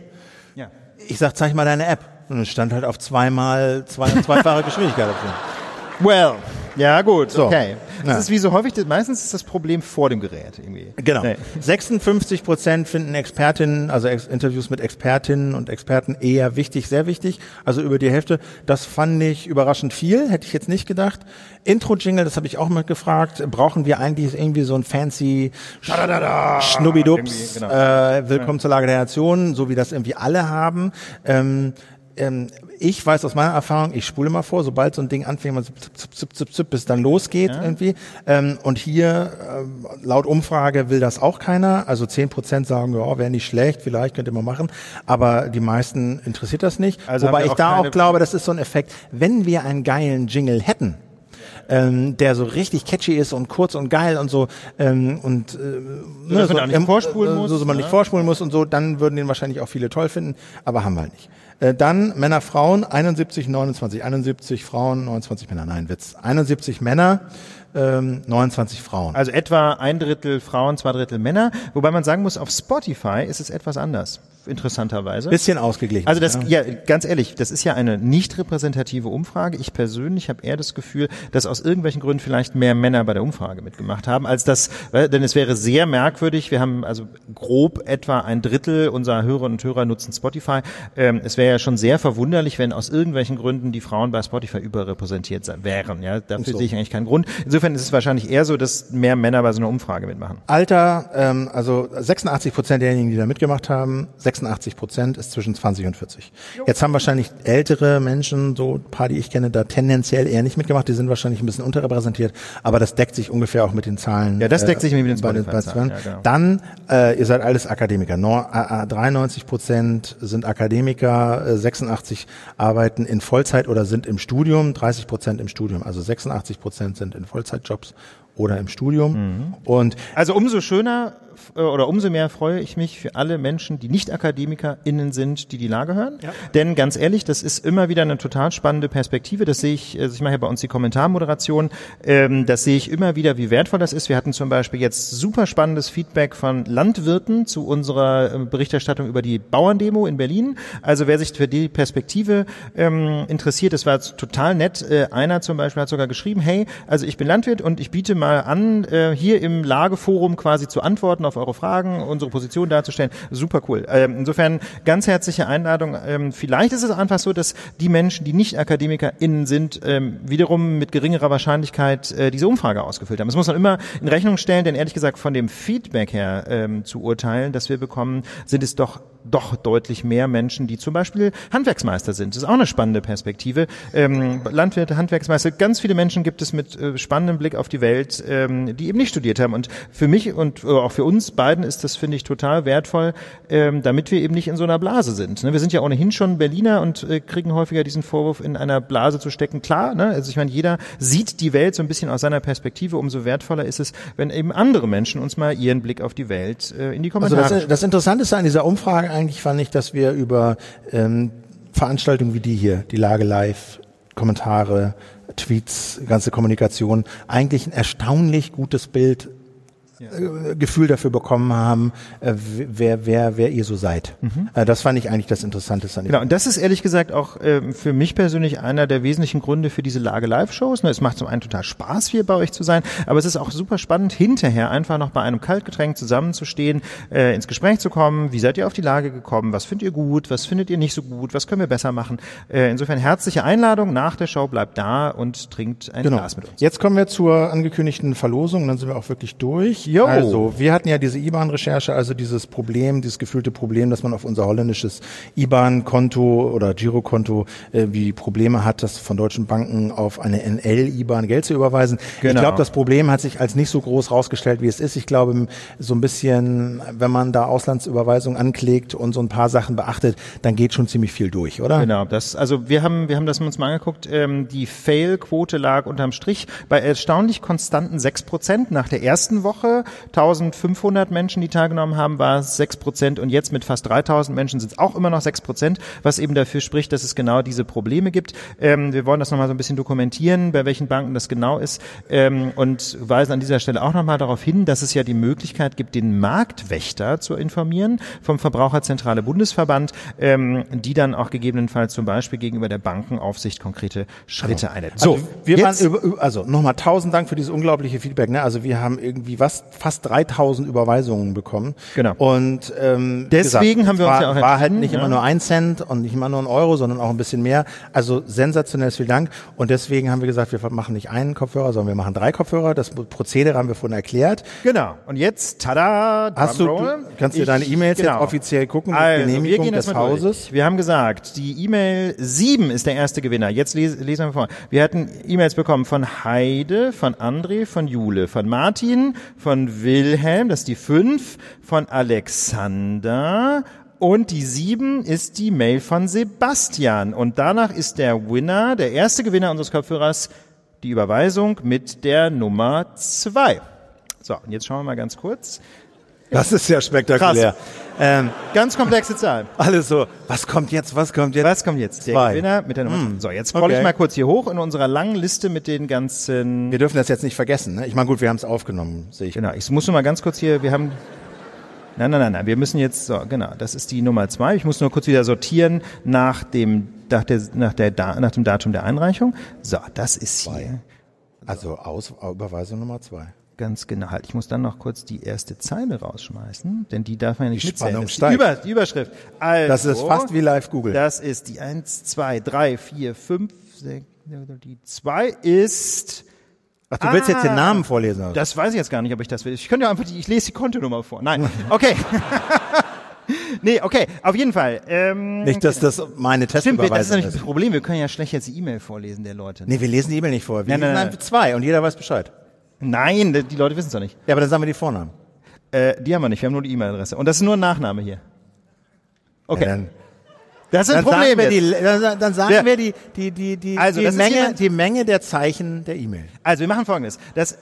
ja. Ich sag, zeig mal deine App. Und es stand halt auf zweimal, zwei, zweifache Geschwindigkeit. Well, ja gut, So. okay. Das Ja. ist wie so häufig, meistens ist das Problem vor dem Gerät irgendwie. Genau. Nee. 56 Prozent finden Expertinnen, also Ex Interviews mit Expertinnen und Experten eher wichtig, sehr wichtig. Also über die Hälfte. Das fand ich überraschend viel, hätte ich jetzt nicht gedacht. Intro-Jingle, das habe ich auch mal gefragt. Brauchen wir eigentlich irgendwie so ein fancy Schnubbidups, Irgendwie, genau. äh, Willkommen zur Lage der Nation, so wie das irgendwie alle haben. Ähm, ähm, ich weiß aus meiner Erfahrung, ich spule mal vor, sobald so ein Ding anfängt, man zip, zip, zip, zip, zip, bis dann losgeht irgendwie. Ähm, und hier, ähm, laut Umfrage will das auch keiner. Also 10 Prozent sagen, ja, wäre nicht schlecht, vielleicht könnte man machen. Aber die meisten interessiert das nicht. Also Wobei ich da auch glaube, das ist so ein Effekt, wenn wir einen geilen Jingle hätten, ähm, der so richtig catchy ist und kurz und geil und so ähm, und äh, ne, dass man nicht vorspulen äh, muss, so, so man ne? nicht vorspulen muss und so, dann würden den wahrscheinlich auch viele toll finden, aber haben wir halt nicht. Äh, dann Männer, Frauen, 71, 29, 71 Frauen, 29 Männer. Nein, Witz. 71 Männer, ähm, 29 Frauen. Also etwa ein Drittel Frauen, zwei Drittel Männer. Wobei man sagen muss, auf Spotify ist es etwas anders interessanterweise. Bisschen ausgeglichen. Also das, ja. ja, ganz ehrlich, das ist ja eine nicht repräsentative Umfrage. Ich persönlich habe eher das Gefühl, dass aus irgendwelchen Gründen vielleicht mehr Männer bei der Umfrage mitgemacht haben, als das, denn es wäre sehr merkwürdig. Wir haben also grob etwa ein Drittel unserer Hörerinnen und Hörer nutzen Spotify. Ähm, es wäre ja schon sehr verwunderlich, wenn aus irgendwelchen Gründen die Frauen bei Spotify überrepräsentiert wären. Ja, dafür so. sehe ich eigentlich keinen Grund. Insofern ist es wahrscheinlich eher so, dass mehr Männer bei so einer Umfrage mitmachen. Alter, ähm, also 86 Prozent derjenigen, die da mitgemacht haben, 86 Prozent ist zwischen 20 und 40. Jetzt haben wahrscheinlich ältere Menschen, so ein paar, die ich kenne, da tendenziell eher nicht mitgemacht. Die sind wahrscheinlich ein bisschen unterrepräsentiert, aber das deckt sich ungefähr auch mit den Zahlen. Ja, das deckt sich mit den Zahlen. Ja, genau. Dann, äh, ihr seid alles Akademiker. Nor, äh, 93 Prozent sind Akademiker, äh, 86 arbeiten in Vollzeit oder sind im Studium, 30 Prozent im Studium. Also 86 Prozent sind in Vollzeitjobs oder im Studium. Mhm. Und also umso schöner oder umso mehr freue ich mich für alle Menschen, die nicht AkademikerInnen sind, die die Lage hören. Ja. Denn ganz ehrlich, das ist immer wieder eine total spannende Perspektive. Das sehe ich, also ich mache ja bei uns die Kommentarmoderation, ähm, das sehe ich immer wieder, wie wertvoll das ist. Wir hatten zum Beispiel jetzt super spannendes Feedback von Landwirten zu unserer äh, Berichterstattung über die Bauerndemo in Berlin. Also wer sich für die Perspektive ähm, interessiert, das war total nett. Äh, einer zum Beispiel hat sogar geschrieben, hey, also ich bin Landwirt und ich biete mal an, äh, hier im Lageforum quasi zu antworten auf eure Fragen, unsere Position darzustellen. Super cool. Ähm, insofern ganz herzliche Einladung. Ähm, vielleicht ist es einfach so, dass die Menschen, die nicht AkademikerInnen sind, ähm, wiederum mit geringerer Wahrscheinlichkeit äh, diese Umfrage ausgefüllt haben. Das muss man immer in Rechnung stellen, denn ehrlich gesagt von dem Feedback her ähm, zu urteilen, das wir bekommen, sind es doch doch deutlich mehr Menschen, die zum Beispiel Handwerksmeister sind. Das ist auch eine spannende Perspektive. Ähm, Landwirte, Handwerksmeister, ganz viele Menschen gibt es mit äh, spannendem Blick auf die Welt, ähm, die eben nicht studiert haben. Und für mich und äh, auch für uns beiden ist das, finde ich, total wertvoll, ähm, damit wir eben nicht in so einer Blase sind. Ne? Wir sind ja ohnehin schon Berliner und äh, kriegen häufiger diesen Vorwurf, in einer Blase zu stecken. Klar, ne? also ich meine, jeder sieht die Welt so ein bisschen aus seiner Perspektive. Umso wertvoller ist es, wenn eben andere Menschen uns mal ihren Blick auf die Welt äh, in die Kommentare also das, das Interessante ist an dieser Umfrage eigentlich, fand ich, dass wir über ähm, Veranstaltungen wie die hier, die Lage live, Kommentare, Tweets, ganze Kommunikation, eigentlich ein erstaunlich gutes Bild äh, Gefühl dafür bekommen haben, äh, wer, wer, wer ihr so seid. Mhm. Äh, das fand ich eigentlich das Interessanteste an Genau, und das ist ehrlich gesagt auch äh, für mich persönlich einer der wesentlichen Gründe für diese Lage-Live-Shows. Ne, es macht zum einen total Spaß, hier bei euch zu sein, aber es ist auch super spannend, hinterher einfach noch bei einem Kaltgetränk zusammenzustehen, ins Gespräch zu kommen. Wie seid ihr auf die Lage gekommen? Was findet ihr gut? Was findet ihr nicht so gut? Was können wir besser machen? Insofern herzliche Einladung. Nach der Show bleibt da und trinkt ein genau. Glas mit uns. Jetzt kommen wir zur angekündigten Verlosung, dann sind wir auch wirklich durch. Jo. Also, wir hatten ja diese IBAN-Recherche, also dieses Problem, dieses gefühlte Problem, dass man auf unser holländisches IBAN-Konto oder Girokonto äh, wie Probleme hat, das von deutschen Banken auf eine NL-IBAN Geld zu überweisen. Genau. Ich glaube, das Problem hat sich als nicht so groß rausgestellt, wie es ist. Ich glaube, so ein bisschen, wenn man da Auslandsüberweisungen anklickt und so ein paar Sachen beachtet, dann geht schon ziemlich viel durch, oder? Genau, das, also wir haben, wir haben das uns mal angeguckt, ähm, die Fail-Quote lag unterm Strich bei erstaunlich konstanten sechs Prozent nach der ersten Woche. 1500 Menschen, die teilgenommen haben, war es 6 Prozent und jetzt mit fast 3000 Menschen sind es auch immer noch 6 Prozent, was eben dafür spricht, dass es genau diese Probleme gibt. Ähm, wir wollen das nochmal so ein bisschen dokumentieren, bei welchen Banken das genau ist ähm, und weisen an dieser Stelle auch nochmal darauf hin, dass es ja die Möglichkeit gibt, den Marktwächter zu informieren vom Verbraucherzentrale Bundesverband, ähm, die dann auch gegebenenfalls zum Beispiel gegenüber der Bankenaufsicht konkrete Schritte einleiten. So, also wir jetzt, waren über, also nochmal tausend Dank für dieses unglaubliche Feedback. Ne? Also wir haben irgendwie was fast 3000 Überweisungen bekommen. Genau. Und ähm, deswegen gesagt, haben wir uns war, ja auch war halt nicht ja. immer nur ein Cent und nicht immer nur ein Euro, sondern auch ein bisschen mehr. Also sensationelles vielen Dank. Und deswegen haben wir gesagt, wir machen nicht einen Kopfhörer, sondern wir machen drei Kopfhörer. Das Prozedere haben wir vorhin erklärt. Genau. Und jetzt, tada, Hast du, du kannst du deine E-Mails genau. jetzt offiziell gucken also, Genehmigung des Hauses. Durch. Wir haben gesagt, die E-Mail 7 ist der erste Gewinner. Jetzt lesen, lesen wir vor. Wir hatten E-Mails bekommen von Heide, von André, von Jule, von Martin, von Will Wilhelm, das ist die 5 von Alexander und die 7 ist die Mail von Sebastian. Und danach ist der Winner, der erste Gewinner unseres Kopfhörers, die Überweisung mit der Nummer 2. So, und jetzt schauen wir mal ganz kurz. Das ist ja spektakulär. Ähm, Ganz komplexe Zahl. alles so, was kommt jetzt, was kommt jetzt? Was kommt jetzt? Der Zwei. Gewinner mit der Nummer. Hm. So, jetzt scroll ich Okay. mal kurz hier hoch in unserer langen Liste mit den ganzen. Wir dürfen das jetzt nicht vergessen. Ne? Ich meine, gut, wir haben es aufgenommen, sehe ich. Genau, ich muss nur mal ganz kurz hier, wir haben. Nein, nein, nein, nein, wir müssen jetzt, so, genau, das ist die Nummer zwei. Ich muss nur kurz wieder sortieren nach dem, nach der, nach der, nach dem Datum der Einreichung. So, das ist hier. Also Aus Überweisung Nummer zwei. Ganz genau. Halt, ich muss dann noch kurz die erste Zeile rausschmeißen, denn die darf man ja nicht Die mitzählen. Spannung Das ist die, steigt. Über, die Überschrift. Also, Das ist fast wie live Google. Das ist die eins, zwei, drei, vier, fünf, sechs, die zwei ist, Ach, du willst jetzt den Ah. Namen vorlesen? oder? das weiß ich jetzt gar nicht, ob ich das will. Ich könnte ja einfach die, ich lese die Kontonummer vor. Nein, okay. nee, okay, auf jeden Fall. Ähm, Nicht, dass das meine Stimmt, wir- das ist Testüberweisung nämlich das Problem. Wir können ja schlecht jetzt die E-Mail vorlesen der Leute. Nee, wir lesen die E-Mail nicht vor. Wir Nein, nein, lesen nein. einfach zwei und jeder weiß Bescheid. Nein, die Leute wissen es doch nicht. Ja, aber dann sagen wir die Vornamen. Äh, die haben wir nicht, wir haben nur die E-Mail-Adresse. Und das ist nur ein Nachname hier. Okay, Ja, dann das ist ein dann sagen Problem wir, jetzt. die, dann, dann sagen Ja. wir die, die, die, die, Also, die, Menge, die Menge der Zeichen der E-Mail. Also wir machen folgendes. Das,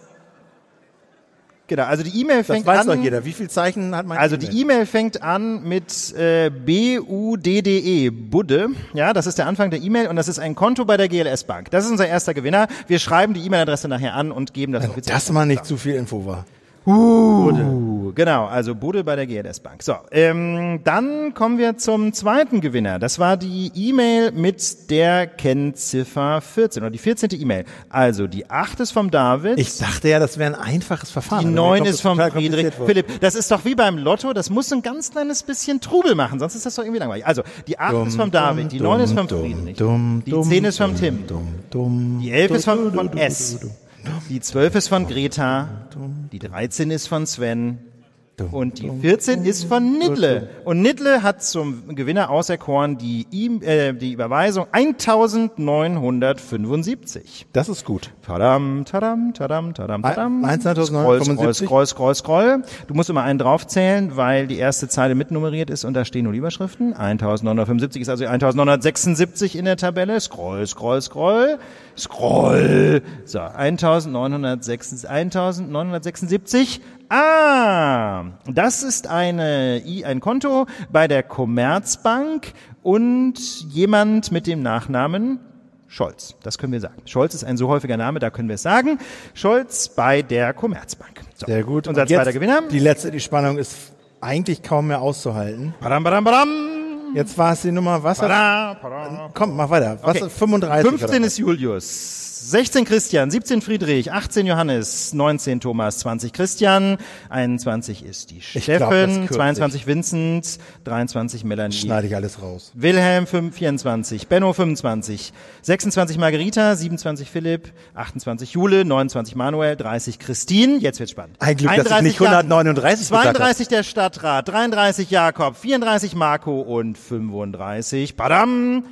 genau, also die E-Mail Das fängt weiß an. doch jeder. Wie viele Zeichen hat man? Also die E-Mail fängt an mit äh, B-U-D-D-E, Budde. Ja, das ist der Anfang der E-Mail und das ist ein Konto bei der GLS Bank. Das ist unser erster Gewinner. Wir schreiben die E-Mail-Adresse nachher an und geben das offiziell. Das mal nicht zu viel Info war. Uh, genau, also Bude bei der GLS Bank. So, ähm, dann kommen wir zum zweiten Gewinner. Das war die E-Mail mit der Kennziffer 14 oder die 14. E-Mail. Also die 8 ist vom David. Ich dachte ja, das wäre ein einfaches Verfahren. Die aber mir neun kommt ist das vom Friedrich. Philipp. Das ist doch wie beim Lotto, das muss ein ganz kleines bisschen Trubel machen, sonst ist das doch irgendwie langweilig. Also, die acht Dumm, ist vom David, die dumm, neun ist vom dumm, Friedrich, dumm, die dumm, zehn ist vom dumm, Tim, Dumm, dumm, die elf ist von, du, von S. die zwölf ist von Greta, die 13 ist von Sven und die 14 ist von Nidle. Und Nidle hat zum Gewinner auserkoren die, E- äh, die Überweisung 1975. Das ist gut. Tadam, tadam, tadam, tadam, tadam. 1975? Scroll, scroll, scroll, scroll. Du musst immer einen draufzählen, weil die erste Zeile mitnummeriert ist und da stehen nur Überschriften. 1975 ist also 1976 in der Tabelle. Scroll, scroll, scroll. Scroll. So, 1976, 1976. Ah, das ist eine, ein Konto bei der Commerzbank und jemand mit dem Nachnamen Scholz. Das können wir sagen. Scholz ist ein so häufiger Name, da können wir es sagen. Scholz bei der Commerzbank. So. Sehr gut. Unser Und jetzt zweiter Gewinner. Die letzte, die Spannung ist eigentlich kaum mehr auszuhalten. Badam, badam, badam. Jetzt war es die Nummer, was? Badam, badam. Komm, mach weiter. Was? Okay. 35 15 oder was? ist Julius. 16 Christian, 17 Friedrich, 18 Johannes, 19 Thomas, 20 Christian, 21 ist die glaub, Steffen, kürzt 22 Vincent, 23 Melanie. Schneide ich alles raus. Wilhelm 5, 24, Benno 25, 26 Margarita, 27 Philipp, 28 Jule, 29 Manuel, 30 Christine, jetzt wird's spannend. Ein Glück, dass ich 31 nicht 139 gesagt habe. 32 der Stadtrat, 33 Jakob, 34 Marco und 35, badam,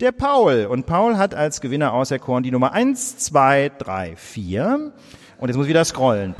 der Paul. Und Paul hat als Gewinner auserkoren die Nummer 1, 2, 3, 4. Und jetzt muss ich wieder scrollen.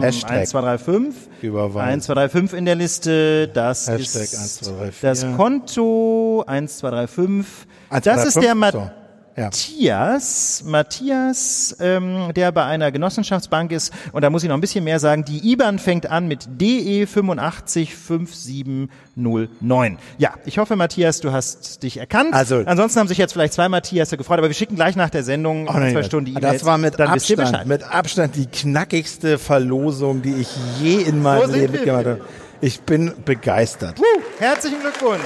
Hashtag. 1, 2, 3, 5. Überweisen. 1, 2, 3, 5 in der Liste. Das Hashtag ist 1, 2, 3, 4. das Konto 1, 2, 3, 5. 1, Das 2, 3, ist der 5. So. Matthias, Matthias, ähm, der bei einer Genossenschaftsbank ist. Und da muss ich noch ein bisschen mehr sagen. Die IBAN fängt an mit DE 855709. Ja, ich hoffe, Matthias, du hast dich erkannt. Also- Ansonsten haben sich jetzt vielleicht zwei Matthias gefreut, aber wir schicken gleich nach der Sendung Oh, in nein, zwei Stunden die E-Mails. Das war mit Abstand, mit Abstand die knackigste Verlosung, die ich je in meinem Leben mitgemacht habe. Ich bin begeistert. Puh, herzlichen Glückwunsch.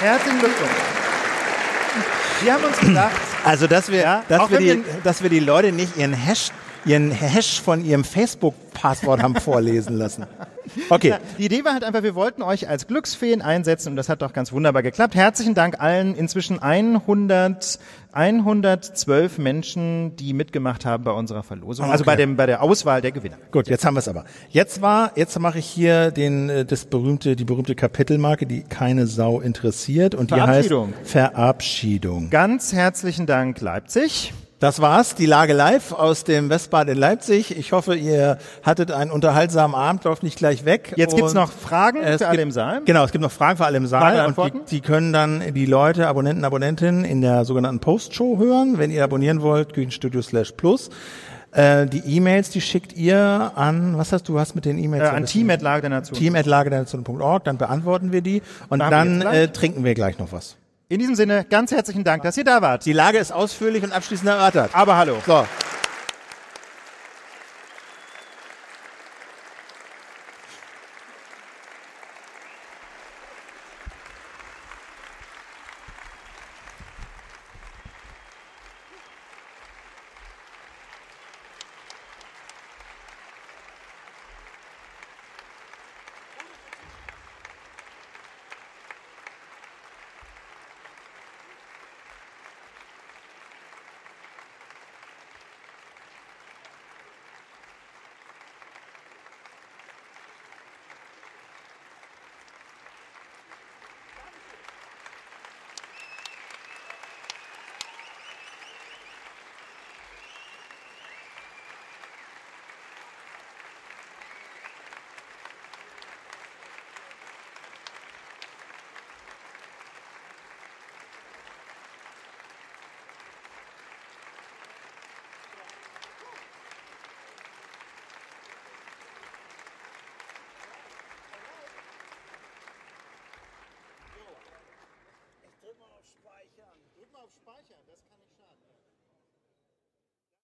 Herzlichen Glückwunsch. Wir haben uns gedacht, Also, dass wir, Ja, dass wir, die, dass wir die Leute nicht ihren Hash, ihren Hash von ihrem Facebook-Passwort haben vorlesen lassen. Okay. Die Idee war halt einfach, wir wollten euch als Glücksfeen einsetzen und das hat doch ganz wunderbar geklappt. Herzlichen Dank allen inzwischen 100, 112 Menschen, die mitgemacht haben bei unserer Verlosung. Also Okay. bei dem, bei der Auswahl der Gewinner. Gut, jetzt haben wir es aber. Jetzt war, jetzt mache ich hier den, äh, das berühmte, die berühmte Kapitelmarke, die keine Sau interessiert und die heißt. Verabschiedung. Ganz herzlichen Dank, Leipzig. Das war's, die Lage live aus dem Westbad in Leipzig. Ich hoffe, ihr hattet einen unterhaltsamen Abend, läuft nicht gleich weg. Jetzt gibt's noch Fragen für alle im Saal. Genau, es gibt noch Fragen für alle im Saal und die, die können dann die Leute, Abonnenten, Abonnentinnen in der sogenannten Postshow hören, wenn ihr abonnieren wollt, Küchenstudio slash plus. Äh, die E-Mails, die schickt ihr an, was hast du, hast mit den E-Mails? Äh, an Team-Lage der Nation. Dann beantworten wir die und Machen dann äh, trinken wir gleich noch was. In diesem Sinne, ganz herzlichen Dank, dass ihr da wart. Die Lage ist ausführlich und abschließend erörtert. Aber hallo. So,